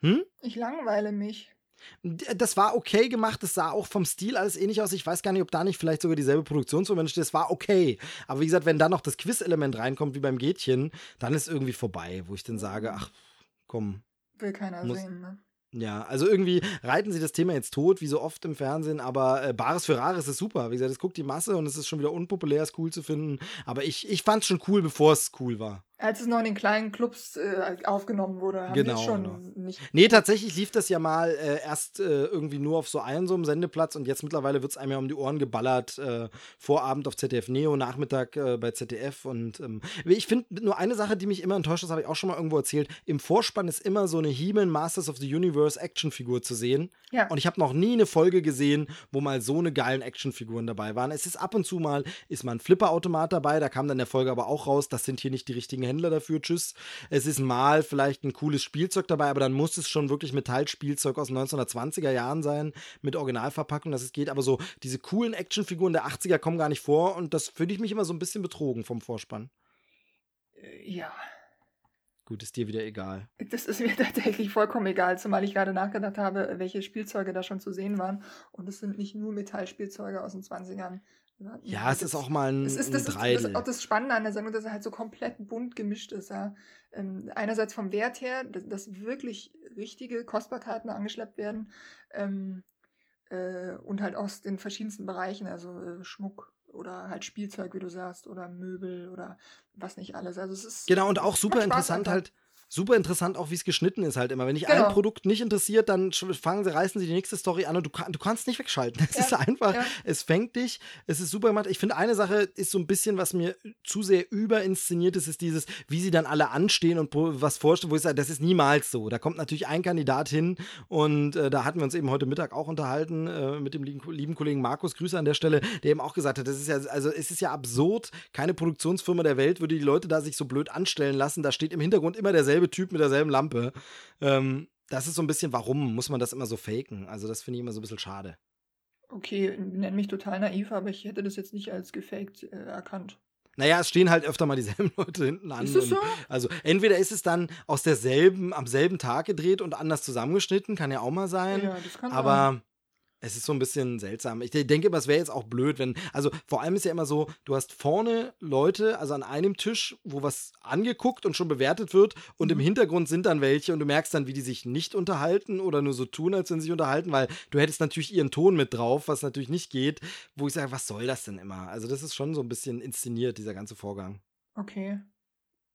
Hm? Ich langweile mich. Das war okay gemacht, das sah auch vom Stil alles ähnlich aus. Ich weiß gar nicht, ob da nicht vielleicht sogar dieselbe Produktionsfirma steht. Das war okay. Aber wie gesagt, wenn da noch das Quiz-Element reinkommt, wie beim Gätchen, dann ist irgendwie vorbei, wo ich dann sage, ach, komm. Will keiner Muss- sehen, ne? Ja, also irgendwie reiten sie das Thema jetzt tot, wie so oft im Fernsehen, aber äh, Bares für Rares ist super. Wie gesagt, es guckt die Masse und es ist schon wieder unpopulär, es cool zu finden. Aber ich, ich fand es schon cool, bevor es cool war. Als es noch in den kleinen Clubs äh, aufgenommen wurde, haben Genau, wir schon genau. nicht. Nee, tatsächlich lief das ja mal äh, erst äh, irgendwie nur auf so einem so einem Sendeplatz und jetzt mittlerweile wird es einem ja um die Ohren geballert. Äh, Vorabend auf ZDF Neo, Nachmittag äh, bei ZDF. Und ähm, ich finde nur eine Sache, die mich immer enttäuscht, das habe ich auch schon mal irgendwo erzählt. Im Vorspann ist immer so eine He-Man Masters of the Universe Actionfigur zu sehen. Ja. Und ich habe noch nie eine Folge gesehen, wo mal so eine geilen Actionfiguren dabei waren. Es ist ab und zu mal, ist mal ein Flipperautomat dabei, da kam dann der Folge aber auch raus, das sind hier nicht die richtigen Händler dafür, tschüss. Es ist mal vielleicht ein cooles Spielzeug dabei, aber dann muss es schon wirklich Metallspielzeug aus den 1920er Jahren sein, mit Originalverpackung, dass es geht. Aber so diese coolen Actionfiguren der 80er kommen gar nicht vor und das finde ich mich immer so ein bisschen betrogen vom Vorspann. Äh, Ja. Gut, ist dir wieder egal. Das ist mir tatsächlich vollkommen egal, zumal ich gerade nachgedacht habe, welche Spielzeuge da schon zu sehen waren. Und es sind nicht nur Metallspielzeuge aus den 20ern. Ja, es ist auch mal ein, es ist, das, ist, das ist auch das Spannende an der Sendung, dass er halt so komplett bunt gemischt ist. Ja. Ähm, einerseits vom Wert her, dass, dass, wirklich richtige Kostbarkeiten angeschleppt werden ähm, äh, und halt aus den verschiedensten Bereichen, also äh, Schmuck oder halt Spielzeug, wie du sagst, oder Möbel oder was nicht alles. Also es ist genau und auch super interessant halt super interessant auch, wie es geschnitten ist halt immer. Wenn dich genau. ein Produkt nicht interessiert, dann fangen sie, reißen sie die nächste Story an und du, du kannst nicht wegschalten. Es ja. ist einfach, ja. es fängt dich, es ist super gemacht. Ich finde, eine Sache ist so ein bisschen, was mir zu sehr überinszeniert ist, ist dieses, wie sie dann alle anstehen und was vorstellen, wo ich sage, das ist niemals so. Da kommt natürlich ein Kandidat hin und äh, da hatten wir uns eben heute Mittag auch unterhalten äh, mit dem lieben, lieben, Kollegen Markus, Grüße an der Stelle, der eben auch gesagt hat, das ist ja, also es ist ja absurd, keine Produktionsfirma der Welt würde die Leute da sich so blöd anstellen lassen. Da steht im Hintergrund immer derselbe derselbe Typ mit derselben Lampe. Ähm, das ist so ein bisschen, warum muss man das immer so faken? Also, das finde ich immer so ein bisschen schade. Okay, nenn mich total naiv, aber ich hätte das jetzt nicht als gefaked äh, erkannt. Naja, es stehen halt öfter mal dieselben Leute hinten an. Ist das so? also entweder ist es dann aus derselben, am selben Tag gedreht und anders zusammengeschnitten, kann ja auch mal sein. Ja, das kann aber sein. Es ist so ein bisschen seltsam. Ich denke immer, es wäre jetzt auch blöd, wenn. Also vor allem ist ja immer so, du hast vorne Leute, also an einem Tisch, wo was angeguckt und schon bewertet wird, und mhm. im Hintergrund sind dann welche und du merkst dann, wie die sich nicht unterhalten oder nur so tun, als wenn sie sich unterhalten, weil du hättest natürlich ihren Ton mit drauf, was natürlich nicht geht, wo ich sage, was soll das denn immer? Also, das ist schon so ein bisschen inszeniert, dieser ganze Vorgang. Okay.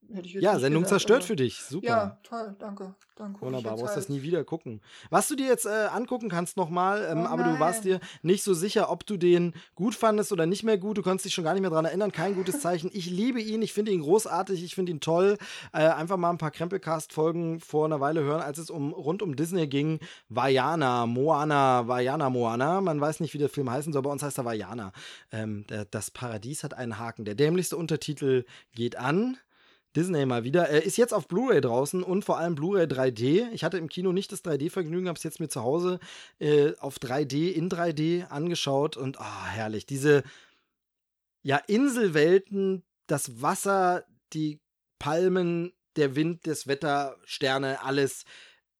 Ja, Sendung gedacht, zerstört für dich. Super. Ja, toll, danke. danke Wunderbar, brauchst das nie wieder gucken. Was du dir jetzt äh, angucken kannst nochmal, ähm, oh aber du warst dir nicht so sicher, ob du den gut fandest oder nicht mehr gut. Du konntest dich schon gar nicht mehr daran erinnern. Kein gutes Zeichen. Ich liebe ihn, ich finde ihn großartig, ich finde ihn toll. Äh, einfach mal ein paar Krempelcast-Folgen vor einer Weile hören, als es um rund um Disney ging. Vajana, Moana, Vajana, Moana. Man weiß nicht, wie der Film heißen soll, bei uns heißt er Vajana. Ähm, der, das Paradies hat einen Haken. Der dämlichste Untertitel geht an. Disney mal wieder. Er ist jetzt auf Blu-ray draußen und vor allem Blu-ray 3D. Ich hatte im Kino nicht das 3D-Vergnügen, habe es jetzt mir zu Hause äh, auf 3D, in 3D angeschaut und oh, herrlich. Diese ja, Inselwelten, das Wasser, die Palmen, der Wind, das Wetter, Sterne, alles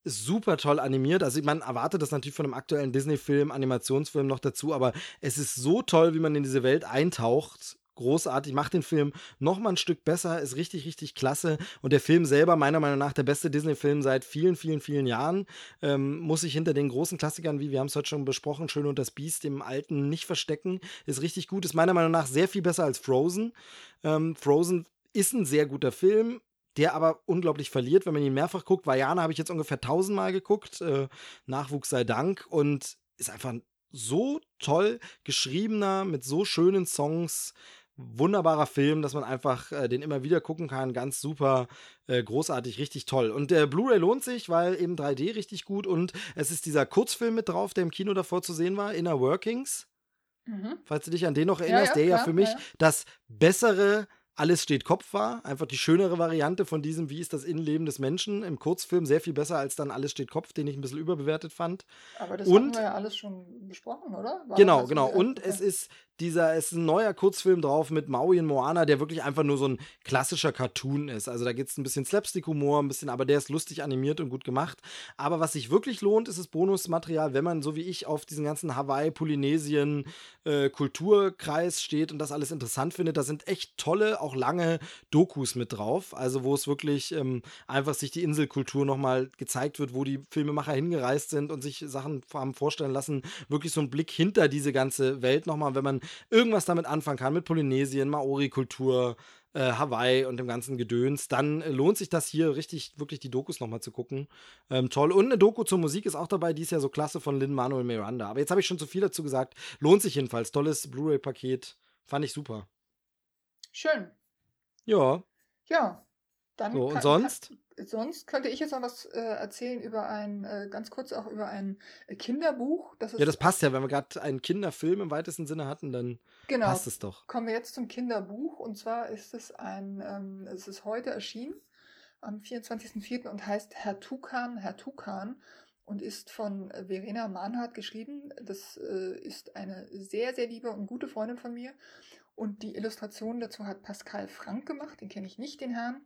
super toll animiert. Also man erwartet das natürlich von einem aktuellen Disney-Film, Animationsfilm noch dazu, aber es ist so toll, wie man in diese Welt eintaucht großartig, macht den Film noch mal ein Stück besser, ist richtig, richtig klasse. Und der Film selber, meiner Meinung nach, der beste Disney-Film seit vielen, vielen, vielen Jahren, ähm, muss sich hinter den großen Klassikern, wie wir haben es heute schon besprochen, Schön und das Biest, dem alten nicht verstecken. Ist richtig gut, ist meiner Meinung nach sehr viel besser als Frozen. Ähm, Frozen ist ein sehr guter Film, der aber unglaublich verliert, wenn man ihn mehrfach guckt. Vajana habe ich jetzt ungefähr tausendmal geguckt, äh, Nachwuchs sei Dank und ist einfach so toll geschriebener, mit so schönen Songs, wunderbarer Film, dass man einfach äh, den immer wieder gucken kann. Ganz super, äh, großartig, richtig toll. Und der Blu-ray lohnt sich, weil eben 3D richtig gut und es ist dieser Kurzfilm mit drauf, der im Kino davor zu sehen war, Inner Workings. Mhm. Falls du dich an den noch erinnerst, ja, ja, der klar, ja für mich ja. das bessere alles steht Kopf war. Einfach die schönere Variante von diesem, wie ist das Innenleben des Menschen im Kurzfilm, sehr viel besser als dann Alles steht Kopf, den ich ein bisschen überbewertet fand. Aber das und, haben wir ja alles schon besprochen, oder? War genau, genau. Und es ist dieser, es ist ein neuer Kurzfilm drauf mit Maui und Moana, der wirklich einfach nur so ein klassischer Cartoon ist. Also da gibt es ein bisschen Slapstick-Humor, ein bisschen, aber der ist lustig animiert und gut gemacht. Aber was sich wirklich lohnt, ist das Bonusmaterial, wenn man so wie ich auf diesen ganzen Hawaii, Polynesien, äh, Kulturkreis steht und das alles interessant findet. Da sind echt tolle, auch lange Dokus mit drauf. Also wo es wirklich ähm, einfach sich die Inselkultur nochmal gezeigt wird, wo die Filmemacher hingereist sind und sich Sachen haben vorstellen lassen. Wirklich so ein Blick hinter diese ganze Welt nochmal, wenn man irgendwas damit anfangen kann, mit Polynesien, Maori-Kultur, äh, Hawaii und dem ganzen Gedöns, dann äh, lohnt sich das hier richtig, wirklich die Dokus nochmal zu gucken. Ähm, toll. Und eine Doku zur Musik ist auch dabei, die ist ja so klasse von Lin Manuel Miranda. Aber jetzt habe ich schon zu viel dazu gesagt. Lohnt sich jedenfalls. Tolles Blu-ray-Paket. Fand ich super. Schön. Ja. Ja. Dann so, und sonst? Kann, sonst könnte ich jetzt noch was äh, erzählen über ein, äh, ganz kurz auch über ein Kinderbuch. Das ja, das passt ja. Wenn wir gerade einen Kinderfilm im weitesten Sinne hatten, dann genau. passt es doch. Kommen wir jetzt zum Kinderbuch. Und zwar ist es ein, ähm, es ist heute erschienen, am 24.04. und heißt Herr Tukan, Herr Tukan und ist von Verena Mahnhardt geschrieben. Das äh, ist eine sehr, sehr liebe und gute Freundin von mir. Und die Illustration dazu hat Pascal Frank gemacht, den kenne ich nicht, den Herrn.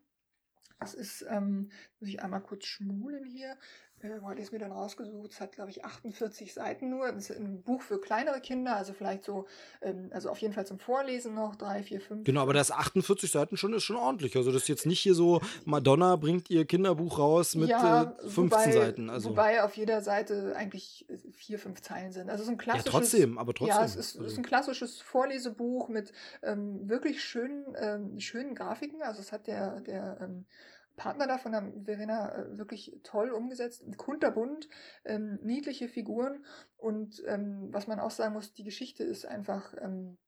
Das ist, ähm, muss ich einmal kurz schmulen hier äh, wo hatte ich es mir dann rausgesucht? Es hat, glaube ich, 48 Seiten nur. Das ist ein Buch für kleinere Kinder, also vielleicht so, ähm, also auf jeden Fall zum Vorlesen noch, drei, vier, fünf. Genau, aber das 48 Seiten schon ist schon ordentlich. Also das ist jetzt nicht hier so, Madonna bringt ihr Kinderbuch raus mit ja, äh, 15 wobei, Seiten. Also. Wobei auf jeder Seite eigentlich äh, vier, fünf Zeilen sind. Also so ein klassisches. Ja, trotzdem, aber trotzdem. Ja, es ist, also. ist ein klassisches Vorlesebuch mit ähm, wirklich schönen, ähm, schönen Grafiken. Also es hat der, der ähm, Partner da von der Verena äh, wirklich toll umgesetzt, kunterbunt, ähm, niedliche Figuren und ähm, was man auch sagen muss, die Geschichte ist einfach ähm,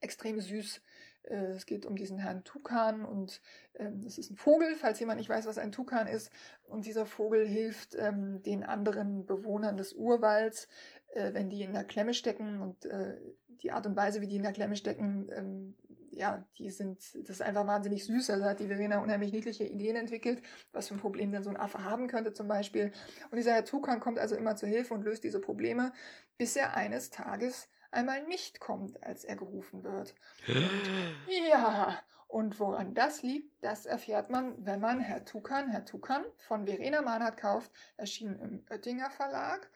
extrem süß. Äh, es geht um diesen Herrn Tukan und ähm, ist ein Vogel, falls jemand nicht weiß, was ein Tukan ist. Und dieser Vogel hilft ähm, den anderen Bewohnern des Urwalds, äh, wenn die in der Klemme stecken und äh, die Art und Weise, wie die in der Klemme stecken, ähm, ja, die sind, das ist einfach wahnsinnig süß. Also hat die Verena unheimlich niedliche Ideen entwickelt, was für ein Problem denn so ein Affe haben könnte zum Beispiel. Und dieser Herr Tukan kommt also immer zur Hilfe und löst diese Probleme, bis er eines Tages einmal nicht kommt, als er gerufen wird. Ja, und woran das liegt, das erfährt man, wenn man Herr Tukan, Herr Tukan von Verena Mahnhardt kauft, erschienen im Oettinger Verlag.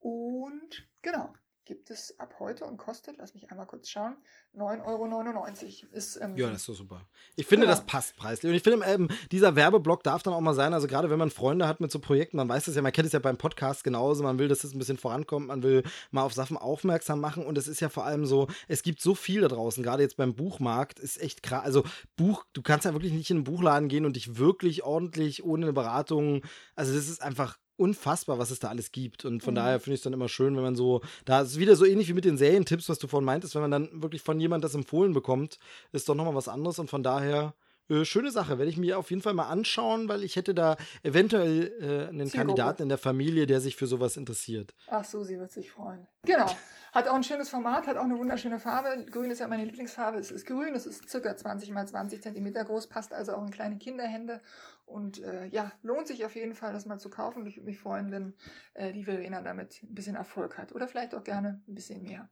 Und genau, gibt es ab heute und kostet, lass mich einmal kurz schauen, 9,99 Euro. Ist, ähm, ja, das ist doch super. Ich finde, genau. das passt preislich. Und ich finde, ähm, dieser Werbeblock darf dann auch mal sein, also gerade wenn man Freunde hat mit so Projekten, man weiß das ja, man kennt es ja beim Podcast genauso, man will, dass es ein bisschen vorankommt, man will mal auf Sachen aufmerksam machen und es ist ja vor allem so, es gibt so viel da draußen, gerade jetzt beim Buchmarkt, ist echt krass. Also Buch, du kannst ja wirklich nicht in einen Buchladen gehen und dich wirklich ordentlich ohne eine Beratung, also das ist einfach unfassbar, was es da alles gibt. Und von mhm. daher finde ich es dann immer schön, wenn man so, da ist wieder so ähnlich wie mit den Serientipps, was du vorhin meintest, wenn man dann wirklich von jemand das empfohlen bekommt, ist doch nochmal was anderes. Und von daher äh, schöne Sache, werde ich mir auf jeden Fall mal anschauen, weil ich hätte da eventuell äh, einen Zielgruppe. Kandidaten in der Familie, der sich für sowas interessiert. Ach so, sie wird sich freuen. Genau. Hat auch ein schönes Format, hat auch eine wunderschöne Farbe. Grün ist ja meine Lieblingsfarbe. Es ist grün, es ist circa 20 mal 20 Zentimeter groß, passt also auch in kleine Kinderhände. Und äh, ja, lohnt sich auf jeden Fall, das mal zu kaufen. Ich würde mich freuen, wenn äh, die Verena damit ein bisschen Erfolg hat. Oder vielleicht auch gerne ein bisschen mehr.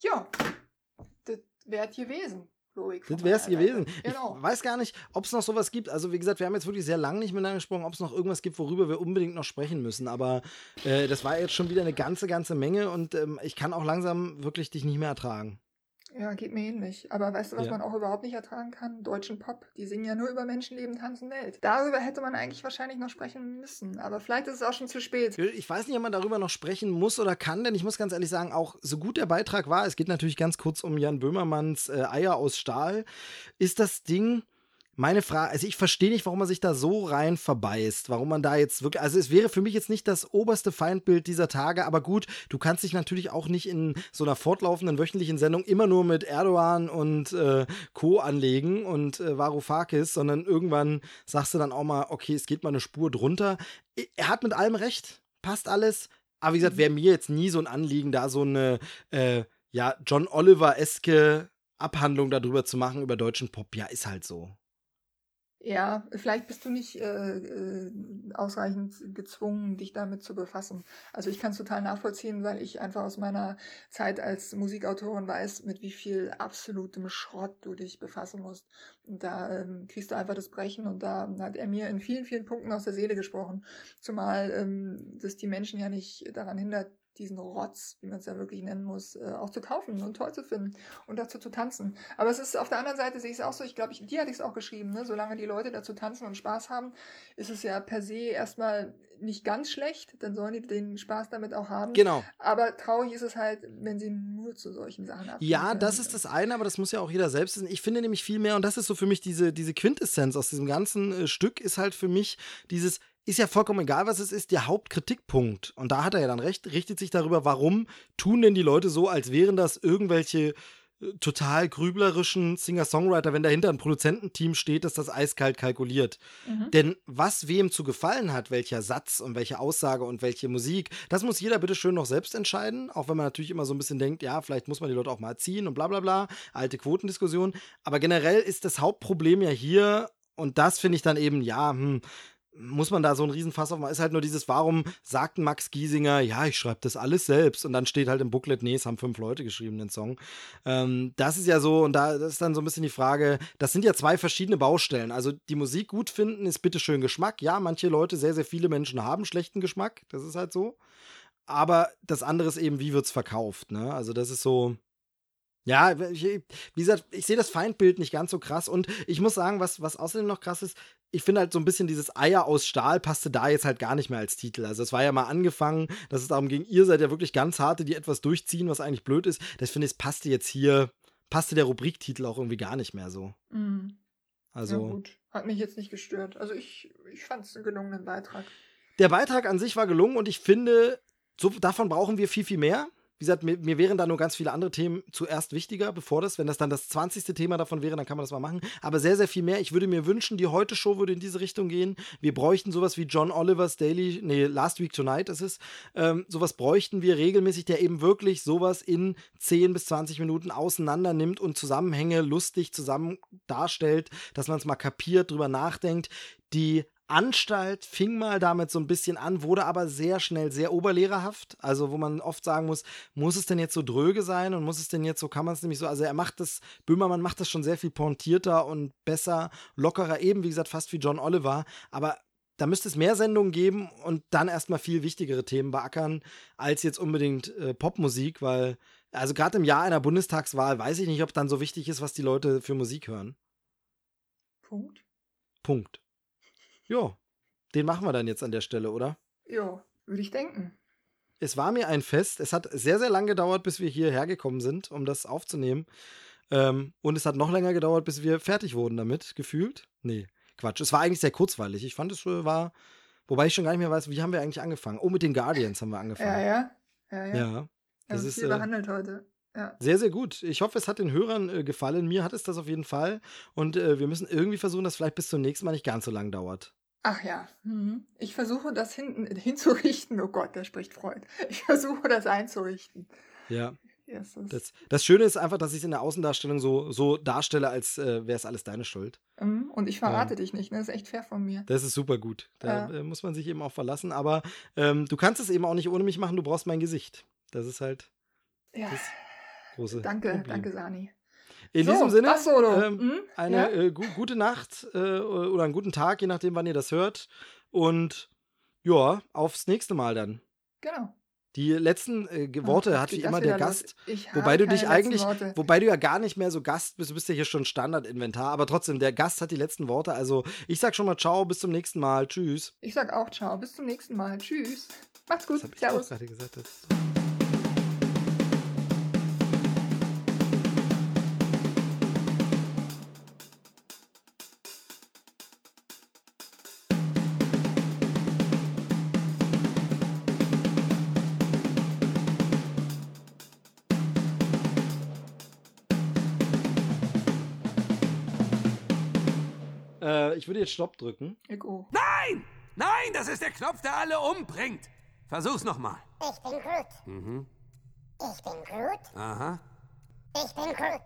Ja, das wäre gewesen. Logik. Das wäre es gewesen. Genau. Ich weiß gar nicht, ob es noch sowas gibt. Also, wie gesagt, wir haben jetzt wirklich sehr lange nicht miteinander gesprochen, ob es noch irgendwas gibt, worüber wir unbedingt noch sprechen müssen. Aber äh, das war jetzt schon wieder eine ganze, ganze Menge und ähm, ich kann auch langsam wirklich dich nicht mehr ertragen. Ja, geht mir ähnlich. Aber weißt du, was ja. man auch überhaupt nicht ertragen kann? Deutschen Pop. Die singen ja nur über Menschenleben, tanzen Welt. Darüber hätte man eigentlich wahrscheinlich noch sprechen müssen. Aber vielleicht ist es auch schon zu spät. Ich weiß nicht, ob man darüber noch sprechen muss oder kann, denn ich muss ganz ehrlich sagen, auch so gut der Beitrag war, es geht natürlich ganz kurz um Jan Böhmermanns äh, Eier aus Stahl, ist das Ding meine Frage, also ich verstehe nicht, warum man sich da so rein verbeißt, warum man da jetzt wirklich, also es wäre für mich jetzt nicht das oberste Feindbild dieser Tage, aber gut, du kannst dich natürlich auch nicht in so einer fortlaufenden wöchentlichen Sendung immer nur mit Erdogan und äh, Co. anlegen und äh, Varoufakis, sondern irgendwann sagst du dann auch mal, okay, es geht mal eine Spur drunter. Er hat mit allem recht, passt alles, aber wie gesagt, wäre mir jetzt nie so ein Anliegen, da so eine, äh, ja, John Oliver-eske Abhandlung darüber zu machen, über deutschen Pop. Ja, ist halt so. Ja, vielleicht bist du nicht äh, äh, ausreichend gezwungen, dich damit zu befassen. Also ich kann es total nachvollziehen, weil ich einfach aus meiner Zeit als Musikautorin weiß, mit wie viel absolutem Schrott du dich befassen musst. Und da ähm, kriegst du einfach das Brechen und da hat er mir in vielen, vielen Punkten aus der Seele gesprochen. Zumal ähm, das die Menschen ja nicht daran hindert, diesen Rotz, wie man es ja wirklich nennen muss, äh, auch zu kaufen und toll zu finden und dazu zu tanzen. Aber es ist auf der anderen Seite sehe ich es auch so, ich glaube, ich, dir hatte ich es auch geschrieben, ne? solange die Leute dazu tanzen und Spaß haben, ist es ja per se erstmal nicht ganz schlecht, dann sollen die den Spaß damit auch haben. Genau. Aber traurig ist es halt, wenn sie nur zu solchen Sachen abgehen. Ja, das ist das eine, aber das muss ja auch jeder selbst wissen. Ich finde nämlich viel mehr, und das ist so für mich diese, diese Quintessenz aus diesem ganzen äh, Stück, ist halt für mich dieses, ist ja vollkommen egal, was es ist, der Hauptkritikpunkt, und da hat er ja dann recht, richtet sich darüber, warum tun denn die Leute so, als wären das irgendwelche äh, total grüblerischen Singer-Songwriter, wenn dahinter ein Produzententeam steht, das das eiskalt kalkuliert. Mhm. Denn was wem zu gefallen hat, welcher Satz und welche Aussage und welche Musik, das muss jeder bitte schön noch selbst entscheiden, auch wenn man natürlich immer so ein bisschen denkt, ja, vielleicht muss man die Leute auch mal erziehen und bla bla bla, alte Quotendiskussion. Aber generell ist das Hauptproblem ja hier, und das finde ich dann eben, ja, hm, muss man da so einen Riesenfass aufmachen. Ist halt nur dieses, warum sagt Max Giesinger, ja, ich schreibe das alles selbst und dann steht halt im Booklet, nee, es haben fünf Leute geschrieben, den Song. Ähm, das ist ja so, und da ist dann so ein bisschen die Frage, das sind ja zwei verschiedene Baustellen. Also die Musik gut finden ist bitteschön Geschmack. Ja, manche Leute, sehr, sehr viele Menschen haben schlechten Geschmack, das ist halt so. Aber das andere ist eben, wie wird es verkauft, ne? Also das ist so, ja, ich, wie gesagt, ich sehe das Feindbild nicht ganz so krass und ich muss sagen, was, was außerdem noch krass ist, ich finde halt so ein bisschen dieses Eier aus Stahl passte da jetzt halt gar nicht mehr als Titel. Also es war ja mal angefangen, dass es darum ging, ihr seid ja wirklich ganz harte, die etwas durchziehen, was eigentlich blöd ist. Das finde ich, passte jetzt hier, passte der Rubriktitel auch irgendwie gar nicht mehr so. Mhm. Also. Ja, gut. Hat mich jetzt nicht gestört. Also ich, ich fand es einen gelungenen Beitrag. Der Beitrag an sich war gelungen und ich finde, so, davon brauchen wir viel, viel mehr. Wie gesagt, mir, mir, wären da nur ganz viele andere Themen zuerst wichtiger, bevor das, wenn das dann das 20. Thema davon wäre, dann kann man das mal machen. Aber sehr, sehr viel mehr. Ich würde mir wünschen, die Heute-Show würde in diese Richtung gehen. Wir bräuchten sowas wie John Olivers Daily, nee, Last Week Tonight ist es. Ähm, sowas bräuchten wir regelmäßig, der eben wirklich sowas in 10 bis 20 Minuten auseinander nimmt und Zusammenhänge lustig zusammen darstellt, dass man es mal kapiert, drüber nachdenkt. Die Anstalt fing mal damit so ein bisschen an, wurde aber sehr schnell sehr oberlehrerhaft. Also, wo man oft sagen muss, muss es denn jetzt so dröge sein und muss es denn jetzt so, kann man es nämlich so, also er macht das, Böhmermann macht das schon sehr viel pointierter und besser, lockerer, eben wie gesagt, fast wie John Oliver. Aber da müsste es mehr Sendungen geben und dann erstmal viel wichtigere Themen beackern, als jetzt unbedingt äh, Popmusik, weil, also gerade im Jahr einer Bundestagswahl weiß ich nicht, ob dann so wichtig ist, was die Leute für Musik hören. Punkt. Punkt. Ja, den machen wir dann jetzt an der Stelle, oder? Ja, würde ich denken. Es war mir ein Fest. Es hat sehr, sehr lang gedauert, bis wir hierher gekommen sind, um das aufzunehmen. Ähm, und es hat noch länger gedauert, bis wir fertig wurden damit, gefühlt. Nee, Quatsch. Es war eigentlich sehr kurzweilig. Ich fand, es äh, war, wobei ich schon gar nicht mehr weiß, wie haben wir eigentlich angefangen? Oh, mit den Guardians haben wir angefangen. Ja, ja. Ja, ja. ja das also ist viel äh, behandelt heute. Ja. Sehr, sehr gut. Ich hoffe, es hat den Hörern äh, gefallen. Mir hat es das auf jeden Fall. Und äh, wir müssen irgendwie versuchen, dass vielleicht bis zum nächsten Mal nicht ganz so lang dauert. Ach ja. Mhm. Ich versuche das hinten hinzurichten. Oh Gott, da spricht Freud. Ich versuche das einzurichten. Ja. Yes, das, das, Schöne ist einfach, dass ich es in der Außendarstellung so, so darstelle, als äh, wäre es alles deine Schuld. Mhm. Und ich verrate ähm, dich nicht, ne? Das ist echt fair von mir. Das ist super gut. Da ja. äh, muss man sich eben auch verlassen. Aber ähm, du kannst es eben auch nicht ohne mich machen, du brauchst mein Gesicht. Das ist halt ja. das große. Danke, Problem. danke, Sani. In so, diesem Sinne, ähm, hm? eine ja? äh, gu gute Nacht äh, oder einen guten Tag, je nachdem, wann ihr das hört. Und ja, aufs nächste Mal dann. Genau. Die letzten äh, Worte oh, hat wie immer der Gast. Wobei du dich eigentlich, Worte. wobei du ja gar nicht mehr so Gast bist, du bist ja hier schon Standardinventar, aber trotzdem, der Gast hat die letzten Worte. Also ich sag schon mal ciao, bis zum nächsten Mal. Tschüss. Ich sag auch ciao, bis zum nächsten Mal. Tschüss. Macht's gut. Das hab ich Servus. gerade gesagt. Das ich würde jetzt Stopp drücken. Ego. Nein! Nein, das ist der Knopf, der alle umbringt. Versuch's nochmal. Ich bin Groot. Mhm. Ich bin Groot. Aha. Ich bin Groot.